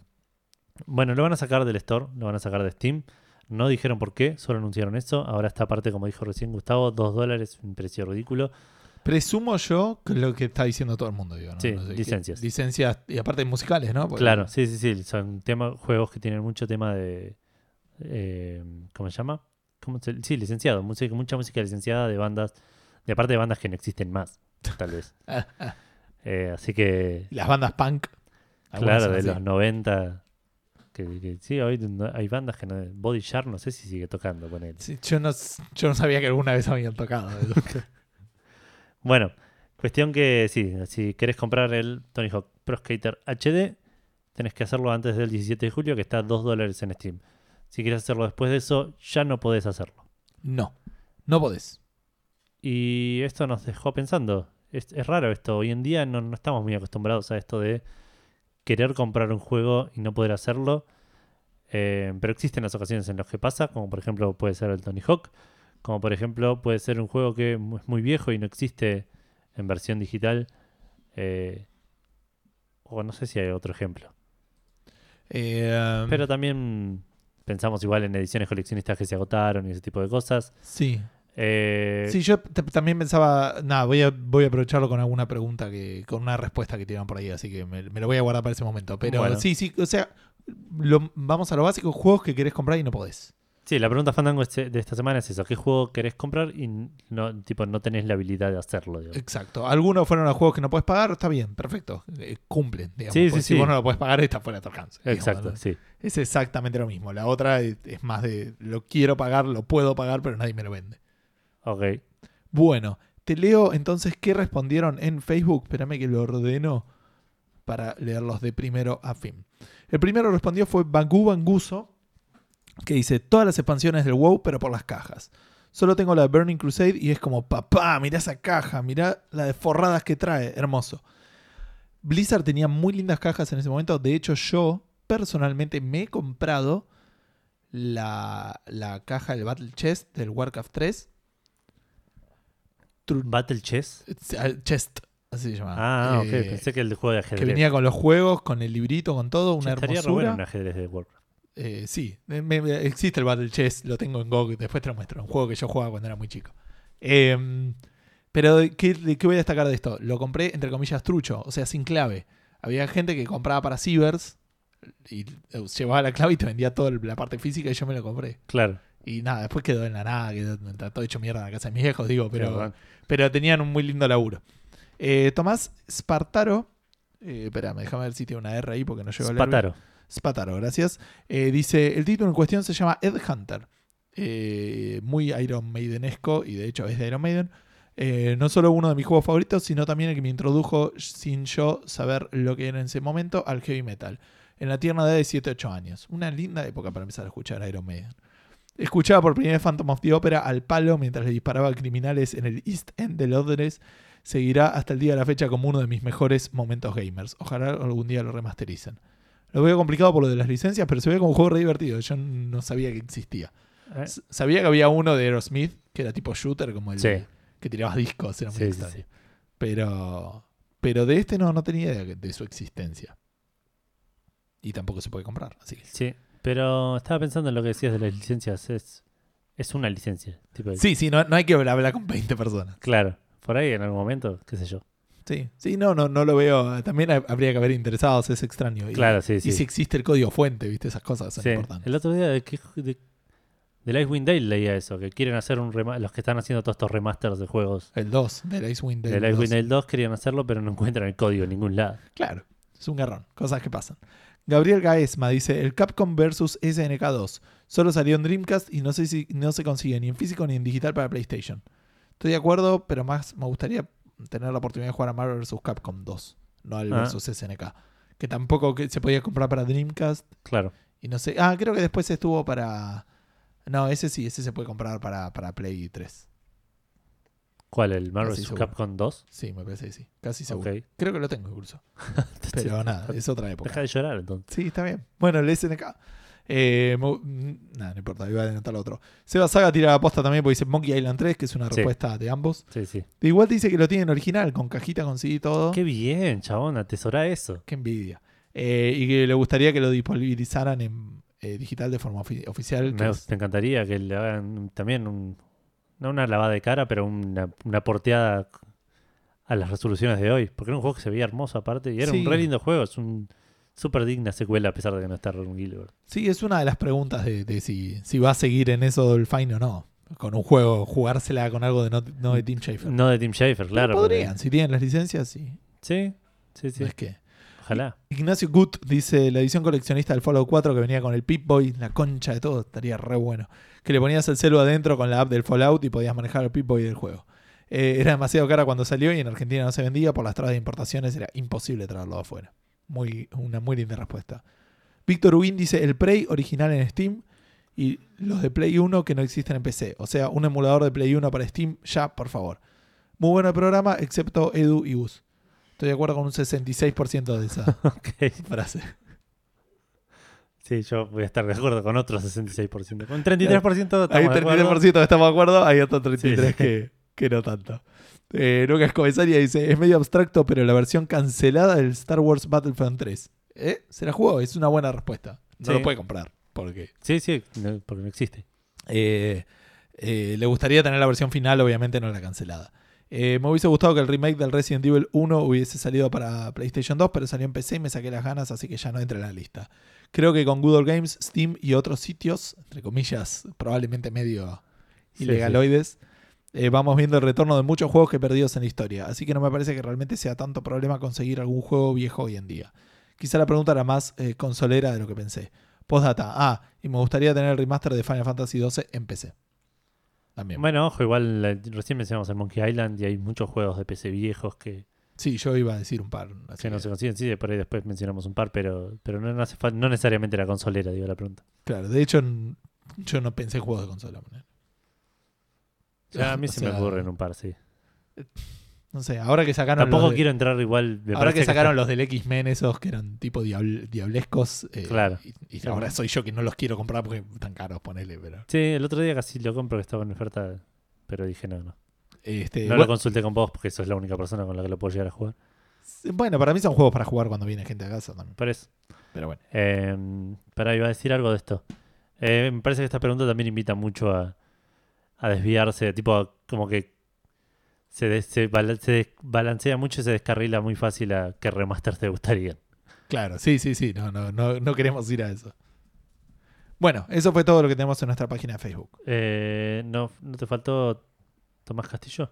B: bueno, lo van a sacar del store, lo van a sacar de Steam. No dijeron por qué, solo anunciaron eso. Ahora está aparte, como dijo recién Gustavo, 2 dólares, un precio ridículo.
A: Presumo yo que lo que está diciendo todo el mundo. Digo, ¿no?
B: Sí,
A: No sé, que-
B: licencias.
A: licencias, y aparte musicales, ¿no? Porque-
B: Claro, sí, sí, sí. Son tema, juegos que tienen mucho tema de. eh, ¿Cómo se llama? ¿Cómo se- sí, licenciado. Música, mucha música licenciada de bandas. De aparte de bandas que no existen más, tal vez. Eh, así que.
A: Las bandas punk.
B: Claro, de
A: así.
B: los 90. Que, que sí, hoy no- hay bandas que no. Body Shark, no sé si sigue tocando con él.
A: Sí, yo, no, yo no sabía que alguna vez habían tocado.
B: Bueno, cuestión que sí, si querés comprar el Tony Hawk Pro Skater HD, tenés que hacerlo antes del 17 de julio, que está a 2 dólares en Steam. Si quieres hacerlo después de eso, ya no podés hacerlo.
A: no, no podés.
B: Y esto nos dejó pensando. Es, es raro esto. Hoy en día no, no estamos muy acostumbrados a esto de querer comprar un juego y no poder hacerlo. Eh, pero existen las ocasiones en las que pasa, como por ejemplo puede ser el Tony Hawk, como por ejemplo puede ser un juego que es muy viejo y no existe en versión digital. eh, o no sé si hay otro ejemplo.
A: Eh,
B: Pero también pensamos igual en ediciones coleccionistas que se agotaron y ese tipo de cosas.
A: sí.
B: Eh,
A: Sí, yo también pensaba, nada, voy a, voy a aprovecharlo con alguna pregunta, que con una respuesta que tiran por ahí, así que me, me lo voy a guardar para ese momento. Pero
B: Bueno.
A: sí, sí, o sea, lo- vamos a lo básico, juegos que querés comprar y no podés.
B: Sí, la pregunta fandango este- de esta semana es eso. ¿Qué juego querés comprar y no, tipo, no tenés la habilidad de hacerlo? digamos?
A: Exacto. Algunos fueron los juegos que no podés pagar, está bien, perfecto. Eh, cumplen, digamos.
B: Sí, sí,
A: si
B: sí.
A: vos no lo podés pagar, está fuera de tu alcance.
B: Exacto,
A: ¿no?
B: sí.
A: Es exactamente lo mismo. La otra es, es más de lo quiero pagar, lo puedo pagar, pero nadie me lo vende.
B: Ok.
A: Bueno, te leo entonces qué respondieron en Facebook. Espérame que lo ordeno para leerlos de primero a fin. El primero respondió fue Bangú Banguso, que dice todas las expansiones del WoW, pero por las cajas. Solo tengo la de Burning Crusade y es como, papá, mirá esa caja, mirá la de forradas que trae, hermoso. Blizzard tenía muy lindas cajas en ese momento. De hecho, yo personalmente me he comprado la, la caja del Battle Chest del Warcraft 3.
B: Battle Chess.
A: eh, Chest, así se llama.
B: Ah, ok.
A: Eh,
B: Pensé que el juego de
A: que
B: ajedrez.
A: venía con los juegos, con el librito, con todo, una
B: estaría re bueno
A: hermosura.
B: un ajedrez de Warcraft.
A: Eh, sí, me- me- existe el Battle Chess, lo tengo en GOG, después te lo muestro. Un juego que yo jugaba cuando era muy chico. Eh, pero, ¿de ¿qué, de qué voy a destacar de esto? Lo compré, entre comillas, trucho, o sea, sin clave. Había gente que compraba para Cibers y eh, llevaba la clave y te vendía toda la parte física y yo me lo compré.
B: Claro.
A: Y nada, después quedó en la nada, quedó todo hecho mierda en la casa de mis viejos, digo, pero,
B: Pero,
A: pero tenían un muy lindo laburo. Eh, Tomás Spartaro, eh, espérame, déjame ver si tiene una R ahí porque no llego a leer.
B: Spataro,
A: gracias. Eh, dice, el título en cuestión se llama Ed Hunter. Eh, muy Iron Maidenesco y de hecho es de Iron Maiden. Eh, no solo uno de mis juegos favoritos, sino también el que me introdujo sin yo saber lo que era en ese momento al heavy metal. En la tierna edad de 7-8 años. Una linda época para empezar a escuchar Iron Maiden. Escuchaba por primera vez Phantom of the Opera al palo mientras le disparaba a criminales en el East End de Londres. Seguirá hasta el día de la fecha como uno de mis mejores momentos gamers. Ojalá algún día lo remastericen. Lo veo complicado por lo de las licencias, pero se ve como un juego re divertido. Yo no sabía que existía.
B: ¿Eh?
A: Sabía que había uno de Aerosmith, que era tipo shooter, como el
B: Sí.
A: que tirabas discos, era muy
B: Sí, sí,
A: extraño.
B: sí.
A: Pero, pero de este no, no tenía idea de, de su existencia. Y tampoco se puede comprar, así que.
B: Sí. Pero estaba pensando en lo que decías de las licencias. Es, es una licencia. Tipo,
A: Sí, sí, no, no hay que hablar con 20 personas.
B: Claro. Por ahí en algún momento, qué sé yo.
A: Sí, sí, no, no, no lo veo. También ha- habría que haber interesados, es extraño. Y,
B: Claro, sí,
A: y
B: sí.
A: si existe el código fuente, ¿viste? Esas cosas son
B: Sí.
A: importantes.
B: El otro día de, que- de, del Icewind Dale leía eso, que quieren hacer un rema- los que están haciendo todos estos remasters de juegos
A: El 2, del Icewind Dale
B: del
A: 2.
B: Icewind Dale 2 querían hacerlo, pero no encuentran el código en ningún lado.
A: Claro, es un garrón, cosas que pasan. Gabriel Gaesma dice, el Capcom vs SNK2 solo salió en Dreamcast y no sé si no se consigue ni en físico ni en digital para PlayStation. Estoy de acuerdo, pero más me gustaría tener la oportunidad de jugar a Marvel vs Capcom 2, no al
B: Ah.
A: vs SNK. Que tampoco que se podía comprar para Dreamcast
B: Claro.
A: y no sé. Ah, creo que después estuvo para... No, ese sí, ese se puede comprar para, para Play 3.
B: ¿Cuál? ¿El Marvel vs. Capcom 2?
A: Sí, me parece que sí, casi seguro.
B: Ok.
A: Creo que lo tengo incluso. Pero nada, es otra época.
B: Deja de llorar entonces.
A: Sí, está bien. Bueno, el SNK. Eh, mm, nada, no importa, iba a adelantar lo otro. Seba Saga tira la posta también porque dice Monkey Island 3, que es una
B: Sí.
A: respuesta de ambos.
B: Sí, sí.
A: Igual te dice que lo tienen original, con cajita, con CD y todo.
B: Qué bien, chabón, atesora eso.
A: Qué envidia. Eh, y que le gustaría que lo disponibilizaran en eh, digital de forma ofi- oficial.
B: Me, me encantaría que le hagan también un, no una lavada de cara, pero una, una porteada a las resoluciones de hoy. Porque era un juego que se veía hermoso aparte y era
A: Sí.
B: un re lindo juego. Es un súper digna secuela a pesar de que no está Ron Gilbert.
A: Sí, es una de las preguntas de, de si, si va a seguir en eso Fine o no. Con un juego, jugársela con algo de no, no de Team Schafer.
B: No de Tim Schafer,
A: Pero
B: claro. porque-
A: podrían, si tienen las licencias, sí.
B: Sí, sí, sí.
A: No es que.
B: Ojalá.
A: Ignacio Gut dice la edición coleccionista del Fallout 4 que venía con el Pip-Boy, la concha de todo, estaría re bueno. Que le ponías el celu adentro con la app del Fallout y podías manejar el Pip-Boy del juego. Eh, era demasiado cara cuando salió y en Argentina no se vendía por las trabas de importaciones, era imposible traerlo de afuera. Muy, una muy linda respuesta. Víctor Win dice el Prey original en Steam y los de Play 1 que no existen en PC. O sea, un emulador de Play 1 para Steam, ya, por favor. Muy bueno el programa, excepto Edu y Gus. Estoy de acuerdo con un 66% de esa
B: Ok.
A: frase.
B: Sí, yo voy a estar de acuerdo con otro 66%. Con 33% estamos
A: Hay
B: de acuerdo.
A: 33% estamos de acuerdo, hay otro 33%
B: Sí, sí.
A: Que, que no tanto. Eh, Lucas Comesaria dice, es medio abstracto, pero la versión cancelada del Star Wars Battlefront 3. ¿Eh? ¿Se la jugó? Es una buena respuesta. No
B: Sí.
A: lo puede comprar. Porque
B: Sí, sí, no, porque no existe.
A: eh, eh, le gustaría tener la versión final, obviamente no la cancelada. Eh, me hubiese gustado que el remake del Resident Evil 1 hubiese salido para PlayStation 2, pero salió en PC y me saqué las ganas, así que ya no entra en la lista. Creo que con Google Games, Steam y otros sitios, entre comillas, probablemente medio
B: Sí,
A: ilegaloides, eh, vamos viendo el retorno de muchos juegos que perdidos en la historia. Así que no me parece que realmente sea tanto problema conseguir algún juego viejo hoy en día. Quizá la pregunta era más eh, consolera de lo que pensé. Postdata. Ah, y me gustaría tener el remaster de Final Fantasy XII en PC. También.
B: Bueno, ojo, igual recién mencionamos el Monkey Island y hay muchos juegos de PC viejos que,
A: Sí, yo iba a decir un par. así
B: que no
A: que,
B: se consiguen. Sí, por ahí después mencionamos un par, pero, pero no, no hace falta, no necesariamente la consolera, digo la pregunta.
A: Claro, de hecho, yo no pensé en juegos de consola.
B: Ya, a mí
A: O
B: se me ocurren un par, sí.
A: No sé, ahora que sacaron.
B: Tampoco
A: de-
B: quiero entrar igual.
A: Ahora que sacaron los del X-Men, esos que eran tipo diabl- diablescos. eh,
B: Claro.
A: Y, y ahora soy yo que no los quiero comprar porque están caros, ponele. Pero,
B: Sí, el otro día casi lo compro que estaba en oferta, pero dije no, no.
A: Este,
B: No
A: bueno,
B: lo consulté con vos porque sos la única persona con la que lo puedo llegar a jugar.
A: bueno, para mí son juegos para jugar cuando viene gente a casa también.
B: Por eso.
A: Pero bueno.
B: Eh, pero iba a decir algo de esto. Eh, me parece que esta pregunta también invita mucho a, a desviarse, tipo a- como que se, des- se, bala- se desbalancea mucho y se descarrila muy fácil a qué remaster te gustaría.
A: Claro, sí, sí, sí. No, no, no, no queremos ir a eso. Bueno, eso fue todo lo que tenemos en nuestra página de Facebook.
B: Eh, ¿no, ¿No te faltó Tomás Castillo?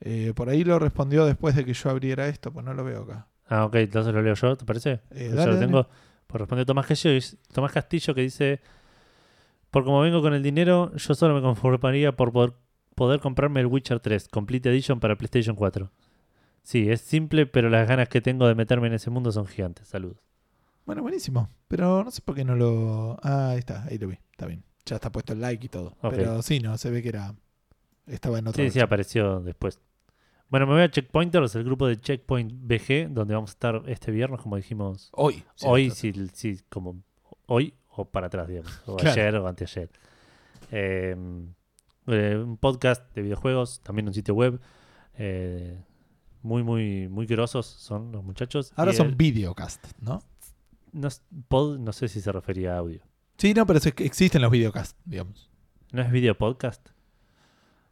A: Eh, por ahí lo respondió después de que yo abriera esto, pues no lo veo acá.
B: Ah, ok, entonces lo leo yo, ¿te parece?
A: Eh,
B: Yo lo tengo. Pues respondió Tomás Castillo, Tomás Castillo que dice: Por como vengo con el dinero, yo solo me conformaría por poder, poder comprarme el Witcher 3 Complete Edition para PlayStation 4. Sí, es simple, pero las ganas que tengo de meterme en ese mundo son gigantes. Saludos.
A: Bueno, buenísimo. Pero no sé por qué no lo. Ah, ahí está, ahí lo vi. Está bien. Ya está puesto el like y todo. Pero sí, no, se ve que era. Estaba en otra.
B: Sí, sí, apareció después. Bueno, me voy a Checkpointers, el grupo de Checkpoint BG, donde vamos a estar este viernes, como dijimos
A: Hoy. sí,
B: hoy, sí, sí, como hoy o para atrás, digamos. O
A: Claro.
B: ayer o anteayer. Eh, eh, un podcast de videojuegos, también un sitio web. eh, muy, muy, muy grosos son los muchachos.
A: Ahora
B: Y
A: son
B: el-
A: videocast, ¿no?
B: no, pod, no sé si se refería a audio.
A: Sí, no, pero es que existen los videocasts, digamos.
B: ¿No es video podcast?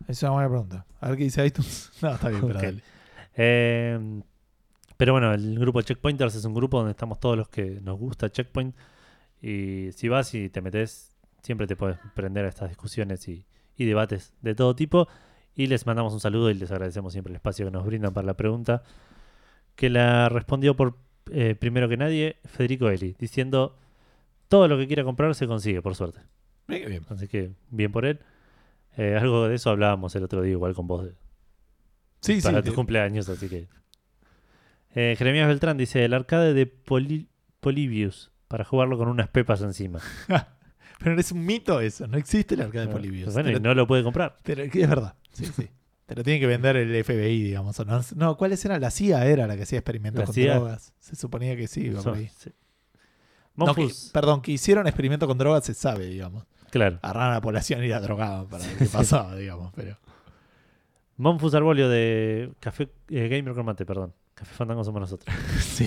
A: Es una buena pregunta. A ver qué dice iTunes. No, está bien, pero dale.
B: Eh, pero bueno, el grupo Checkpointers es un grupo donde estamos todos los que nos gusta Checkpoint. Y si vas y te metes, siempre te puedes prender a estas discusiones y, y debates de todo tipo. Y les mandamos un saludo y les agradecemos siempre el espacio que nos brindan para la pregunta. Que la respondió por eh, primero que nadie Federico Eli, diciendo: Todo lo que quiera comprar se consigue, por suerte.
A: Bien.
B: Así que bien por él. Eh, algo de eso hablábamos el otro día, igual con vos, de-
A: Sí, sí.
B: para
A: de-
B: tu cumpleaños, así que. Eh, Jeremías Beltrán dice: el arcade de Poli- Polybius para jugarlo con unas pepas encima.
A: Pero es un mito eso. No existe el arcade de
B: Ah,
A: Polibios.
B: Bueno, y no lo puede comprar.
A: pero- es verdad. Sí, sí. Te lo tiene que vender el FBI, digamos. No, no, ¿cuáles eran? La CIA era la que hacía experimentos
B: La
A: con
B: CIA.
A: drogas. Se suponía que sí, iba por ahí.
B: sí.
A: No, que-
B: Monfus,
A: perdón, que hicieron experimento con drogas se sabe, digamos.
B: Claro.
A: Agarraron a la población y la drogaban para ver qué pasaba, digamos. Pero
B: Monfus Arbolio de Café eh, Gamer con Mate, perdón. Café Fandango somos nosotros.
A: sí,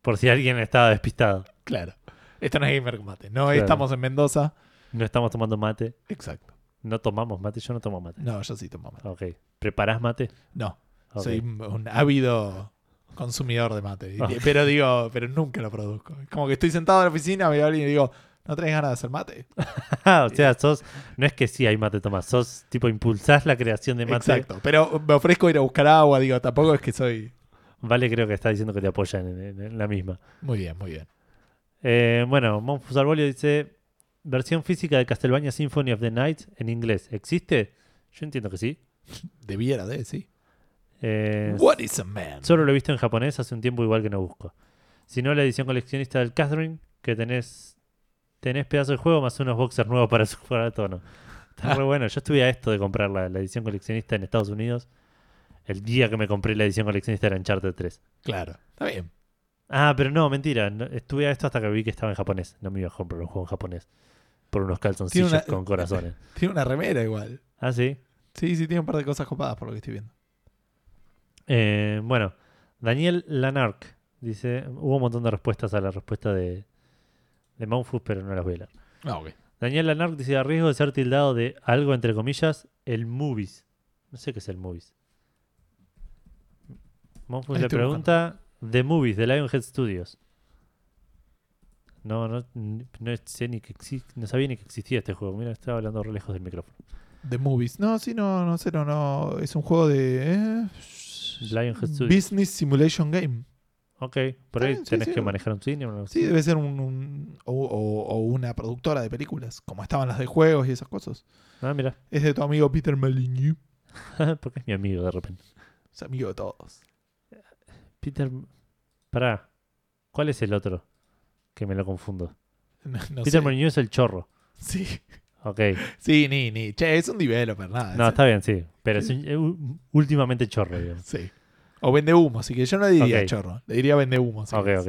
B: Por si alguien estaba despistado.
A: claro. Esto no es Gamer Combate. No
B: Claro.
A: estamos en Mendoza.
B: No estamos tomando mate.
A: Exacto.
B: No tomamos mate. Yo no tomo mate.
A: No, yo sí tomo mate.
B: Ok. ¿Preparás mate?
A: No, soy un ávido consumidor de mate. Pero digo, pero nunca lo produzco. Como que estoy sentado en la oficina, veo a alguien y digo, ¿no tenés ganas de hacer mate?
B: O sea, sos. No es que sí hay mate tomás. Sos tipo impulsás la creación de mate.
A: Exacto. Pero me ofrezco ir a buscar agua, digo, tampoco es que soy.
B: Vale, creo que está diciendo que te apoyan en, en- en la misma.
A: Muy bien, muy bien.
B: Eh, bueno, Monfus Arbolio dice: versión física de Castlevania Symphony of the Night en inglés. ¿Existe? Yo entiendo que sí.
A: Debiera de, sí.
B: Eh,
A: What is a man?
B: Solo lo he visto en japonés hace un tiempo, igual que no busco. Si no, la edición coleccionista del Catherine, que tenés tenés pedazo de juego más unos boxers nuevos para su jugar a tono. Está re bueno. Yo estuve a esto de comprar la, la edición coleccionista en Estados Unidos. El día que me compré la edición coleccionista era Uncharted 3.
A: Claro, está bien.
B: Ah, pero no, mentira. no- estuve a esto hasta que vi que estaba en japonés. No me iba a comprar un juego en japonés. Por unos calzoncillos
A: una-
B: con corazones.
A: Tiene una remera igual.
B: Ah, sí.
A: Sí, sí, tiene un par de cosas copadas por lo que estoy viendo.
B: Eh, bueno, Daniel Lanark dice: Hubo un montón de respuestas a la respuesta de, de Monfus, pero no las voy a leer.
A: Ah, ok.
B: Daniel Lanark dice: a riesgo de ser tildado de algo entre comillas, el movies. No sé qué es el movies. Monfus le pregunta: The Movies, de Lionhead Studios. No, no, no, sé ni que no sabía ni que existía este juego. Mira, estaba hablando re lejos del micrófono.
A: The Movies. No, sí, no, no sé, no, no. Es un juego de. eh,
B: Lionhead Studios.
A: Business Simulation Game.
B: Ok, por ahí
A: Ah, sí,
B: tenés
A: sí.
B: que manejar un cine. o algo
A: Sí, debe ser un. un- o, o- o una productora de películas, como estaban las de juegos y esas cosas.
B: Ah, mira.
A: Es de tu amigo Peter Molyneux.
B: Porque es mi amigo de repente.
A: Es amigo de todos.
B: Peter. Pará. ¿Cuál es el otro? Que me lo confundo.
A: No, no
B: Peter. Molyneux es el chorro.
A: Sí.
B: Ok.
A: Sí, ni, ni. Che, es un developer, nada.
B: No,
A: es-
B: está bien, sí. Pero es un- eh, últimamente chorro, digamos.
A: Sí. O vende humo, así que yo no le diría
B: Ok.
A: chorro. Le diría vende humo. si
B: Ok, ok.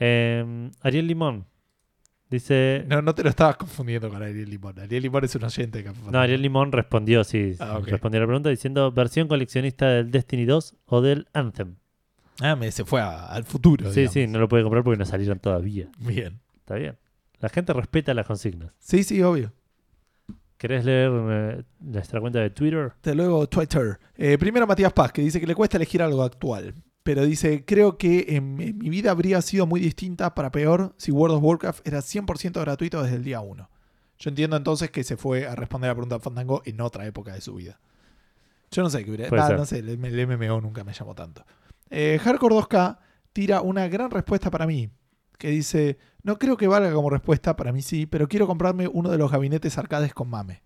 B: Eh, Ariel Limón dice.
A: No, no te lo estabas confundiendo con Ariel Limón. Ariel Limón es un oyente. de Café
B: No,
A: Fandango.
B: Ariel Limón respondió, sí.
A: Ah, ok.
B: Respondió a la pregunta diciendo versión coleccionista del Destiny 2 o del Anthem.
A: Ah, me, se fue a- al futuro.
B: Sí,
A: digamos.
B: sí, no lo puede comprar porque no salieron todavía.
A: Bien.
B: Está bien. La gente respeta las consignas.
A: Sí, sí, obvio.
B: ¿Querés leer eh, nuestra cuenta de Twitter?
A: Hasta luego, Twitter. Eh, primero Matías Paz, que dice que le cuesta elegir algo actual. Pero dice, creo que en, en mi vida habría sido muy distinta para peor si World of Warcraft era 100% gratuito desde el día 1. Yo entiendo entonces que se fue a responder a la pregunta de Fandango en otra época de su vida. Yo no sé qué hubiera... Nah, no sé, el, el MMO nunca me llamó tanto. Eh, Hardcore 2K tira una gran respuesta para mí. Que dice, no creo que valga como respuesta, para mí sí, pero quiero comprarme uno de los gabinetes arcades con mame.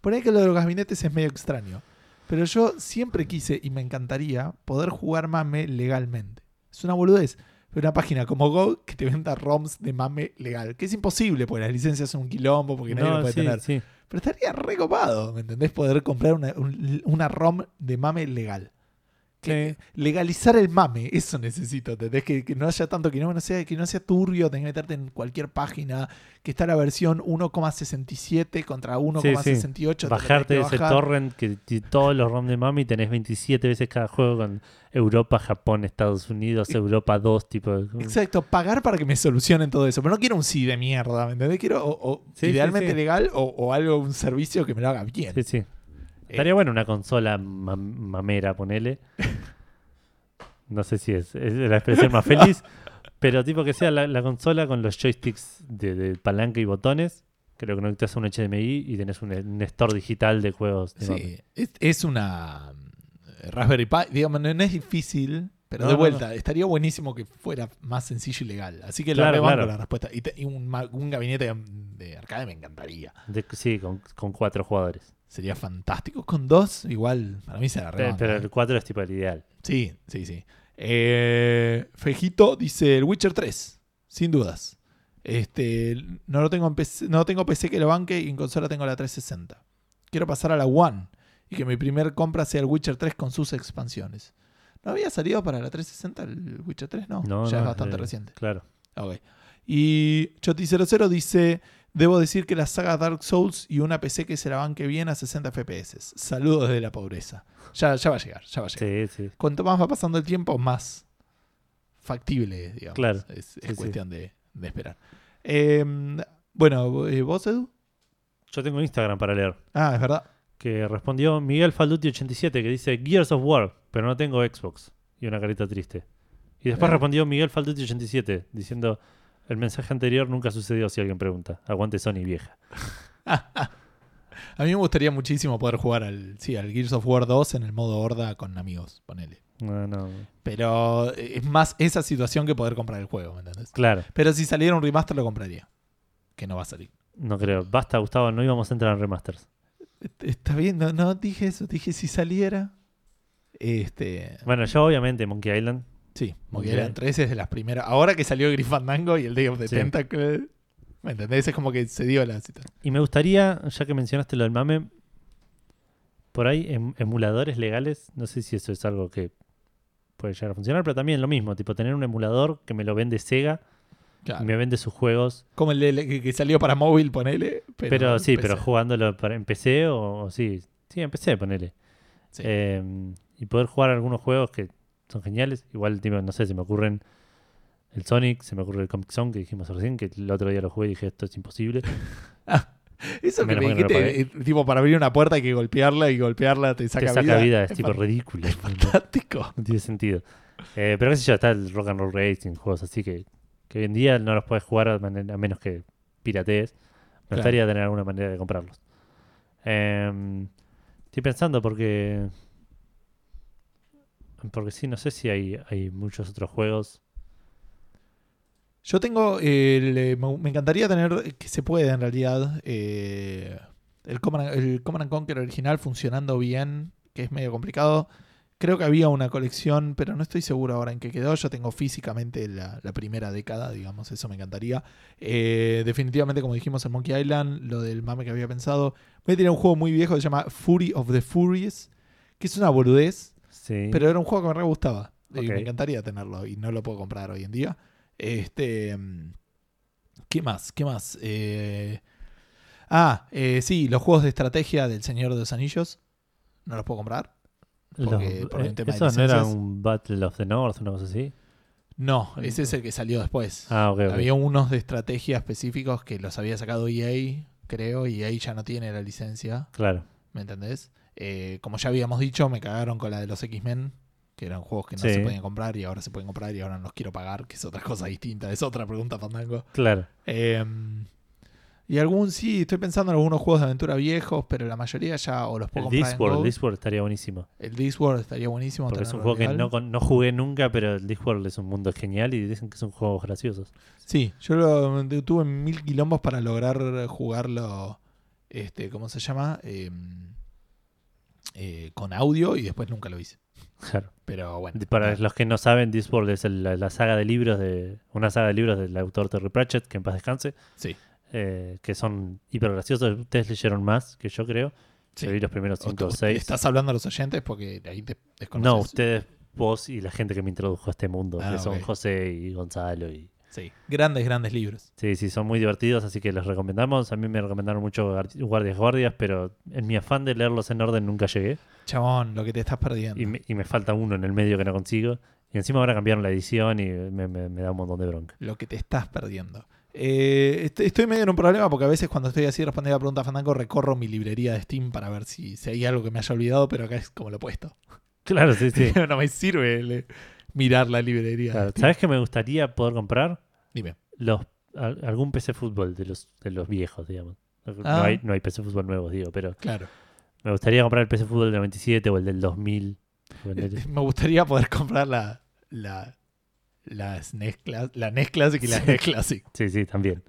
A: Por ahí que lo de los gabinetes es medio extraño. Pero yo siempre quise y me encantaría poder jugar mame legalmente. Es una boludez. Pero una página como Go que te venda ROMs de mame legal. Que es imposible porque las licencias son un quilombo, porque nadie lo puede
B: sí,
A: tener.
B: sí.
A: Pero estaría recopado, ¿me entendés? Poder comprar una, un- una ROM de mame legal. Que legalizar el mame, eso necesito, ¿entendés? Que, que no haya tanto, que no, no sea, que no sea turbio, tenés que meterte en cualquier página, que está la versión 1,67 contra 1,68. te lo tenés
B: Bajarte
A: que
B: ese torrent que todos los ROM de Mami tenés 27 veces cada juego con Europa, Japón, Estados Unidos, Europa 2, tipo. de-
A: Exacto, pagar para que me solucionen todo eso. Pero no quiero un sí de mierda, ¿me entendés? Quiero o, o
B: Sí, sí,
A: idealmente
B: sí.
A: legal o, o algo, un servicio que me lo haga bien.
B: Sí, sí.
A: Eh,
B: Estaría bueno una consola mam- mamera, ponele. No sé si es, es la expresión más feliz, pero tipo que sea la, la consola con los joysticks de, de palanca y botones, que lo conectas a un HDMI y tenés un, un store digital de juegos. de.
A: Sí, es, es una mm, Raspberry Pi, digamos, no, es difícil, pero
B: No,
A: de
B: no,
A: vuelta, estaría buenísimo que fuera más sencillo y legal. Así que
B: Claro,
A: la rebanco
B: claro.
A: la respuesta. Y, te- y un, gabinete de arcade me encantaría.
B: De- sí, con, con cuatro jugadores.
A: Sería fantástico. Con dos, igual, para mí se la
B: Pero,
A: ¿eh?
B: el 4 es tipo el ideal.
A: Sí, sí, sí. Eh, Fejito dice el Witcher 3, sin dudas. Este, no lo tengo en PC, no tengo PC que lo banque y en consola tengo la 360. Quiero pasar a la One y que mi primer compra sea el Witcher 3 con sus expansiones. ¿No había salido para la 360 el Witcher 3? No,
B: No,
A: ya
B: no,
A: es bastante
B: eh,
A: reciente.
B: Claro.
A: Ok. Y Choti00 dice: Debo decir que la saga Dark Souls y una PC que se la banque bien a 60 FPS. Saludos desde la pobreza. Ya, ya va a llegar, ya va a llegar.
B: Sí, sí.
A: Cuanto más va pasando el tiempo, más factible digamos.
B: Claro.
A: Es, es
B: Sí, sí.
A: cuestión de, de esperar. Eh, bueno, eh, ¿vos, Edu?
B: Yo tengo Instagram para leer.
A: Ah, es verdad.
B: Que respondió Miguel Falduti87 que dice Gears of War, pero no tengo Xbox. Y una carita triste. Y después
A: Eh.
B: respondió Miguel Falduti87 diciendo el mensaje anterior nunca sucedió si alguien pregunta. Aguante Sony vieja.
A: A mí me gustaría muchísimo poder jugar al, sí, al Gears of War 2 en el modo horda con amigos, ponele.
B: No, no.
A: Pero eh, es más esa situación que poder comprar el juego, ¿me entendés?
B: Claro,
A: Pero si saliera un remaster lo compraría. Que no va a salir.
B: no creo. Basta, Gustavo, no íbamos a entrar en remasters.
A: Est- Está bien, no, no dije eso, dije si saliera. Este.
B: Bueno, yo obviamente Monkey Island.
A: Sí, Monkey
B: Ok.
A: Island 3 es de las primeras. Ahora que salió Grim Fandango y el Day of the
B: Sí.
A: Tentacle. ¿Me entendés? Es como que se dio la situación.
B: Y me gustaría, ya que mencionaste lo del mame, por ahí em- emuladores legales. No sé si eso es algo que puede llegar a funcionar, pero también lo mismo, tipo tener un emulador que me lo vende Sega
A: Claro.
B: y me vende sus juegos.
A: Como el de- que, que salió para móvil, ponele. Pero,
B: Pero, sí,
A: PC.
B: pero jugándolo para, en PC o, o sí. Sí, en PC, ponele.
A: Sí.
B: Eh, y poder jugar algunos juegos que son geniales. Igual, tipo, no sé, se me ocurren el Sonic, se me ocurre el Comic Zone que dijimos recién, que el otro día lo jugué y dije esto es imposible.
A: Eso que
B: menos
A: me
B: que
A: dijiste, tipo, para abrir una puerta hay que golpearla y golpearla te saca,
B: Te saca vida, es
A: Es
B: tipo ridículo.
A: Es fantástico.
B: No tiene sentido. Eh, pero qué sé yo, está el Rock and Roll Racing, juegos así que, que hoy en día no los puedes jugar a, manera- a menos que piratees. Me
A: Claro.
B: gustaría tener alguna manera de comprarlos. Em, estoy pensando porque. Porque sí, no sé si hay, hay muchos otros juegos.
A: Yo tengo. eh, me, encantaría tener. Que se puede en realidad. eh, el, Command, el Command and Conquer original funcionando bien. Que es medio complicado. Creo que había una colección, pero no estoy seguro ahora en qué quedó. Yo tengo físicamente la, primera década, digamos, eso me encantaría. Eh, definitivamente, como dijimos en Monkey Island, lo del mame que había pensado. Voy a tirar un juego muy viejo que se llama Fury of the Furies, que es una boludez,
B: Sí.
A: pero era un juego que me re gustaba. Y me encantaría tenerlo y no lo puedo comprar hoy en día. Este, mm, ¿Qué más? ¿Qué más? Eh, ah, eh, sí, los juegos de estrategia del Señor de los Anillos. No los puedo comprar.
B: Los-
A: porque por un
B: eh,
A: tema de
B: ¿Esos no era un Battle of the North, una cosa así?
A: No, ese es el que salió después.
B: Ah, ok. ok.
A: Había unos de estrategia específicos que los había sacado EA, creo, y EA ya no tiene la licencia,
B: Claro.
A: ¿me entendés? Eh, como ya habíamos dicho, me cagaron con la de los X-Men, que eran juegos que no
B: Sí.
A: se podían comprar y ahora se pueden comprar y ahora no los quiero pagar, que es otra cosa distinta, es otra pregunta, Fandango.
B: Claro.
A: Eh, y algún, sí, estoy pensando en algunos juegos de aventura viejos, pero la mayoría ya o los puedo
B: El
A: comprar en
B: Discworld,
A: Go.
B: Discworld estaría buenísimo.
A: El Discworld estaría buenísimo.
B: Porque es un juego que no, no jugué nunca, pero el Discworld es un mundo genial y dicen que son juegos graciosos.
A: Sí, yo lo, tuve mil quilombos para lograr jugarlo, este, ¿cómo se llama? Eh, eh, con audio y después nunca lo hice.
B: Claro.
A: Pero bueno.
B: Para los que no saben, Discworld es el- la, saga de libros de una saga de libros del autor Terry Pratchett, que en paz descanse,
A: Sí.
B: eh, que son hiper graciosos. Ustedes leyeron más que yo creo.
A: sí.
B: Yo vi los primeros
A: O-
B: 5 o
A: o-
B: 6.
A: ¿Estás hablando a los oyentes? Porque ahí te desconoces.
B: No, ustedes, vos y la gente que me introdujo a este mundo,
A: Ah,
B: que son. José y Gonzalo. y
A: Sí, grandes, grandes libros.
B: Sí, sí, son muy divertidos, así que los recomendamos. A mí me recomendaron mucho Guardias Guardias, pero en mi afán de leerlos en orden nunca llegué.
A: Chabón, lo que te estás perdiendo.
B: Y me, y me falta uno en el medio que no consigo. Y encima ahora cambiaron la edición y me, me- me da un montón de bronca.
A: Lo que te estás perdiendo. Eh, est- estoy medio en un problema porque a veces cuando estoy así respondiendo a la pregunta Fandango recorro mi librería de Steam para ver si, si hay algo que me haya olvidado, pero acá es como lo he puesto.
B: Claro, sí, sí.
A: no me sirve le- mirar la librería.
B: Claro. ¿Sabes qué me gustaría poder comprar?
A: Dime.
B: Los, al- algún PC fútbol de los, de los viejos, digamos. No,
A: Ah.
B: hay, no hay PC fútbol nuevos, digo, pero
A: Claro.
B: me gustaría comprar el PC fútbol del 97 o el del 2000. ponele.
A: Me gustaría poder comprar la, la, la, SNES, Cla- la NES Classic y la
B: Sí.
A: NES Classic.
B: Sí, sí, también.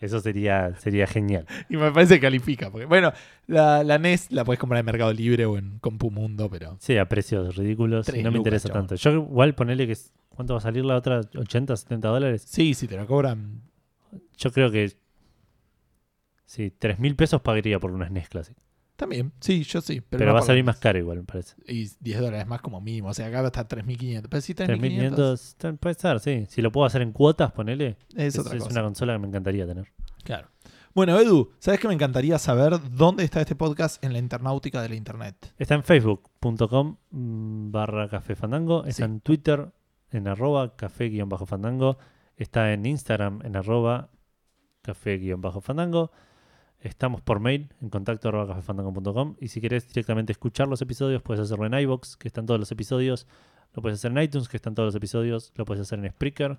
B: Eso sería, sería genial.
A: Y me parece que califica. Porque, bueno, la, la NES la puedes comprar en Mercado Libre o en Compumundo, pero
B: Sí, a precios ridículos.
A: Tres
B: y no me
A: lucas,
B: interesa
A: chabón.
B: tanto. Yo igual ponerle que... ¿Cuánto va a salir la otra? ¿80, 70 dólares?
A: sí, si te la cobran.
B: Yo creo que... Sí, 3 mil pesos pagaría por una SNES Classic.
A: También, sí, yo sí. Pero,
B: Pero,
A: no
B: va a salir más caro igual, me parece.
A: Y 10 dólares más como mínimo. O sea, acá va a estar 3.500. Pero sí, 3.500
B: 3.500 ta- puede ser, sí. Si lo puedo hacer en cuotas, ponele.
A: es
B: Es,
A: otra
B: es
A: cosa.
B: una consola que me encantaría tener.
A: Claro. Bueno, Edu, ¿sabes que me encantaría saber dónde está este podcast en la internautica de la internet?
B: Está en facebook.com mm, barra café fandango. Está
A: Sí.
B: en Twitter en arroba café guion bajo fandango. Está en Instagram en arroba café guion bajo fandango. Estamos por mail en contacto cafefandango.com. Y si querés directamente escuchar los episodios, puedes hacerlo en iBox, que están todos los episodios. Lo puedes hacer en iTunes, que están todos los episodios. Lo puedes hacer en Spreaker.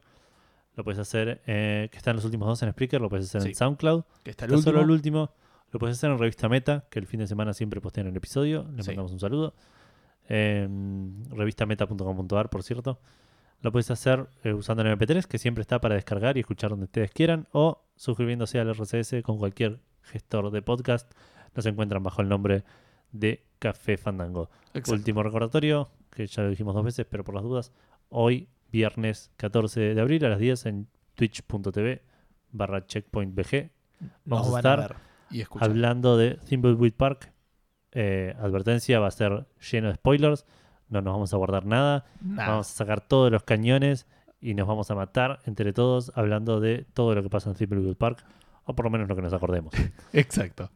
B: Lo puedes hacer, eh, que están los últimos dos en Spreaker. Lo puedes hacer
A: Sí.
B: en SoundCloud.
A: Que está el
B: Está solo el último. Lo puedes hacer en Revista Meta, que el fin de semana siempre postean el episodio. Les
A: Sí.
B: mandamos un saludo. En revistameta.com.ar, por cierto. Lo puedes hacer eh, usando el MP3, que siempre está para descargar y escuchar donde ustedes quieran, o suscribiéndose al RCS con cualquier gestor de podcast. Nos encuentran bajo el nombre de Café Fandango.
A: Exacto.
B: Último recordatorio, que ya lo dijimos dos veces, pero por las dudas, hoy, viernes 14 de abril a las 10 en twitch.tv barra checkpointbg
A: Nos
B: vamos a estar
A: ver y escuchar.
B: hablando de Thimbleweed Park. Eh, advertencia, va a ser lleno de spoilers. No nos vamos a guardar nada.
A: Nada.
B: Vamos a sacar todos los cañones y nos vamos a matar entre todos hablando de todo lo que pasa en Thimbleweed Park. O por lo menos lo que nos acordemos.
A: Exacto.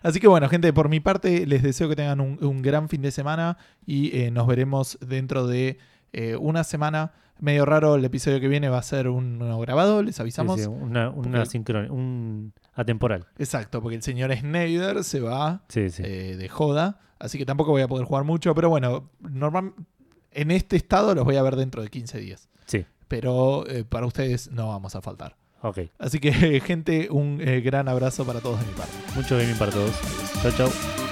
A: Así que bueno, gente, por mi parte les deseo que tengan un, un gran fin de semana y eh, nos veremos dentro de eh, una semana. Medio raro, el episodio que viene va a ser uno grabado, les avisamos.
B: Sí, sí, una una
A: Porque-
B: sincron- un atemporal.
A: Exacto, porque el señor Snyder se va
B: Sí,
A: eh, de joda, así que tampoco voy a poder jugar mucho, pero bueno, normal, en este estado los voy a ver dentro de 15 días.
B: Sí.
A: Pero para ustedes no vamos a faltar.
B: Ok.
A: Así que, gente, un eh, gran abrazo para todos de mi parte.
B: Mucho gaming para todos. Chao, chao.